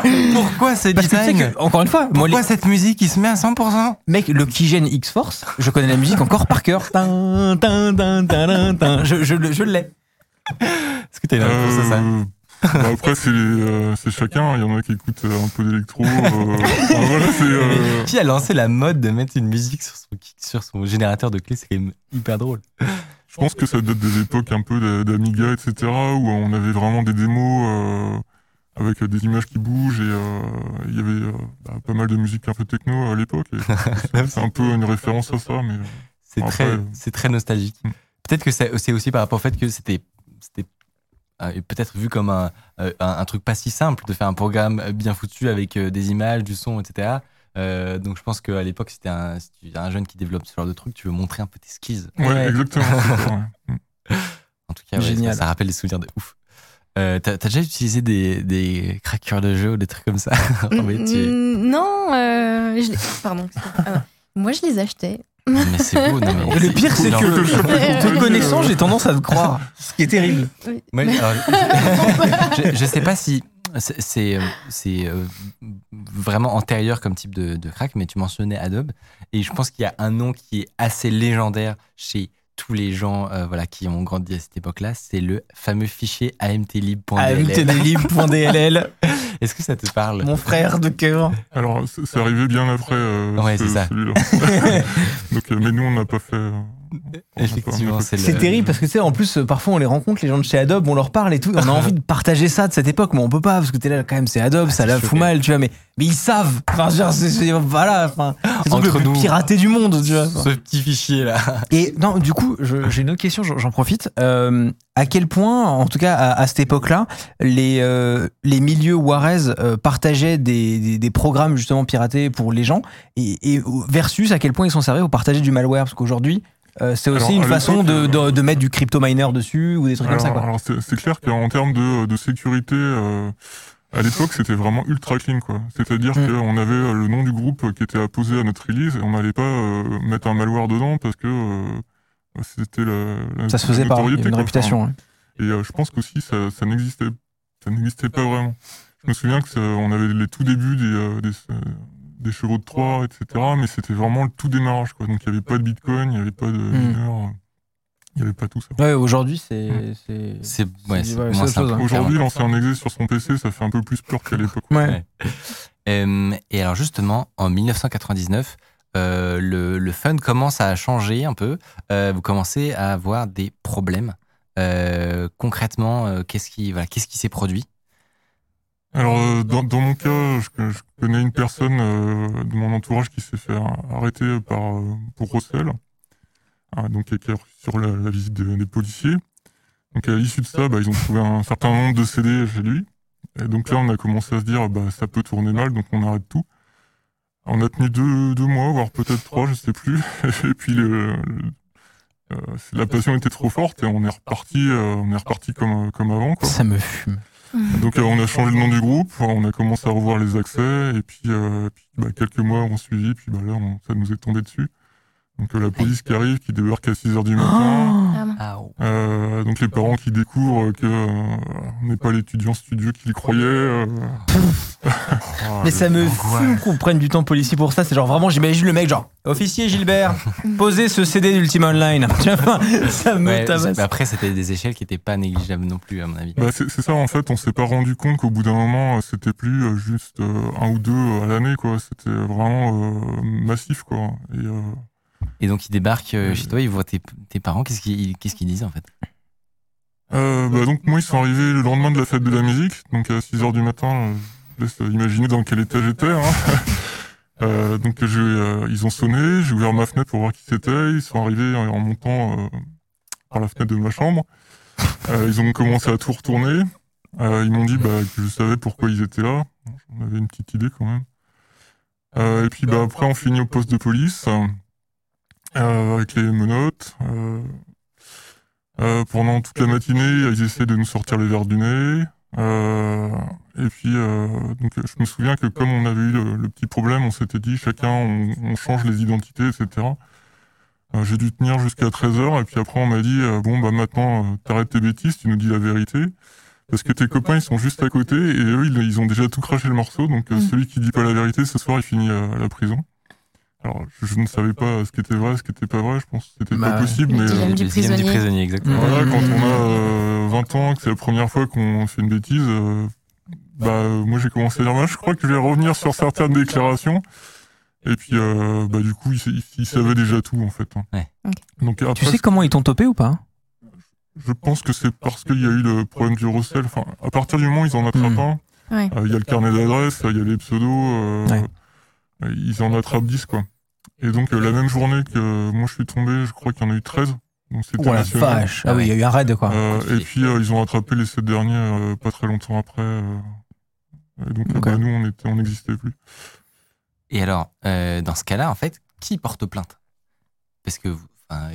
Pourquoi ce Parce que tu sais design que, encore une fois, moi, Pourquoi les- cette musique qui se met à 100% mec, le Kigen X-Force, je connais la musique encore par cœur. Tin, tin, tin, tin, tin, tin. Je, je, le- je l'ai. Est-ce que t'as une réponse à ça Euh, bah après, c'est euh, c'est chacun. Il y en a qui écoutent euh, un peu d'électro. euh, enfin, voilà, c'est. euh, Qui a lancé la mode de mettre une musique sur son, sur son générateur de clés C'est quand même hyper drôle. Je pense que ça date des époques un peu d'a- d'Amiga, etc., où on avait vraiment des démos euh, avec des images qui bougent et euh, il y avait euh, bah, pas mal de musique un peu techno à l'époque. C'est un peu une référence à ça, mais euh, C'est très, après, euh, c'est très nostalgique. Mm. Peut-être que c'est aussi par rapport au fait que c'était, c'était euh, peut-être vu comme un, euh, un, un truc pas si simple de faire un programme bien foutu avec euh, des images, du son, etc. Euh, donc je pense qu'à l'époque, si un, si tu es un jeune qui développe ce genre de truc, tu veux montrer un peu tes skills. ouais, Ouais. exactement. En tout cas, ouais, Génial. ça, ça rappelle des souvenirs de ouf. Euh, T'as t'as déjà utilisé des, des craqueurs de jeux ou des trucs comme ça? Tu- Mm, Non, euh, je les- pardon. Ah non. Moi, je les achetais. Mais c'est beau, non mais Et le pire, c'est que, hein. te connaissant, j'ai tendance à te croire. Ce qui est terrible. Moi, alors, je, je sais pas si c'est c'est, c'est, euh, vraiment antérieur comme type de, de crack, mais tu mentionnais Adobe et je pense qu'il y a un nom qui est assez légendaire chez tous les gens euh, voilà qui ont grandi à cette époque-là, c'est le fameux fichier amtlib.dll. AMTDlib.dll, Est-ce que ça te parle? Mon frère de cœur. Alors, c'est arrivé bien après euh, Ouais, ce- c'est ça. celui-là. Donc, euh, mais nous, on n'a pas fait. Effectivement, c'est le- terrible parce que tu sais, en plus, euh, parfois on les rencontre, les gens de chez Adobe, on leur parle et tout. et On a envie de partager ça de cette époque, mais on peut pas parce que t'es là quand même, c'est Adobe, ça c'est la fout mal, tu vois. Mais, mais ils savent. Enfin, genre, c'est, voilà, enfin, c'est le plus nous. piraté du monde, tu vois. ce petit fichier là. Et non, du coup, j'ai une autre question, j'en profite. Euh, à quel point, en tout cas à, à cette époque-là, les, euh, les milieux Juarez euh, partageaient des, des, des programmes justement piratés pour les gens, et, et versus à quel point ils sont servis au partager du malware, parce qu'aujourd'hui, euh, c'est aussi Alors, une façon de, l'époque, de, de mettre du crypto miner dessus ou des trucs Alors, comme ça. Quoi. alors, c'est clair qu'en termes de, de sécurité, euh, à l'époque, c'était vraiment ultra clean, quoi. C'est-à-dire Mm. qu'on avait euh, le nom du groupe qui était apposé à notre release et on n'allait pas euh, mettre un malware dedans parce que euh, c'était la, la- Ça se faisait une quoi. réputation. ouais. Et euh, je pense qu'aussi, ça, ça n'existait ça n'existait pas vraiment. Je me souviens que ça- on avait les tout débuts des, euh, des, euh, des chevaux de Troie, etc. Mais c'était vraiment le tout démarrage, quoi. Donc il n'y avait pas de bitcoin, il n'y avait pas de Mm. mineurs, il n'y avait pas tout ça. Ouais, aujourd'hui, c'est. Mm. c'est- ouais, hein. Aujourd'hui, lancer un exé sur son PC, ça fait un peu plus peur qu'à l'époque. Ouais. Euh, et alors justement, en 1999, euh, le, le fun commence à changer un peu. Euh, vous commencez à avoir des problèmes. Euh, concrètement, euh, qu'est-ce qui, voilà, qu'est-ce qui s'est produit? Alors, euh, dans, dans mon cas, je, je connais une personne euh, de mon entourage qui s'est fait arrêter par, euh, pour recel, donc qui est sur la, la visite de- des policiers. Donc, à l'issue de ça, bah, ils ont trouvé un certain nombre de CD chez lui. Et donc là, on a commencé à se dire, bah, ça peut tourner mal, donc on arrête tout. On a tenu deux, deux mois, voire peut-être trois, je sais plus. Et puis, le, le- euh, la passion était trop forte et on est reparti, euh, on est reparti comme, comme avant, quoi. Ça me fume. Donc euh, on a changé le nom du groupe, on a commencé à revoir les accès, et puis, euh, bah, quelques mois ont suivi, puis bah, là on- ça nous est tombé dessus. Donc euh, la police qui arrive, qui débarque à 6h du matin, Vraiment. Ah, oh. euh, donc les parents qui découvrent que euh, on n'est pas l'étudiant studieux qu'ils croyaient. euh, Mais ça me fume qu'on prenne du temps policier pour ça. C'est genre vraiment, j'imagine le mec, genre, officier Gilbert, posez ce CD d'Ultima Online. Tu vois, ça me Ouais, tabasse. après, c'était des échelles qui n'étaient pas négligeables non plus, à mon avis. bah, c'est ça en fait, on s'est pas rendu compte qu'au bout d'un moment euh, c'était plus juste un ou deux à l'année quoi, c'était vraiment euh, massif quoi. Et, euh, Et donc, ils débarquent euh, chez toi, ils voient tes, tes parents, qu'est-ce qu'ils qu'est-ce qu'ils disent en fait? Euh, bah donc moi ils sont arrivés le lendemain de la fête de la musique, donc à 6h du matin, euh, je laisse imaginer dans quel état j'étais. Hein. Euh, donc je, euh, ils ont sonné, j'ai ouvert ma fenêtre pour voir qui c'était, ils sont arrivés en, montant euh, par la fenêtre de ma chambre. Euh, ils ont commencé à tout retourner. Euh, ils m'ont dit bah, que je savais pourquoi ils étaient là. J'en avais une petite idée quand même. Euh, et puis bah, après on finit au poste de police euh, avec les menottes. Euh, euh, pendant toute la matinée, ils essaient de nous sortir les verres du nez. Euh, et puis, euh, donc, je me souviens que comme on avait eu le, le petit problème, on s'était dit chacun, on, on change les identités, etc. J'ai dû tenir jusqu'à 13h, et puis après, on m'a dit, bon, bah maintenant, t'arrêtes tes bêtises, tu nous dis la vérité. Parce que tes copains, ils sont juste à côté et eux, ils, ils ont déjà tout craché le morceau. Donc, euh, Mm. celui qui dit pas la vérité, ce soir, il finit à la prison. Alors, je, je ne savais pas ce qui était vrai, ce qui était pas vrai. Je pense que c'était Bah, pas possible, le mais dilemme euh, du dilemme du prisonnier. prisonnier, exactement. voilà, Mhm. quand on a euh, 20 ans, que c'est la première fois qu'on fait une bêtise, euh, bah, moi, j'ai commencé à dire, Moi, je crois que je vais revenir sur certaines déclarations. Et puis, euh, bah, du coup, ils, ils savaient déjà tout, en fait. hein. Ouais. Donc, après, Tu sais comment ils t'ont topé ou pas? Je pense que c'est parce qu'il y a eu le problème du recel. Enfin, à partir du moment où ils en attrapent Hmm. un, Ouais. euh, il y a le carnet d'adresse, il y a les pseudos, euh, Ouais. euh, ils en attrapent 10, quoi. Et donc, euh, la même journée que moi je suis tombé, je crois qu'il y en a eu 13. Donc, c'était Oh la national. vache Ah oui, il y a eu un raid quoi. Euh, et puis, euh, ils ont attrapé les 7 derniers euh, pas très longtemps après. euh, et donc, euh, bah, nous, on était, on n'existait plus. Et alors, euh, dans ce cas-là, en fait, qui porte plainte? Parce que, vous-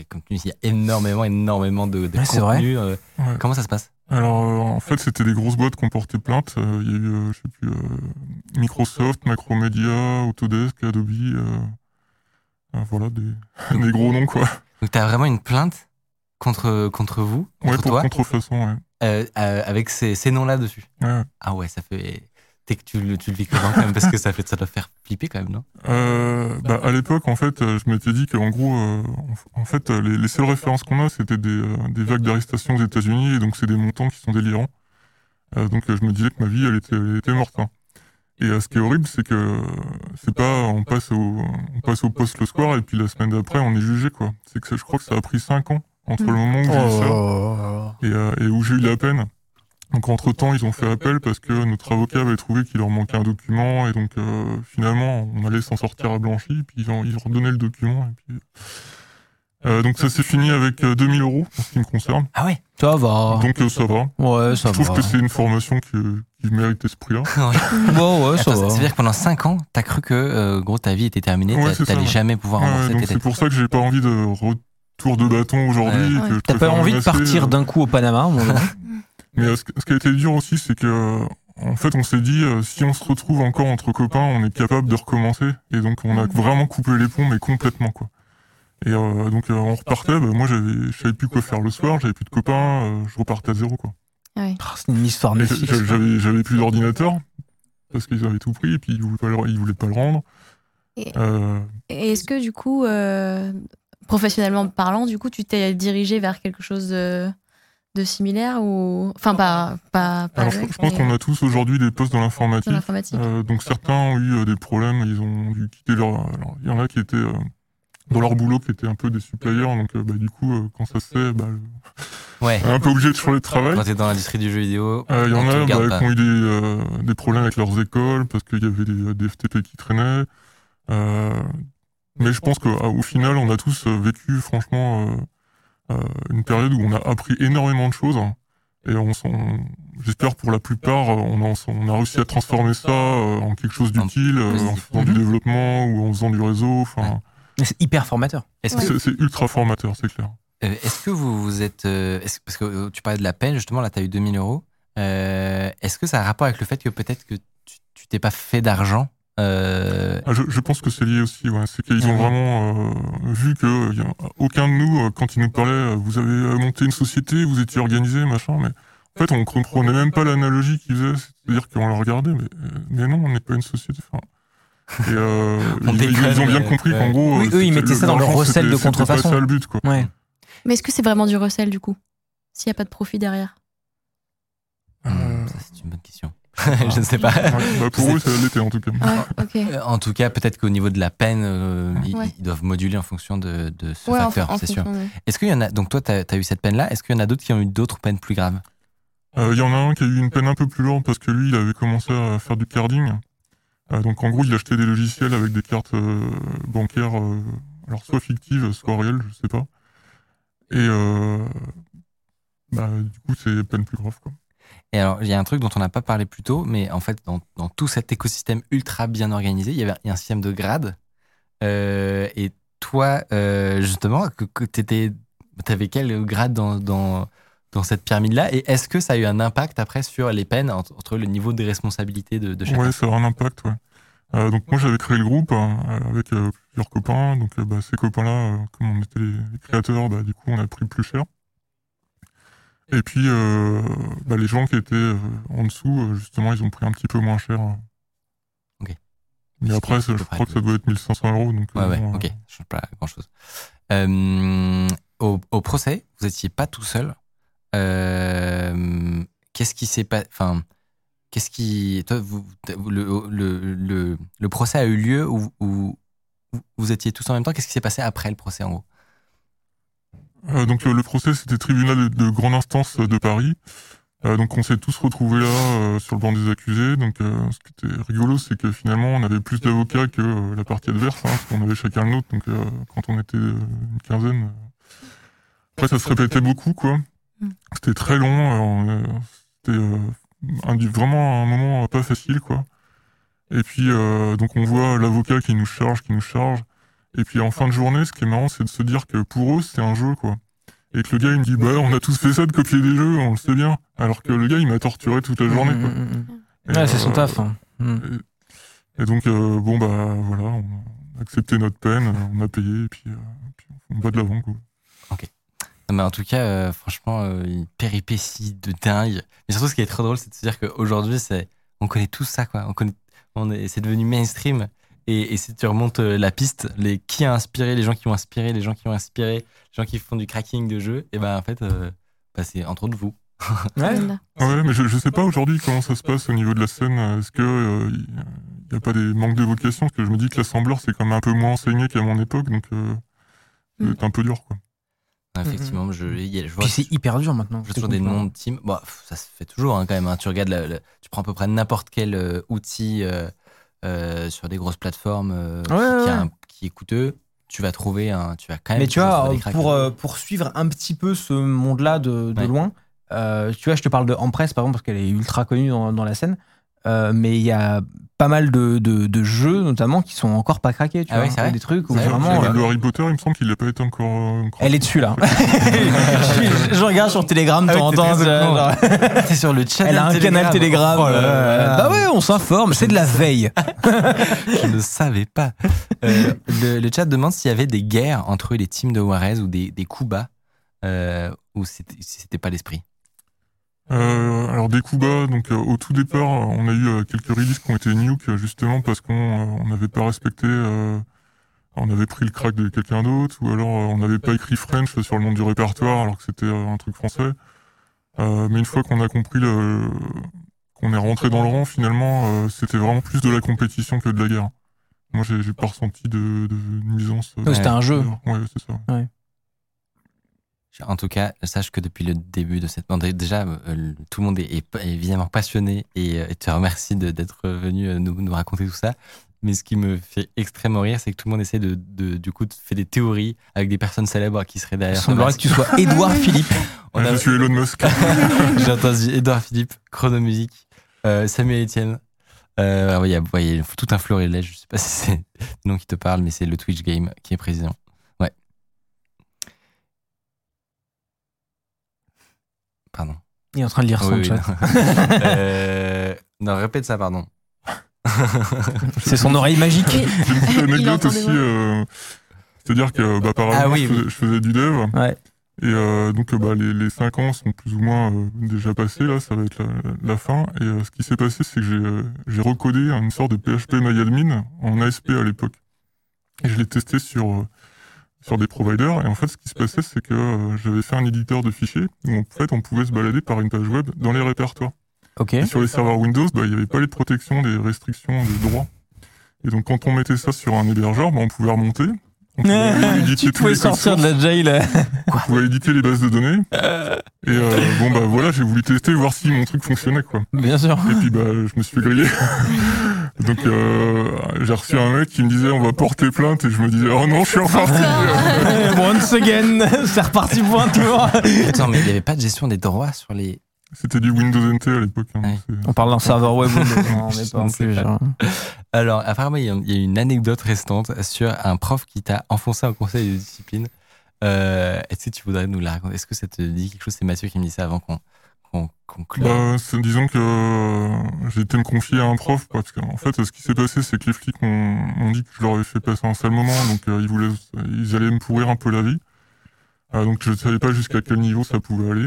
comme tu dis, il y a énormément, énormément de, de Ouais, c'est vrai. contenu. euh, Ouais. Comment ça se passe? Alors, euh, en fait, c'était des grosses boîtes qui ont porté plainte. Euh, Il y a eu, euh, je sais plus, euh, Microsoft, Macromedia, Autodesk, Adobe. Euh, voilà, des, des gros noms, quoi. Donc, tu as vraiment une plainte contre, contre vous, contre Ouais, pour toi, contrefaçon, ouais. euh, euh, avec ces, ces noms-là dessus. Ouais. Ah ouais, ça fait. T'es que tu, le- tu le vis comment quand même Parce que ça, fait, ça doit faire flipper quand même, non? Euh, bah, à l'époque, en fait, je m'étais dit qu'en gros, en, fait, les, les seules références qu'on a, c'était des, des vagues d'arrestation aux États-Unis, et donc c'est des montants qui sont délirants. Donc je me disais que ma vie, elle était, elle était morte. hein. Et euh, ce qui est horrible, c'est que euh, c'est pas, on passe au, on passe au poste le soir, et puis la semaine d'après, on est jugé, quoi. C'est que ça- je crois que ça a pris cinq ans entre le moment où j'ai eu ça et, euh, et où j'ai eu la peine. Donc entre temps, ils ont fait appel parce que notre avocat avait trouvé qu'il leur manquait un document et donc euh, finalement, on allait s'en sortir à blanchi. Puis ils ont, ils ont redonné le document. Et puis, euh, donc ça s'est fini avec euh, 2000 euros en ce qui me concerne. Ah ouais Ça va. Donc euh, ça va. Ouais, ça Je trouve va. que c'est une formation qui, qui mérite ce prix-là. Bon, ouais, ça Attends, va. ça veut dire que pendant 5 ans, t'as cru que euh, gros ta vie était terminée, Ouais, t'allais ouais. jamais pouvoir Ouais, rembourser donc tes c'est pour ça que j'ai pas envie de retour de bâton aujourd'hui. Ouais. Ouais. T'as pas envie de partir euh, d'un coup au Panama donné Mais ce, ce qui a été dur aussi, c'est que euh, en fait, on s'est dit euh, si on se retrouve encore entre copains, on est capable de recommencer. Et donc, on a vraiment coupé les ponts, mais complètement quoi. Et euh, donc, euh, on repartait. bah, moi, j'avais, je savais plus quoi faire le soir. J'avais plus de copains. euh, je repartais à zéro quoi. Ouais. Ah, C'est une histoire j'avais, plus d'ordinateur parce qu'ils avaient tout pris et puis ils voulaient pas le, ils voulaient pas le rendre. Et- Euh, Et est-ce que du coup, euh, professionnellement parlant, du coup, tu t'es dirigé vers quelque chose de, de similaire ou enfin pas pas, pas alors, je, avec, je pense mais qu'on a tous aujourd'hui des postes dans dans l'informatique. Euh, donc certains ont eu des problèmes, ils ont dû quitter leur. Alors il y en a qui étaient euh, dans leur boulot, qui étaient un peu des suppliers, donc euh, bah, du coup euh, quand ça se fait, bah, Ouais. on est un peu obligé de changer de travail. Quand t'es dans l'industrie du jeu vidéo, Euh, Il y en a bah, qui ont eu des, euh, des problèmes avec leurs écoles parce qu'il y avait des, des FTP qui traînaient. Euh, mais je pense qu'au final, on a tous euh, vécu franchement euh, euh, une période où on a appris énormément de choses. Et on, s'en- j'espère pour la plupart, euh, on a, on a réussi à transformer ça euh, en quelque chose d'utile, euh, en faisant du Mhm. développement ou en faisant du réseau. Enfin, C'est hyper formateur. Ouais. c'est, ultra formateur, c'est clair. euh, est-ce que vous, vous êtes. euh, parce que euh, tu parlais de la peine, justement, là, tu as eu 2000 euros. Euh, est-ce que ça a un rapport avec le fait que peut-être que tu, t'es pas fait d'argent euh, Ah, je, je pense que c'est lié aussi. Ouais. C'est qu'ils ont vraiment euh, vu que y a aucun de nous, quand ils nous parlaient, vous avez monté une société, vous étiez organisé, machin, mais en fait, on comprenait même pas l'analogie qu'ils faisaient. C'est-à-dire qu'on leur regardait, mais, mais non, on n'est pas une société. Enfin, et euh, On ils, ont bien compris ouais. qu'en gros, Oui, euh, eux, ils mettaient ça dans leur recel de pas contrefaçon. ça le but, quoi. Ouais. Mais est-ce que c'est vraiment du recel du coup S'il n'y a pas de profit derrière? Euh, Ça, c'est une bonne question. je ne sais pas. ouais, bah, pour eux, ça l'était en tout cas. Ouais. Euh, En tout cas, peut-être qu'au niveau de la peine, euh, ils, Ouais. ils doivent moduler en fonction de, de ce Ouais, facteur, c'est sûr. Est-ce qu'il y en a. Donc, toi, tu as, eu cette peine-là. Est-ce qu'il y en a d'autres qui ont eu d'autres peines plus graves? Euh, Il y en a un qui a eu une peine un peu plus lourde parce que lui, il avait commencé à faire du carding. Euh, donc en gros, il achetait des logiciels avec des cartes euh, bancaires, euh, alors soit fictives, soit réelles, je sais pas. Et bah, du coup, c'est peine plus grave. Quoi. Et alors, il y a un truc dont on n'a pas parlé plus tôt, mais en fait, dans, dans tout cet écosystème ultra bien organisé, il y avait un système de grades. Et toi, justement, t'étais, t'avais quel grade dans, dans, dans cette pyramide-là Et est-ce que ça a eu un impact après sur les peines entre, le niveau de responsabilité de, de chacun Ouais, ça a un impact, ouais. Euh, donc moi, j'avais créé le groupe hein, avec euh, plusieurs copains. Donc euh, bah, ces copains-là, euh, comme on était les, créateurs, bah, du coup, on a pris le plus cher. Et puis, euh, bah, les gens qui étaient euh, en dessous, euh, justement, ils ont pris un petit peu moins cher. Ok. Mais après, je crois que ça doit être 1500 euros. Donc, Ouais, euh, ouais, bon, ok, euh, ça change pas grand chose. Euh, au, au procès, vous étiez pas tout seul. Euh, qu'est-ce qui s'est pas, enfin, qu'est-ce qui, toi, le, le, le, procès a eu lieu où, vous étiez tous en même temps? Qu'est-ce qui s'est passé après le procès en gros? Euh, donc le procès, c'était tribunal de, de grande instance euh, de Paris. Donc on s'est tous retrouvés là sur le banc des accusés. Donc ce qui était rigolo, c'est que finalement on avait plus d'avocats que la partie adverse, hein, parce qu'on avait chacun le nôtre. Donc quand on était une quinzaine, après ça se répétait beaucoup, quoi. Mm. C'était très long. euh, euh, c'était euh, vraiment un moment pas facile, quoi. Et puis euh, donc on voit l'avocat qui nous charge, qui nous charge. Et puis en fin de journée, ce qui est marrant, c'est de se dire que pour eux, c'est un jeu, quoi. Et que le gars, il me dit, bah, on a tous fait ça de copier des jeux, on le sait bien. Alors que le gars, il m'a torturé toute la journée, quoi. Mm, mm. Et, Ouais, c'est son taf. hein. Et, et donc, euh, bon, bah, voilà, on a accepté notre peine, on a payé, et puis, euh, puis on va de l'avant, quoi. Non, mais en tout cas, euh, franchement, euh, une péripétie de dingue. Mais surtout, ce qui est très drôle, c'est de se dire qu'aujourd'hui, c'est, on connaît tout ça, quoi. On connaît, on est, c'est devenu mainstream. Et, et si tu remontes euh, la piste, les qui a inspiré, les gens qui ont inspiré, les gens qui ont inspiré, les gens qui font du cracking de jeux, et ben en fait, euh, bah, c'est entre autres vous. Ouais. Ah ouais, mais je, je sais pas aujourd'hui comment ça se passe au niveau de la scène. Est-ce que euh, il y a pas des manques de vocation Parce que je me dis que l'assembleur, c'est quand même un peu moins enseigné qu'à mon époque, donc euh, Mm. c'est un peu dur, quoi. Effectivement, je, il y a- je vois c'est hyper dur maintenant. Je vois toujours des noms de teams. Bon, pff, ça se fait toujours hein, quand même. hein. Tu regardes, tu prends à peu près n'importe quel euh, outil euh, euh, sur des grosses plateformes qui, Ouais, ouais, qui a ouais. un- qui est coûteux. Tu vas trouver un, tu vas quand même. Mais tu vois, pour, pour suivre un petit peu ce monde-là de, de Ouais. loin, tu vois, je te parle de Empress par exemple parce qu'elle est ultra connue dans, dans la scène. Euh, mais il y a pas mal de, de, de jeux notamment qui sont encore pas craqués. Tu Ah vois, c'est vrai des trucs où vraiment. Le- euh, le Harry Potter, il me semble qu'il n'a pas été encore. euh, elle est dessus là. je, je regarde sur Telegram de Ah oui, temps en t'es temps. très c'est sur le chat. Elle a un canal Telegram. Oh là là euh, là. bah ouais, on s'informe. C'est de la veille. Je ne savais pas. Euh, le, le chat demande s'il y avait des guerres entre les teams de Juarez ou des, des coups bas, euh, si c'était pas l'esprit. Euh, alors des coups bas, donc euh, au tout départ, on a eu euh, quelques releases qui ont été nuke euh, justement parce qu'on euh, on n'avait pas respecté, euh, on avait pris le crack de quelqu'un d'autre, ou alors euh, on n'avait pas écrit French sur le nom du répertoire alors que c'était euh, un truc français. Euh, mais une fois qu'on a compris le, qu'on est rentré dans le rang, finalement, euh, c'était vraiment plus de la compétition que de la guerre. Moi, j'ai j'ai pas ressenti de, de nuisance. Ouais, c'était un jeu. Ouais, c'est ça. En tout cas, sache que depuis le début de cette. déjà, euh, tout le monde est, évidemment passionné et, euh, et te remercie de- d'être venu euh, nous, nous raconter tout ça. Mais ce qui me fait extrêmement rire, c'est que tout le monde essaie de, de- du coup, de faire des théories avec des personnes célèbres qui seraient Il derrière. ce semblerait que tu sois Édouard Philippe. On a- Je suis Elon Musk. J'ai entendu Edouard Philippe, Chronomusique, euh, Samuel Etienne. Euh, il y a ouais, il y a tout un florilège. Je sais pas si c'est le nom qui te parle, mais c'est le Twitch Game qui est président. Ouais. Pardon. Il est en train de lire son Oui, oui, chat. non. Euh, non, répète ça, pardon. C'est son oreille magique. J'ai une petite anecdote aussi. euh, C'est-à-dire que bah, apparemment, Ah oui, je, faisais, oui. je faisais du dev. Ouais. Et euh, donc, bah, les, les 5 ans sont plus ou moins euh, déjà passés. Là, ça va être la, la fin. Et euh, ce qui s'est passé, c'est que j'ai euh, recodé une sorte de PHP MyAdmin en ASP à l'époque. Et je l'ai testé sur, euh, sur des providers. Et en fait, ce qui se passait, c'est que euh, j'avais fait un éditeur de fichiers où en fait, on pouvait se balader par une page web dans les répertoires. Et sur les serveurs Windows, bah, il n'y avait pas les protections des restrictions de droit. Et donc, quand on mettait ça sur un hébergeur, bah, on pouvait remonter. On pouvait éditer tu pouvais sortir de la jail. On pouvait éditer les bases de données. Et euh, bon, bah voilà, j'ai voulu tester, voir si mon truc fonctionnait, quoi. Bien sûr. Et puis, bah, je me suis fait griller. donc, euh, j'ai reçu un mec qui me disait, on va porter plainte. Et je me disais, oh non, je suis en partie. Once again, c'est reparti pour un tour. Attends, mais il n'y avait pas de gestion des droits sur les. C'était du Windows NT à l'époque. hein, Ouais. On parle d'un serveur web. on n'est pas en plus. genre. Alors, apparemment, il y a il y a une anecdote restante sur un prof qui t'a enfoncé en conseil de discipline. Euh, Est-ce que tu voudrais nous la raconter? Est-ce que ça te dit quelque chose? C'est Mathieu qui me dit ça avant qu'on qu'on clôt. Bah, disons que euh, j'ai été me confier à un prof parce qu'en fait, ce qui s'est passé, c'est que les flics m'ont m'ont dit que je leur avais fait passer un sale moment, donc euh, ils voulaient, ils allaient me pourrir un peu la vie. Euh, donc je ne savais pas jusqu'à quel niveau ça pouvait aller.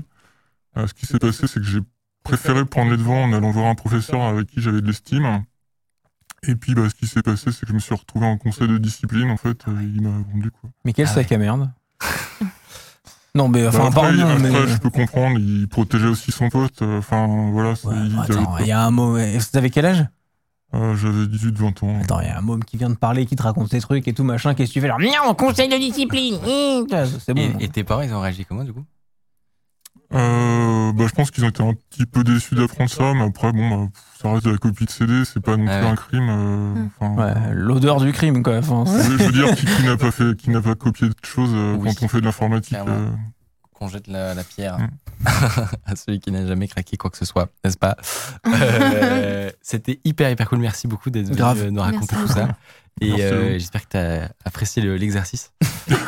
Euh, ce qui s'est passé, c'est que j'ai préféré prendre les devants en allant voir un professeur avec qui j'avais de l'estime. Et puis, bah, ce qui s'est passé, c'est que je me suis retrouvé en conseil de discipline. En fait, euh, il m'a vendu quoi. Mais quel Ah sac à merde? Non, mais enfin, Bah, après, pardon, après, mais. je peux comprendre. Il protégeait aussi son pote. euh, Enfin, voilà. c'est- Ouais, il attends, il y a un mot. Vous avez quel âge? Euh, J'avais 18-20 ans. Attends, il y a un môme qui vient de parler, qui te raconte des trucs et tout machin. Qu'est-ce que tu fais? Alors, non, conseil de discipline. Hum, C'est bon. Et, et tes parents, ils ont réagi comment du coup? Euh, bah, je pense qu'ils ont été un petit peu déçus d'apprendre ça, mais après, bon, bah, ça reste de la copie de CD, c'est pas non Ah plus ouais. un crime. euh, enfin, Ouais, l'odeur du crime, quoi. Je, je veux dire, qui, qui n'a pas fait, qui n'a pas copié de choses euh, Oui, quand on fait de l'informatique. euh, Qu'on jette la, la pierre Mm. à celui qui n'a jamais craqué quoi que ce soit, n'est-ce pas? Euh, C'était hyper hyper cool. Merci beaucoup d'être venu nous raconter Merci tout ça. Et euh, j'espère que tu as apprécié le- l'exercice.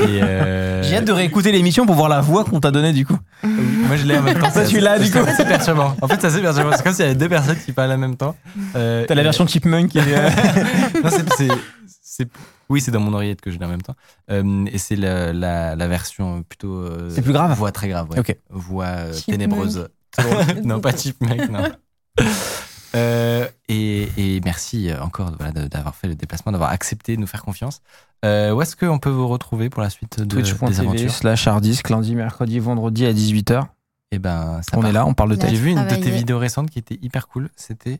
Euh, J'ai hâte de réécouter l'émission pour voir la voix qu'on t'a donnée, du coup. moi je l'ai en même temps. Ça, c'est tu l'as, du coup. C'est perturbant. En fait, c'est assez perturbant. C'est comme s'il y avait deux personnes qui parlent en même temps. Euh, T'as la version Chipmunk. Et, euh, Non, c'est- c'est- c'est- Oui, c'est dans mon oreillette que je l'ai en même temps. Euh, et c'est la, la, la version plutôt. euh, C'est plus grave Voix très grave, ouais. Ok. Voix euh, ténébreuse. non, pas Chipmunk, non. Euh, et, et merci encore voilà, d'avoir fait le déplacement, d'avoir accepté de nous faire confiance. Euh, où est-ce qu'on peut vous retrouver pour la suite de, des Twitch.tv aventures slash harddisk, lundi, mercredi, vendredi à 18h. Eh ben, ça On part. est là, on parle de tech. J'ai vu une de tes vidéos récentes qui était hyper cool. C'était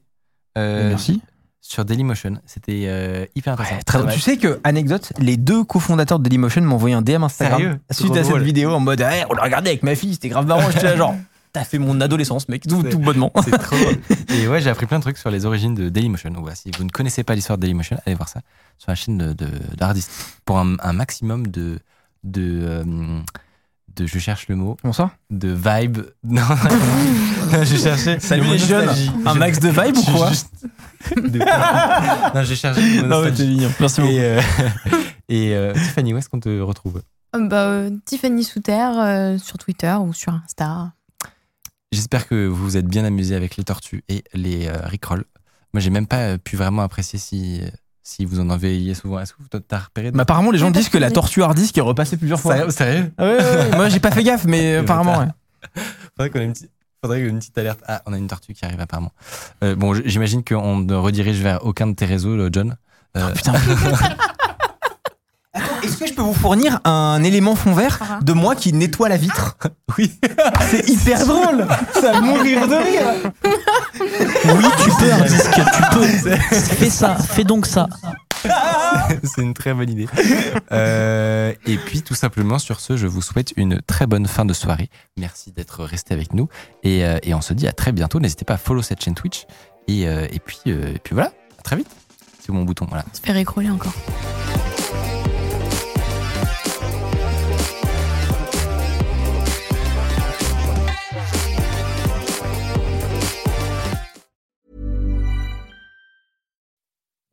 euh, Merci. sur Dailymotion. C'était euh, hyper intéressant. Ouais, très. Tu sais que, anecdote, les deux cofondateurs de Dailymotion m'ont envoyé un DM Instagram Sérieux suite à cette drôle. vidéo en mode hey, on l'a regardé avec ma fille, c'était grave marrant. J'étais là genre, t'as fait mon adolescence, mec, tout, bonnement. C'est trop. Et ouais, j'ai appris plein de trucs sur les origines de Dailymotion. Donc voilà, si vous ne connaissez pas l'histoire de Dailymotion, allez voir ça sur la chaîne de. Pour un, un maximum de. de, euh, de je cherche le mot, ça? De vibe. Non, j'ai cherché. Salut les jeunes, un max de vibe ou quoi? juste- de- Non, j'ai cherché le mot Non, mais t'es mignon. Merci beaucoup. Et, euh, et euh, Tiffany, où est-ce qu'on te retrouve? Bah, euh, Tiffany Souter euh, sur Twitter ou sur Insta. J'espère que vous vous êtes bien amusé avec les tortues et les euh, rickrolls. Moi, j'ai même pas euh, pu vraiment apprécier si, euh, si vous en envoyiez souvent. Est-ce que vous t'as repéré Mais apparemment, les gens disent que la tortue harddisk est repassée plusieurs fois. Sérieux, sérieux Ah ouais, ouais, ouais. Moi, j'ai pas fait gaffe, mais apparemment, ouais. Faudrait qu'on ait une petite. Faudrait une petite alerte. Ah, on a une tortue qui arrive apparemment. Euh, bon, j'imagine qu'on ne redirige vers aucun de tes réseaux, John. Euh, Putain. Est-ce que je peux vous fournir un élément fond vert Ah. de moi qui nettoie la vitre oui. C'est hyper drôle Ça va mourir de rire Oui, tu peux, Hardisk, tu peux. Fais ça, fais donc ça. C'est une très bonne idée. Euh, et puis, tout simplement, sur ce, je vous souhaite une très bonne fin de soirée. Merci d'être resté avec nous. Et, euh, et on se dit à très bientôt. N'hésitez pas à follow cette chaîne Twitch. Et, euh, et, puis, euh, et puis voilà, à très vite. C'est mon bouton. Voilà. Se faire écrouler encore.